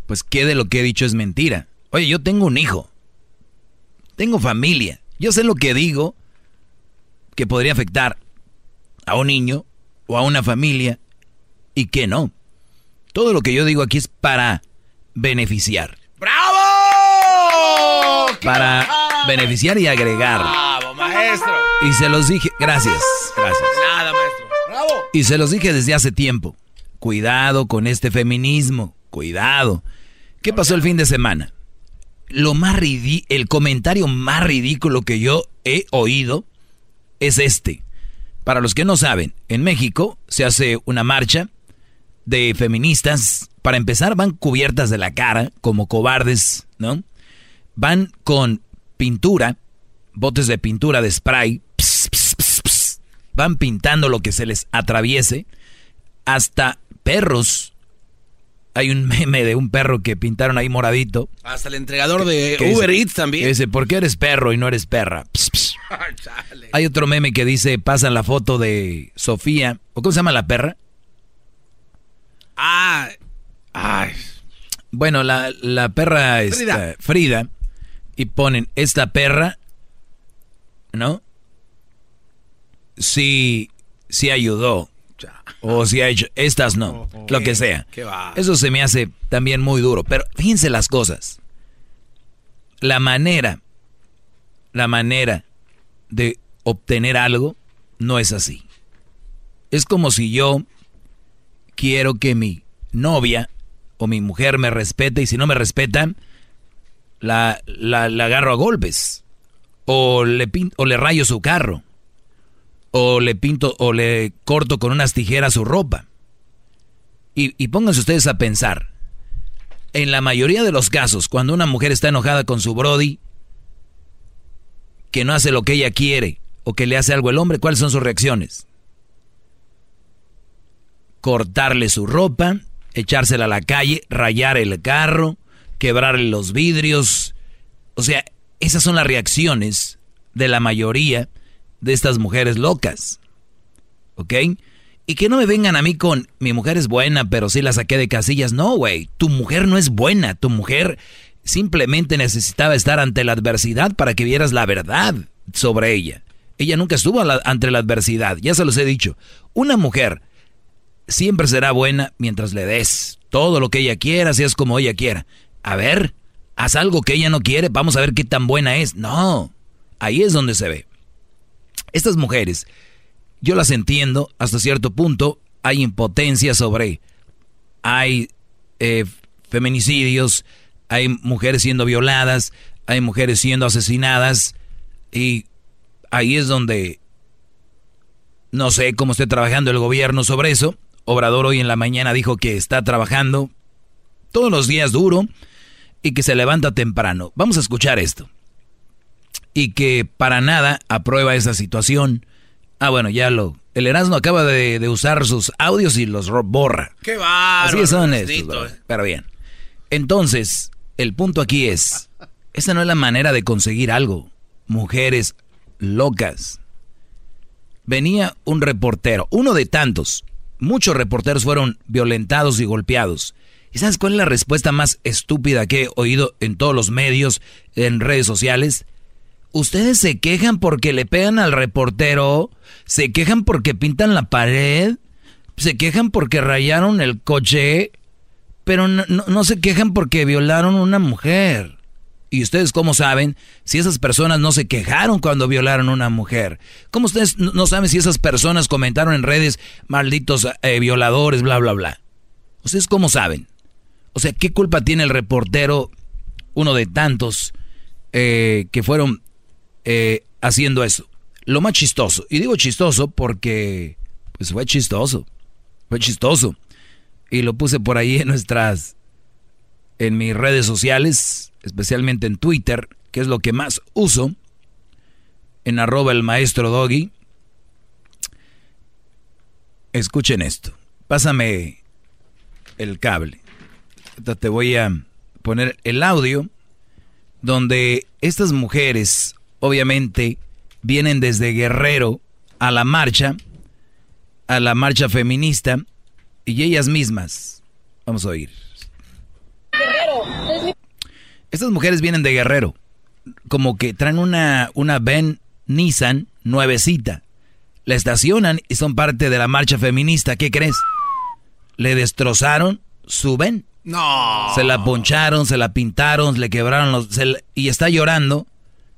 pues qué de lo que he dicho es mentira. Oye, yo tengo un hijo, tengo familia, yo sé lo que digo que podría afectar a un niño o a una familia y que no. Todo lo que yo digo aquí es para beneficiar. ¡Bravo! Para beneficiar y agregar. ¡Bravo, maestro! Y se los dije, gracias, gracias. Nada, maestro. ¡Bravo! Y se los dije desde hace tiempo. Cuidado con este feminismo, cuidado. ¿Qué pasó el fin de semana? Lo más el comentario más ridículo que yo he oído es este. Para los que no saben, en México se hace una marcha de feministas. Para empezar, van cubiertas de la cara, como cobardes, ¿no? Van con pintura, botes de pintura de spray. van pintando lo que se les atraviese. Hasta perros. Hay un meme de un perro que pintaron ahí moradito. Hasta el entregador de Uber Eats también. dice, ¿por qué eres perro y no eres perra? Hay otro meme que dice, pasan la foto de Sofía. ¿O cómo se llama la perra? Ah, ay. Bueno, la, la perra es Frida. Frida. Y ponen, esta perra, ¿no? Sí, sí ayudó. O si ha hecho, estas no, lo que sea. Eso se me hace también muy duro. Pero fíjense las cosas. La manera, la manera de obtener algo no es así. Es como si yo quiero que mi novia o mi mujer me respete y si no me respetan, la, la, agarro a golpes. O le, o le rayo su carro. O le pinto o le corto con unas tijeras su ropa. Y, y pónganse ustedes a pensar. En la mayoría de los casos, cuando una mujer está enojada con su Brody, que no hace lo que ella quiere, o que le hace algo el hombre, ¿cuáles son sus reacciones? cortarle su ropa, echársela a la calle, rayar el carro, quebrarle los vidrios. O sea, esas son las reacciones de la mayoría de estas mujeres locas. ¿Ok? Y que no me vengan a mí con, mi mujer es buena, pero sí la saqué de casillas. No, güey, tu mujer no es buena, tu mujer simplemente necesitaba estar ante la adversidad para que vieras la verdad sobre ella. Ella nunca estuvo ante la adversidad, ya se los he dicho. Una mujer siempre será buena mientras le des todo lo que ella quiera, si es como ella quiera. A ver, haz algo que ella no quiere, vamos a ver qué tan buena es. No, ahí es donde se ve. Estas mujeres, yo las entiendo hasta cierto punto, hay impotencia sobre, hay eh, feminicidios, hay mujeres siendo violadas, hay mujeres siendo asesinadas y ahí es donde no sé cómo esté trabajando el gobierno sobre eso, Obrador hoy en la mañana dijo que está trabajando todos los días duro y que se levanta temprano. Vamos a escuchar esto. Y que para nada aprueba esa situación. Ah, bueno, ya lo... El Erasmo acaba de, usar sus audios y los borra. ¡Qué va! Así son estos. Eh. Pero bien. Entonces, el punto aquí es... Esta no es la manera de conseguir algo. Mujeres locas. Venía un reportero, uno de tantos, muchos reporteros fueron violentados y golpeados. ¿Y sabes cuál es la respuesta más estúpida que he oído en todos los medios, en redes sociales? Ustedes se quejan porque le pegan al reportero, se quejan porque pintan la pared, se quejan porque rayaron el coche, pero no, se quejan porque violaron una mujer. ¿Y ustedes cómo saben si esas personas no se quejaron cuando violaron a una mujer? ¿Cómo ustedes no saben si esas personas comentaron en redes malditos eh, violadores, bla, bla, bla? ¿Ustedes cómo saben? O sea, ¿qué culpa tiene el reportero, uno de tantos, eh, que fueron eh, haciendo eso? Lo más chistoso, y digo chistoso porque, pues fue chistoso, fue chistoso. Y lo puse por ahí en nuestras, en mis redes sociales, especialmente en Twitter, que es lo que más uso, en arroba el maestro Doggy. Escuchen esto. Pásame el cable. Te voy a poner el audio donde estas mujeres, obviamente, vienen desde Guerrero a la marcha, a la marcha feminista, y ellas mismas. Vamos a oír. Estas mujeres vienen de Guerrero, como que traen una, una Ben Nissan nuevecita. La estacionan y son parte de la marcha feminista. ¿Qué crees? Le destrozaron su Ben. No. Se la poncharon, se la pintaron, le quebraron los... y está llorando.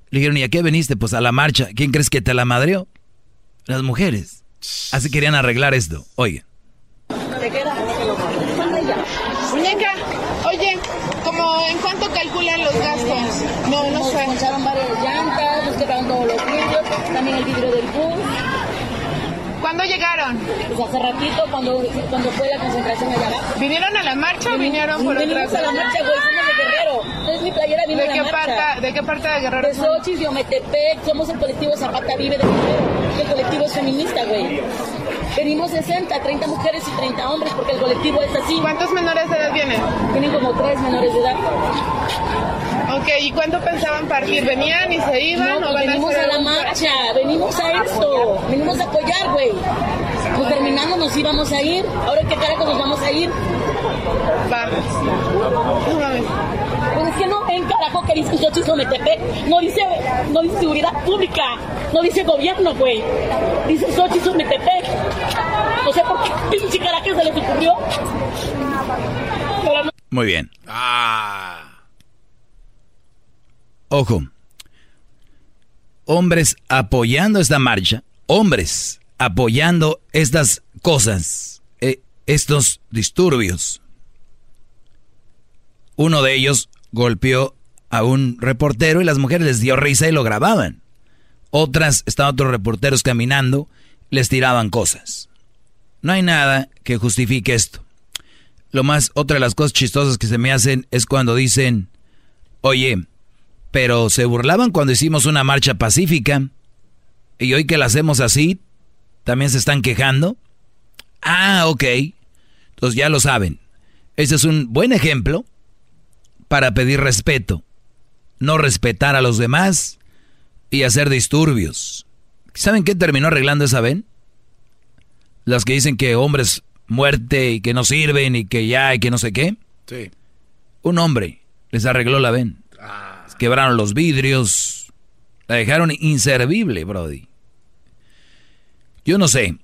Le dijeron, ¿y a qué veniste? Pues a la marcha. ¿Quién crees que te la madreó? Las mujeres. Así querían arreglar esto. Oye. Muñeca, oye, ¿cómo en cuánto calculan los gastos? No, no sé. Nos varias llantas, nos quebraron todos los vidrios, también el vidrio del bus. ¿Cuándo llegaron? Pues hace ratito, cuando, cuando fue la concentración allá abajo. ¿Vinieron a la marcha o vinieron por Vinimos a la marcha, güey. Es mi playera vino ¿De qué la marcha. parte, ¿De qué parte de Guerrero? De Xochitl, de Ometepec, somos el colectivo Zapata Vive de Guerrero. El colectivo es feminista, güey. Venimos 60, 30 mujeres y 30 hombres porque el colectivo es así. ¿Cuántos menores de edad vienen? Vienen como tres menores de edad. Ok, ¿y cuándo pensaban partir? ¿Venían y se iban? No, o van venimos a la marcha, venimos a esto, venimos a apoyar, güey. Pues terminando nos íbamos a ir, ahora qué carajo nos vamos a ir. Va. Es que no ven carajo que dice Xochitl no dice, no dice seguridad pública, no dice gobierno, güey. Dice Xochitl Ometepec. O sea, ¿por qué pinche carajo se les ocurrió? Pero no- Muy bien. Ojo. Hombres apoyando esta marcha, hombres apoyando estas cosas, eh, estos disturbios. Uno de ellos golpeó a un reportero y las mujeres les dio risa y lo grababan. Otras estaban otros reporteros caminando, les tiraban cosas. No hay nada que justifique esto. Lo más, otra de las cosas chistosas que se me hacen es cuando dicen, oye, pero se burlaban cuando hicimos una marcha pacífica y hoy que la hacemos así, también se están quejando. Ah, ok. Entonces ya lo saben. Ese es un buen ejemplo para pedir respeto. No respetar a los demás y hacer disturbios. ¿Saben qué terminó arreglando esa ven? Las que dicen que hombres muerte y que no sirven y que ya y que no sé qué. Sí. Un hombre les arregló la ven. Quebraron los vidrios. La dejaron inservible, Brody. Yo no sé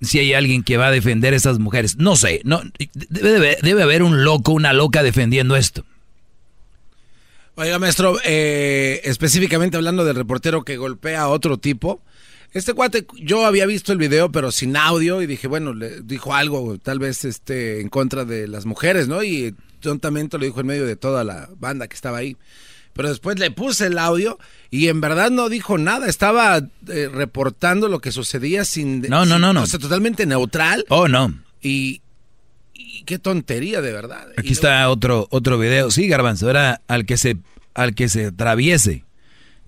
si hay alguien que va a defender a estas mujeres. No sé. No, debe, debe haber un loco, una loca defendiendo esto. Oiga, maestro, eh, específicamente hablando del reportero que golpea a otro tipo. Este cuate, yo había visto el video, pero sin audio, y dije, bueno, le dijo algo, tal vez este, en contra de las mujeres, ¿no? Y tontamente lo dijo en medio de toda la banda que estaba ahí. Pero después le puse el audio y en verdad no dijo nada, estaba eh, reportando lo que sucedía sin... No, no, no, no. O sea, totalmente neutral. Oh, no. Y qué tontería, de verdad. Aquí está otro, otro video. Sí, Garbanzo, era al que se, al que se atraviese.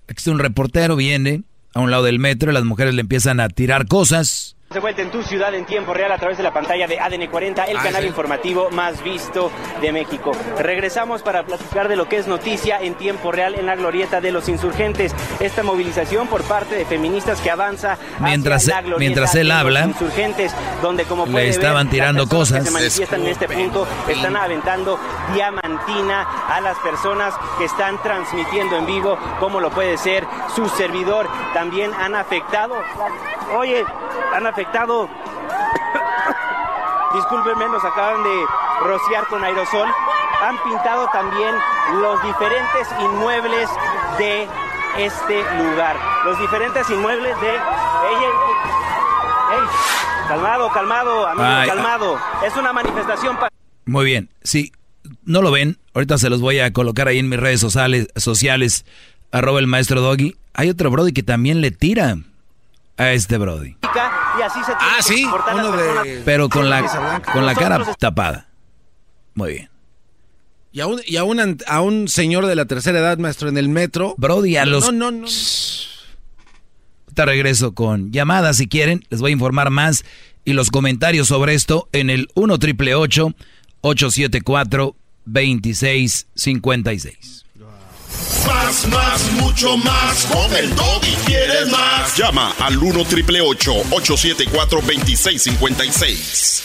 Aquí está un reportero, viene a un lado del metro y las mujeres le empiezan a tirar cosas. De vuelta en tu ciudad en tiempo real a través de la pantalla de ADN 40, el Ah, canal sí. informativo más visto de México. Regresamos para platicar de lo que es noticia en tiempo real en la glorieta de los insurgentes. Esta movilización por parte de feministas que avanza hacia Mientras- la glorieta mientras él de los habla, insurgentes, donde como le puede ver, estaban las tirando cosas. Que se manifiestan en este punto están aventando diamantina a las personas que están transmitiendo en vivo, como lo puede ser su servidor. También han afectado, oye, han afectado Discúlpenme, nos acaban de rociar con aerosol. Han pintado también los diferentes inmuebles de este lugar. Los diferentes inmuebles de... Calmado, calmado, amigo, Ay, calmado. Es una manifestación para... Muy bien, sí. no lo ven, ahorita se los voy a colocar ahí en mis redes sociales, sociales arroba el maestro Doggy. Hay otro Brody que también le tira a este Brody. ah, sí, uno de... Pero con la, con la cara tapada. Muy bien. Y a un, y a, un, a un señor de la tercera edad, maestro, en el metro. Brody, a los... No, no, no. Te regreso con llamadas si quieren. Les voy a informar más y los comentarios sobre esto en el 1 triple 874 2656. Más, más, mucho más. Con el y quieres más. Llama al 1 triple 874 2656.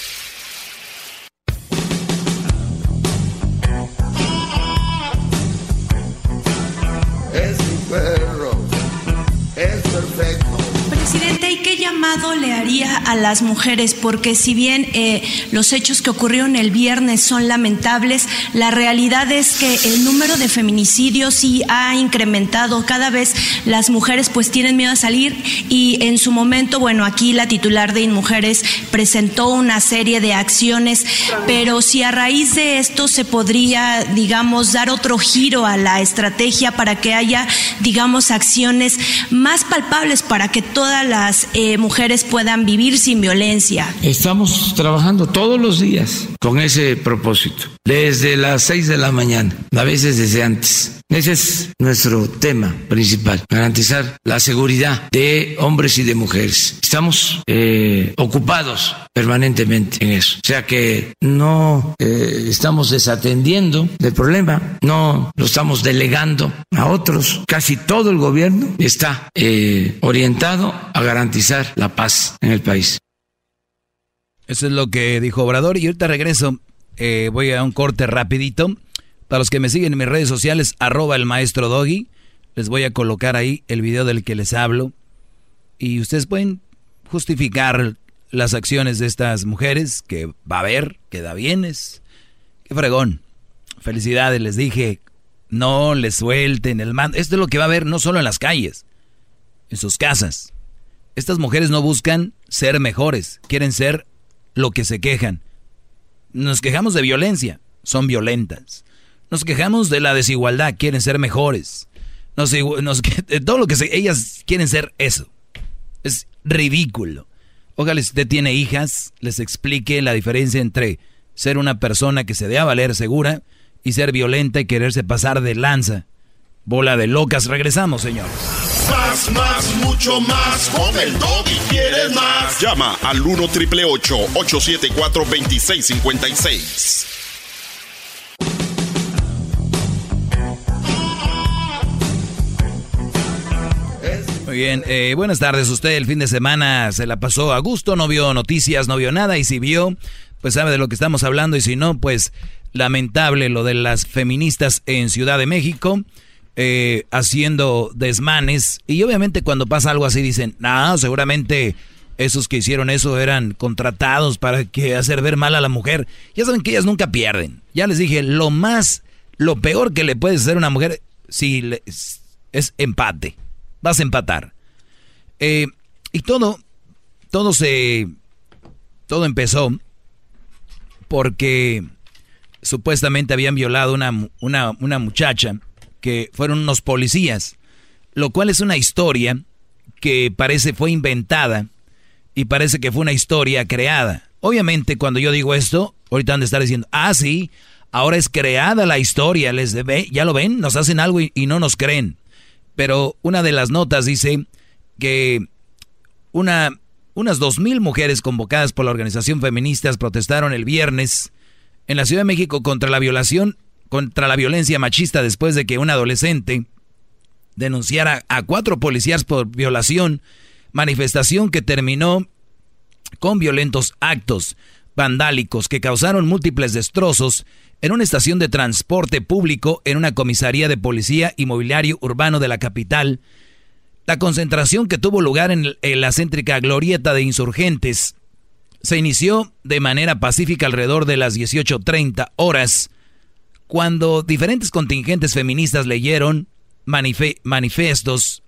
Llamado le haría a las mujeres? Porque si bien eh, los hechos que ocurrieron el viernes son lamentables, la realidad es que el número de feminicidios sí ha incrementado. Cada vez las mujeres pues tienen miedo a salir y en su momento, bueno, aquí la titular de InMujeres presentó una serie de acciones, pero si a raíz de esto se podría, digamos, dar otro giro a la estrategia para que haya, digamos, acciones más palpables para que todas las eh, mujeres puedan vivir sin violencia. Estamos trabajando todos los días con ese propósito, desde las seis de la mañana, a veces desde antes. Ese es nuestro tema principal, garantizar la seguridad de hombres y de mujeres. Estamos eh, ocupados permanentemente en eso. O sea que no eh, estamos desatendiendo el problema, no lo estamos delegando a otros. Casi todo el gobierno está eh, orientado a garantizar la paz en el país. Eso es lo que dijo Obrador y ahorita regreso. voy a un corte rapidito. Para los que me siguen en mis redes sociales, arroba el maestro Doggy, les voy a colocar ahí el video del que les hablo. Y ustedes pueden justificar las acciones de estas mujeres, que va a haber, que da bienes. Qué fregón. Felicidades, les dije, no les suelten el mando. Esto es lo que va a haber no solo en las calles, en sus casas. Estas mujeres no buscan ser mejores, quieren ser lo que se quejan. Nos quejamos de violencia, son violentas. Nos quejamos de la desigualdad, quieren ser mejores. Todo lo que ellas quieren ser eso. Es ridículo. Ojalá si usted tiene hijas, les explique la diferencia entre ser una persona que se dé a valer segura y ser violenta y quererse pasar de lanza. Bola de locas, regresamos, señores. Más, más, mucho más. Con el y quieres más. Llama al 1 triple 874 2656. bien, eh, buenas tardes. Usted el fin de semana se la pasó a gusto, no vio noticias, no vio nada y si vio, pues sabe de lo que estamos hablando y si no, pues lamentable lo de las feministas en Ciudad de México. Eh, haciendo desmanes y obviamente cuando pasa algo así dicen, no, seguramente esos que hicieron eso eran contratados para que hacer ver mal a la mujer. Ya saben que ellas nunca pierden. Ya les dije, lo más, lo peor que le puede hacer a una mujer si es empate vas a empatar. Eh, y todo, todo se, todo empezó porque supuestamente habían violado una, una, una muchacha que fueron unos policías, lo cual es una historia que parece fue inventada y parece que fue una historia creada. Obviamente cuando yo digo esto, ahorita han de estar diciendo, ah, sí, ahora es creada la historia, les debe, ya lo ven, nos hacen algo y no nos creen pero una de las notas dice que una, unas 2.000 mujeres convocadas por la organización feministas protestaron el viernes en la Ciudad de México contra la violación, contra la violencia machista después de que un adolescente denunciara a cuatro policías por violación, manifestación que terminó con violentos actos vandálicos que causaron múltiples destrozos en una estación de transporte público en una comisaría de policía inmobiliario urbano de la capital. La concentración que tuvo lugar en, la céntrica glorieta de insurgentes se inició de manera pacífica alrededor de las 18.30 horas, cuando diferentes contingentes feministas leyeron manifiestos,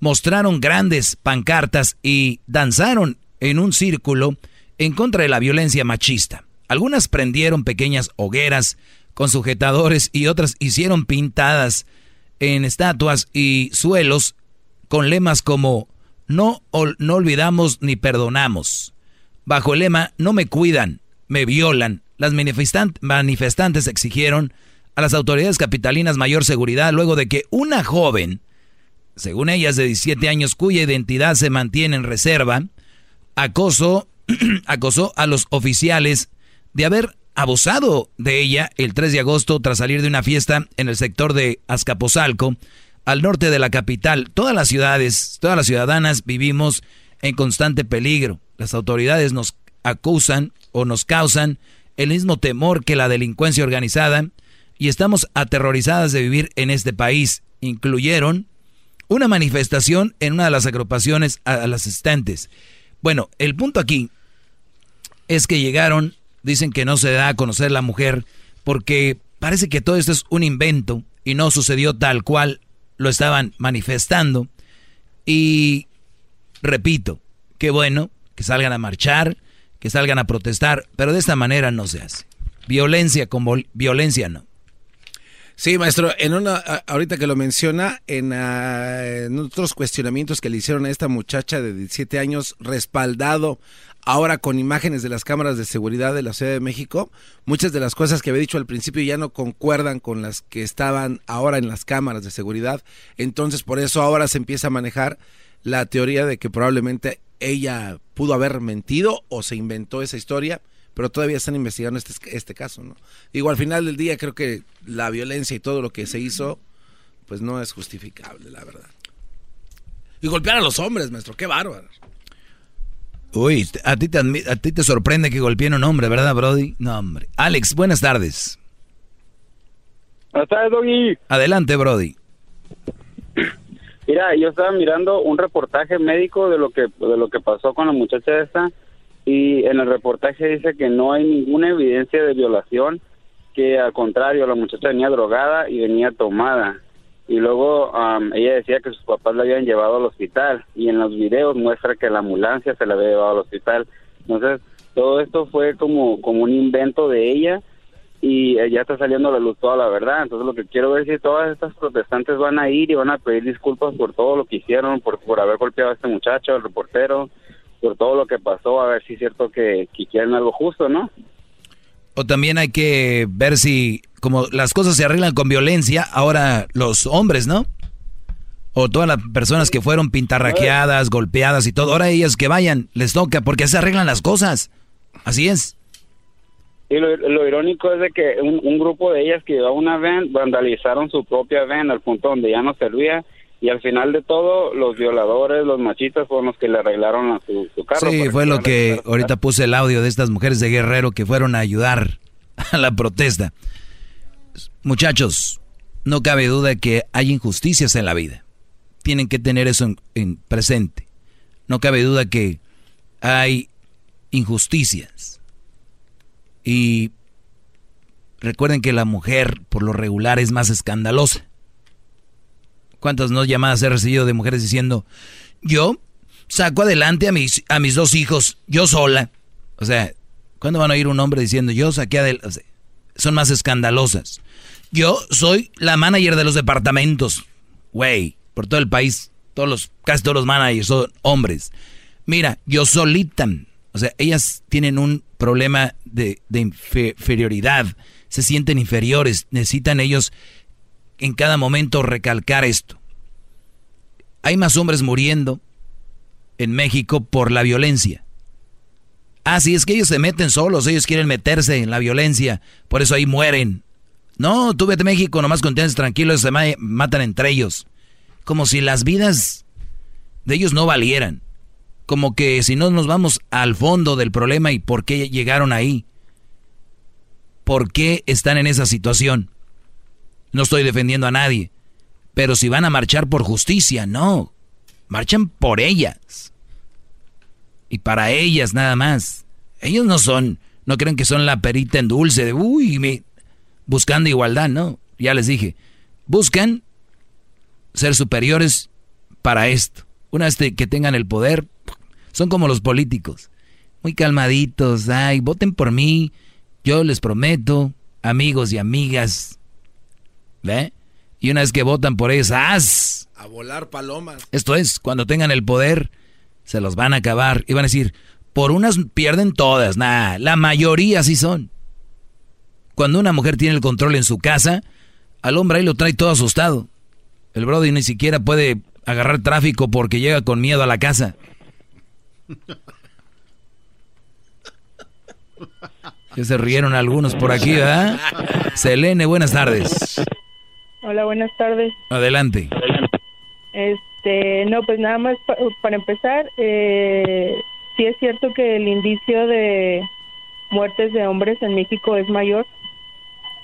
mostraron grandes pancartas y danzaron en un círculo en contra de la violencia machista. Algunas prendieron pequeñas hogueras con sujetadores y otras hicieron pintadas en estatuas y suelos con lemas como no, no olvidamos ni perdonamos. Bajo el lema no me cuidan, me violan, las manifestantes exigieron a las autoridades capitalinas mayor seguridad luego de que una joven, según ellas de 17 años cuya identidad se mantiene en reserva, acosó, acosó a los oficiales de haber abusado de ella el 3 de agosto tras salir de una fiesta en el sector de Azcapotzalco, al norte de la capital. Todas las ciudades, todas las ciudadanas vivimos en constante peligro. Las autoridades nos acusan o nos causan el mismo temor que la delincuencia organizada y estamos aterrorizadas de vivir en este país. Incluyeron una manifestación en una de las agrupaciones a las asistentes. Bueno, el punto aquí es que llegaron, dicen que no se da a conocer la mujer porque parece que todo esto es un invento y no sucedió tal cual lo estaban manifestando. Y repito, qué bueno que salgan a marchar, que salgan a protestar, pero de esta manera no se hace. Violencia como violencia no. Sí, maestro, en una, ahorita que lo menciona, en, en, otros cuestionamientos que le hicieron a esta muchacha de 17 años, respaldado ahora con imágenes de las cámaras de seguridad de la Ciudad de México, muchas de las cosas que había dicho al principio ya no concuerdan con las que estaban ahora en las cámaras de seguridad. Entonces, por eso ahora se empieza a manejar la teoría de que probablemente ella pudo haber mentido o se inventó esa historia, pero todavía están investigando este, este caso, ¿no? Digo, al final del día creo que la violencia y todo lo que se hizo, pues no es justificable, la verdad. Y golpear a los hombres, maestro, qué bárbaro. Uy, a ti, te, a ti te sorprende que golpeen a un hombre, ¿verdad, Brody? No, hombre. Alex, buenas tardes. Buenas tardes, Doggy. Adelante, Brody. Mira, yo estaba mirando un reportaje médico de lo que de lo que pasó con la muchacha esta y en el reportaje dice que no hay ninguna evidencia de violación, que al contrario la muchacha venía drogada y venía tomada y luego ella decía que sus papás la habían llevado al hospital y en los videos muestra que la ambulancia se la había llevado al hospital. Entonces todo esto fue como como un invento de ella y ya está saliendo a la luz toda la verdad. Entonces lo que quiero ver es si todas estas protestantes van a ir y van a pedir disculpas por todo lo que hicieron, por, por haber golpeado a este muchacho, al reportero, por todo lo que pasó, a ver si es cierto que, que quieren algo justo, ¿no? O también hay que ver si, como las cosas se arreglan con violencia, ahora los hombres, ¿no? O todas las personas que fueron pintarraqueadas, golpeadas y todo, ahora ellas que vayan, les toca, porque se arreglan las cosas. Así es. Y lo, irónico es de que un, grupo de ellas que llevaba una van vandalizaron su propia van al punto donde ya no servía y al final de todo los violadores, los machistas fueron los que le arreglaron a su, carro. Sí, fue lo que ahorita puse el audio de estas mujeres de Guerrero que fueron a ayudar a la protesta. Muchachos, no cabe duda que hay injusticias en la vida. Tienen que tener eso en presente. No cabe duda que hay injusticias y recuerden que la mujer por lo regular es más escandalosa. ¿Cuántas no llamadas he recibido de mujeres diciendo, yo saco adelante a mis, a mis dos hijos, yo sola? O sea, ¿cuándo van a oír un hombre diciendo, yo saqué adelante? son más escandalosas. Yo soy la manager de los departamentos. Güey, por todo el país, todos los, casi todos los managers son hombres. Mira, yo solita o sea, ellas tienen un problema de, inferioridad, se sienten inferiores, necesitan ellos en cada momento recalcar esto. Hay más hombres muriendo en México por la violencia. Ah, sí, es que ellos se meten solos, ellos quieren meterse en la violencia, por eso ahí mueren. No, tú vete a México, nomás contentes, tranquilos, se matan entre ellos. Como si las vidas de ellos no valieran como que si no nos vamos al fondo del problema y por qué llegaron ahí, por qué están en esa situación. No estoy defendiendo a nadie, pero si van a marchar por justicia, no, marchan por ellas. Y para ellas nada más. Ellos no son, no creen que son la perita en dulce de, uy, me, buscando igualdad, no. Ya les dije, buscan ser superiores para esto. Una vez que tengan el poder, son como los políticos. Muy calmaditos, ay, voten por mí. Yo les prometo, amigos y amigas, ¿ve? Y una vez que votan por ellos, ¡as! A volar palomas. Esto es, cuando tengan el poder, se los van a acabar. Y van a decir, por unas pierden todas. Nah, la mayoría sí son. Cuando una mujer tiene el control en su casa, al hombre ahí lo trae todo asustado. El Brody ni siquiera puede agarrar tráfico porque llega con miedo a la casa. Ya se rieron algunos por aquí, ¿verdad? Selene, buenas tardes. Hola, buenas tardes. Adelante. Este, no, pues nada más para empezar, eh, sí es cierto que el indicio de muertes de hombres en México es mayor,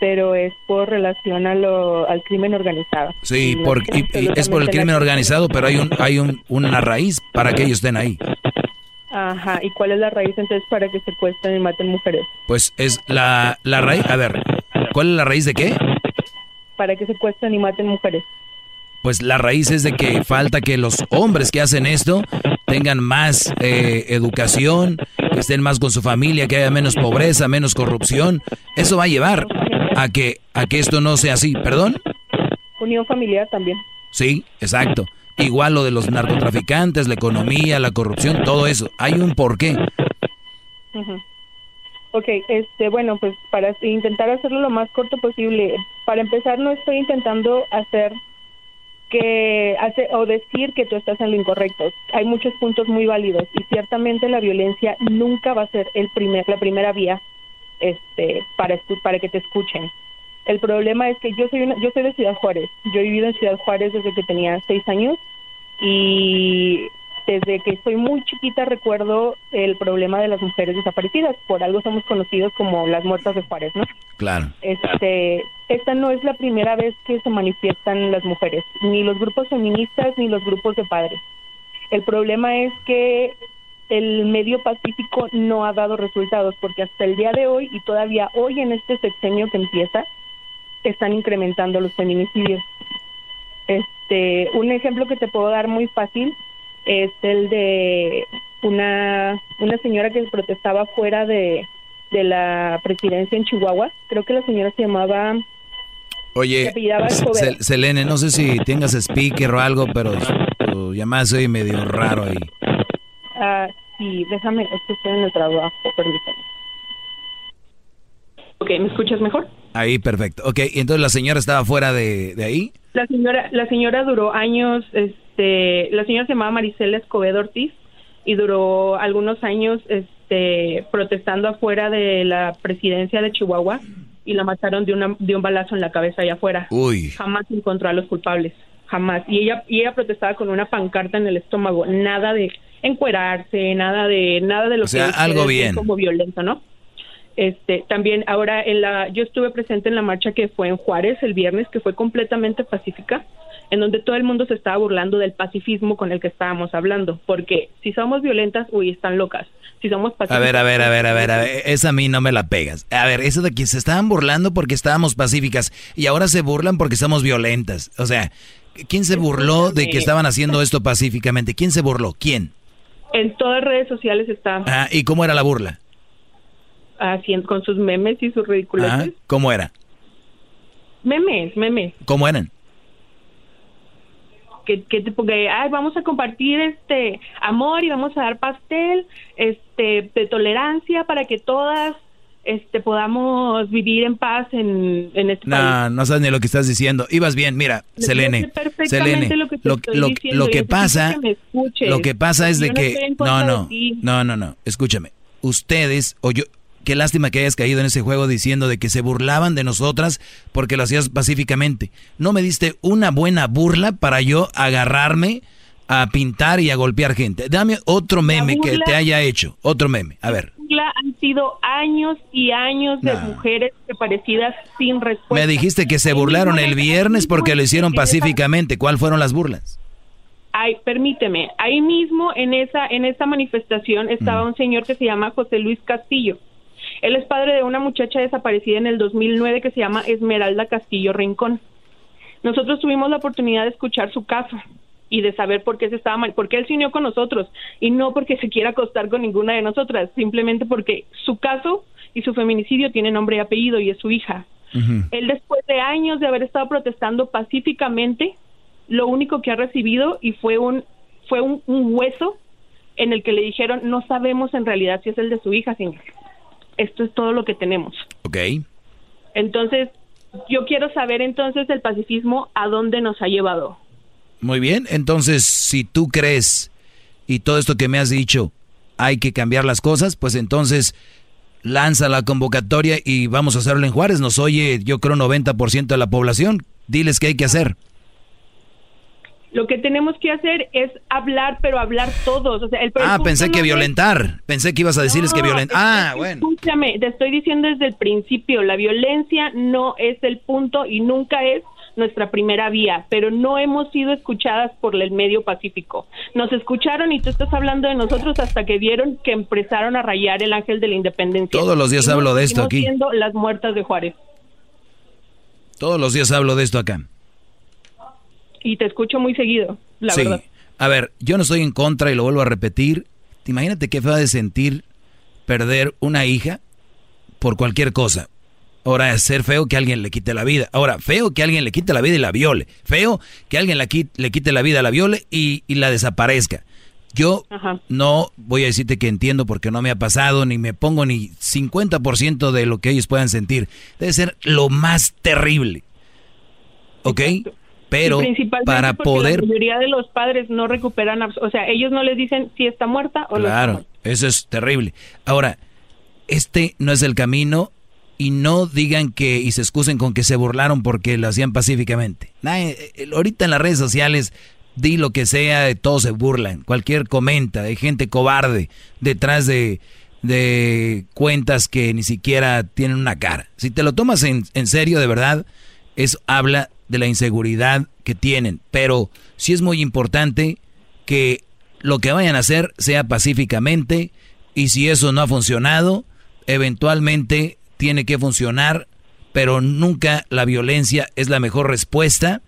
pero es por relación a lo, al crimen organizado. Sí, porque es por el crimen organizado, pero hay un hay un, una raíz para que ellos estén ahí. Ajá, ¿y cuál es la raíz entonces para que secuestren y maten mujeres? Pues es la, la raíz, a ver, ¿cuál es la raíz de qué? Para que secuestren y maten mujeres. Pues la raíz es de que falta que los hombres que hacen esto tengan más eh, educación, que estén más con su familia, que haya menos pobreza, menos corrupción. Eso va a llevar a que, a que esto no sea así. ¿Perdón? Unión familiar también. Sí, exacto. Igual lo de los narcotraficantes, la economía, la corrupción, todo eso. Hay un porqué. Ok, este, bueno, pues para intentar hacerlo lo más corto posible. Para empezar, no estoy intentando hacer que hace o decir que tú estás en lo incorrecto. Hay muchos puntos muy válidos y ciertamente la violencia nunca va a ser el primer la primera vía este para para que te escuchen. El problema es que yo soy una, yo soy de Ciudad Juárez. Yo he vivido en Ciudad Juárez desde que tenía seis años y desde que soy muy chiquita recuerdo el problema de las mujeres desaparecidas. Por algo somos conocidos como las muertas de Juárez, ¿no? Claro. Este, esta no es la primera vez que se manifiestan las mujeres, ni los grupos feministas ni los grupos de padres. El problema es que el medio pacífico no ha dado resultados porque hasta el día de hoy y todavía hoy en este sexenio que empieza están incrementando los feminicidios. Este, un ejemplo que te puedo dar muy fácil es el de una una señora que protestaba fuera de, de la presidencia en Chihuahua. Creo que la señora se llamaba Oye, Selene, no sé si tengas speaker o algo, pero tu llamada soy medio raro ahí. Ah, sí, déjame, estoy en el trabajo, permítame. Ok, ¿me escuchas mejor? Ahí, perfecto. Ok, ¿y entonces la señora estaba fuera de, ahí? La señora, la señora duró años, este, la señora se llamaba Maricela Escobedo Ortiz y duró algunos años este, protestando afuera de la presidencia de Chihuahua y la mataron de, una, de un balazo en la cabeza allá afuera. Uy. Jamás encontró a los culpables, jamás. Y ella, y ella protestaba con una pancarta en el estómago, nada de encuerarse, nada de nada de lo o sea, algo bien. como violento, ¿no? Este, también ahora en la, yo estuve presente en la marcha que fue en Juárez el viernes, que fue completamente pacífica, en donde todo el mundo se estaba burlando del pacifismo con el que estábamos hablando, porque si somos violentas, uy, están locas. Si somos pacíficas, a ver, a ver, a ver, a ver, a ver, esa a mí no me la pegas. A ver, eso de que se estaban burlando porque estábamos pacíficas y ahora se burlan porque estamos violentas. O sea, ¿quién se burló de que estaban haciendo esto pacíficamente? ¿Quién se burló? ¿Quién? En todas las redes sociales está. Ah, ¿y cómo era la burla? Haciendo con sus memes y sus ridículas. ¿Cómo era? Memes, memes. ¿Cómo eran? Que, que tipo que ay vamos a compartir este amor y vamos a dar pastel este de tolerancia para que todas este podamos vivir en paz en, en este no, No sabes ni lo que estás diciendo. Ibas bien, mira, Selene. Selene, lo que, lo, que pasa, lo que pasa es de que no, no, no, no, no, escúchame. Ustedes o yo Qué lástima que hayas caído en ese juego diciendo de que se burlaban de nosotras porque lo hacías pacíficamente. No me diste una buena burla para yo agarrarme a pintar y a golpear gente. Dame otro meme que te haya hecho. Otro meme. A ver. Han sido años y años de mujeres parecidas sin respuesta. Me dijiste que se burlaron el viernes porque lo hicieron pacíficamente. ¿Cuál fueron las burlas? Ay, permíteme. Ahí mismo en esa en esa manifestación estaba mm. un señor que se llama José Luis Castillo él es padre de una muchacha desaparecida en el 2009 que se llama Esmeralda Castillo Rincón. Nosotros tuvimos la oportunidad de escuchar su caso y de saber por qué se estaba mal, porque él se unió con nosotros y no porque se quiera acostar con ninguna de nosotras, simplemente porque su caso y su feminicidio tiene nombre y apellido y es su hija. Él después de años de haber estado protestando pacíficamente, lo único que ha recibido y fue un fue un, hueso en el que le dijeron no sabemos en realidad si es el de su hija, señor. Esto es todo lo que tenemos. Ok. Entonces, yo quiero saber entonces el pacifismo a dónde nos ha llevado. Muy bien, entonces si tú crees y todo esto que me has dicho hay que cambiar las cosas, pues entonces lanza la convocatoria y vamos a hacerlo en Juárez. Nos oye, yo creo, 90% de la población. Diles qué hay que hacer. Lo que tenemos que hacer es hablar, pero hablar todos. O sea, el ah, pensé que violentar. Pensé que ibas a decirles que violentar. Ah, bueno. Escúchame, te estoy diciendo desde el principio, la violencia no es el punto y nunca es nuestra primera vía, pero no hemos sido escuchadas por el medio pacífico. Nos escucharon y tú estás hablando de nosotros hasta que vieron que empezaron a rayar el ángel de la independencia. Todos los días hablo de esto aquí. Las muertas de Juárez. Todos los días hablo de esto acá. Y te escucho muy seguido, la sí. A ver, yo no estoy en contra y lo vuelvo a repetir. Imagínate qué feo de sentir perder una hija por cualquier cosa. Ahora, es ser feo que alguien le quite la vida. Ahora, feo que alguien le quite la vida y la viole. Feo que alguien le quite, la vida, la viole y, la desaparezca. Yo no voy a decirte que entiendo porque no me ha pasado, ni me pongo ni 50% de lo que ellos puedan sentir. Debe ser lo más terrible. ¿Ok? Pero para poder... La mayoría de los padres no recuperan, o sea, ellos no les dicen si está muerta o no. Claro, eso es terrible. Ahora, este no es el camino y no digan que y se excusen con que se burlaron porque lo hacían pacíficamente. Eh, eh, ahorita en las redes sociales di lo que sea, todos se burlan, cualquier comenta, hay gente cobarde detrás de, de cuentas que ni siquiera tienen una cara. Si te lo tomas en, en serio, de verdad, eso habla de la inseguridad que tienen. Pero sí es muy importante que lo que vayan a hacer sea pacíficamente y si eso no ha funcionado, eventualmente tiene que funcionar, pero nunca la violencia es la mejor respuesta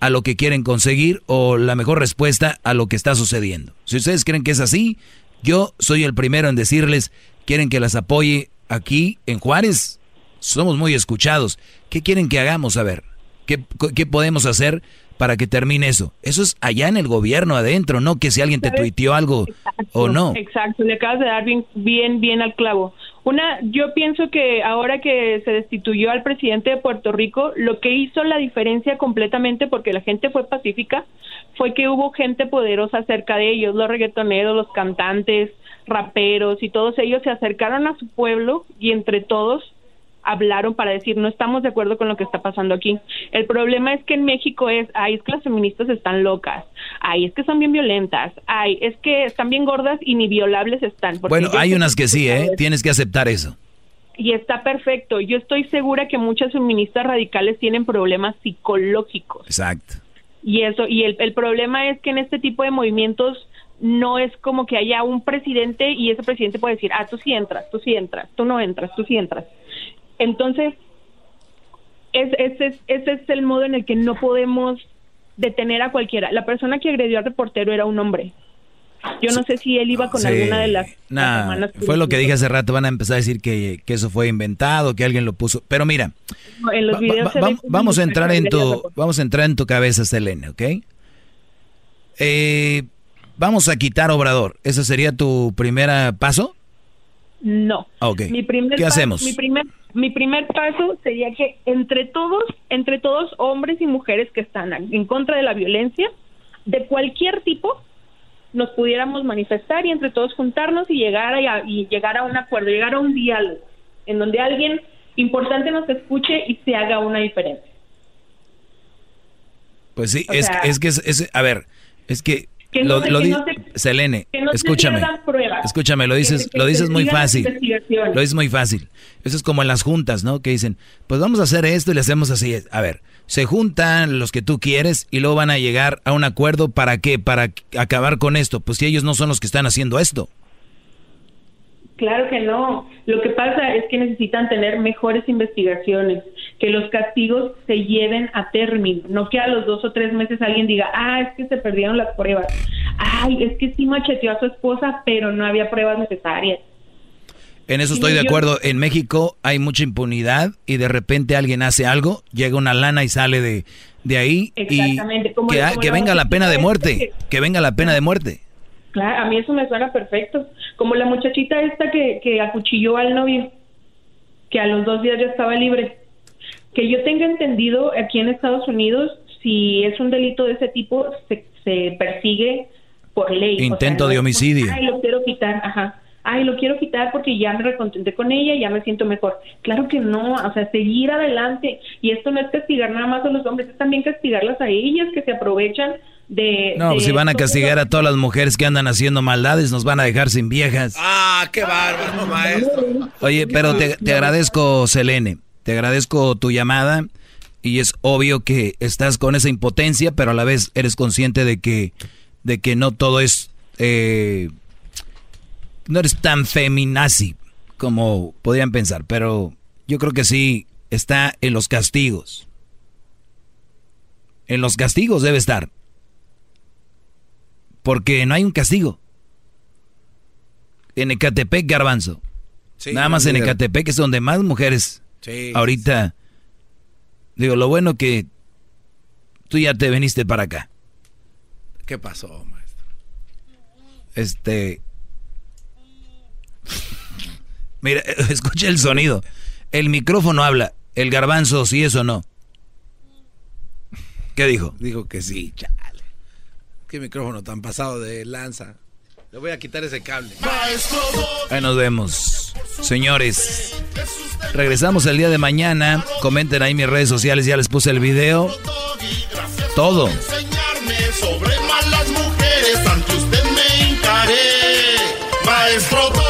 a lo que quieren conseguir o la mejor respuesta a lo que está sucediendo. Si ustedes creen que es así, yo soy el primero en decirles, quieren que las apoye aquí en Juárez. Somos muy escuchados. ¿Qué quieren que hagamos? A ver, ¿qué, qué podemos hacer para que termine eso? Eso es allá en el gobierno, adentro, no que si alguien te tuiteó algo o no. Exacto, le acabas de dar bien, bien, bien al clavo. Una, yo pienso que ahora que se destituyó al presidente de Puerto Rico, lo que hizo la diferencia completamente, porque la gente fue pacífica, fue que hubo gente poderosa cerca de ellos, los reggaetoneros, los cantantes, raperos y todos ellos se acercaron a su pueblo y entre todos hablaron para decir no estamos de acuerdo con lo que está pasando aquí. El problema es que en México es, ay, es que las feministas están locas, ay, es que son bien violentas, ay, es que están bien gordas y ni violables están. Bueno, hay unas que sí, ¿eh? Tienes que aceptar eso. Y está perfecto. Yo estoy segura que muchas feministas radicales tienen problemas psicológicos. Exacto. Y eso, y el, el problema es que en este tipo de movimientos no es como que haya un presidente y ese presidente puede decir, ah, tú sí entras, tú sí entras, tú no entras, tú sí entras. Entonces, ese, ese es el modo en el que no podemos detener a cualquiera. La persona que agredió al reportero era un hombre. Yo no sé si él iba con alguna de las... Nah, fue lo que dije hace rato, van a empezar a decir que, eso fue inventado, que alguien lo puso. Pero mira, vamos a entrar en tu, vamos a entrar en tu cabeza, Selene, ¿ok? Eh, vamos a quitar Obrador. ¿Ese sería tu primer paso? No. Ok. ¿Qué hacemos? Mi primer mi primer paso sería que entre todos, entre todos hombres y mujeres que están en contra de la violencia de cualquier tipo, nos pudiéramos manifestar y entre todos juntarnos y llegar a, y llegar a un acuerdo, llegar a un diálogo en donde alguien importante nos escuche y se haga una diferencia. Pues sí, es, es, que es, a ver, es que lo, Selene, escúchame, escúchame, lo dices, lo dices muy fácil, lo dices muy fácil. Eso es como en las juntas, ¿no? Que dicen, pues vamos a hacer esto y le hacemos así. A ver, se juntan los que tú quieres y luego van a llegar a un acuerdo para qué, para acabar con esto. Pues si ellos no son los que están haciendo esto. Claro que no. Lo que pasa es que necesitan tener mejores investigaciones, que los castigos se lleven a término, no que a los dos o tres meses alguien diga, ah, es que se perdieron las pruebas, ay, es que sí macheteó a su esposa, pero no había pruebas necesarias. En eso estoy de acuerdo. En México hay mucha impunidad y de repente alguien hace algo, llega una lana y sale de, de ahí y que, que venga la pena de muerte, que venga la pena de muerte. Claro, a mí eso me suena perfecto. Como la muchachita esta que, que acuchilló al novio, que a los dos días ya estaba libre. Que yo tenga entendido, aquí en Estados Unidos, si es un delito de ese tipo, se, se persigue por ley. Intento de homicidio. Ay, lo quiero quitar, ajá. Ay, lo quiero quitar porque ya me recontenté con ella, ya me siento mejor. Claro que no, o sea, seguir adelante. Y esto no es castigar nada más a los hombres, es también castigarlas a ellas que se aprovechan de... No, pues si van a castigar a todas las mujeres que andan haciendo maldades, nos van a dejar sin viejas. Ah, qué bárbaro, maestro. Oye, pero te, te agradezco, Selene, te agradezco tu llamada y es obvio que estás con esa impotencia, pero a la vez eres consciente de que, de que no todo es... Eh, no eres tan feminazi como podrían pensar, pero yo creo que sí está en los castigos. En los castigos debe estar. Porque no hay un castigo. En Ecatepec, Garbanzo. Nada más en Ecatepec es donde más mujeres ahorita Digo, lo bueno que tú ya te veniste para acá. ¿Qué pasó, maestro? Este. Mira, escucha el sonido. El micrófono habla. El garbanzo, sí es o no. ¿Qué dijo? Dijo que sí, chale. Qué micrófono tan pasado de lanza. Le voy a quitar ese cable. Ahí nos vemos. Señores, regresamos el día de mañana. Comenten ahí mis redes sociales, ya les puse el video. Todo. sobre malas mujeres, ante usted me encaré. Maestro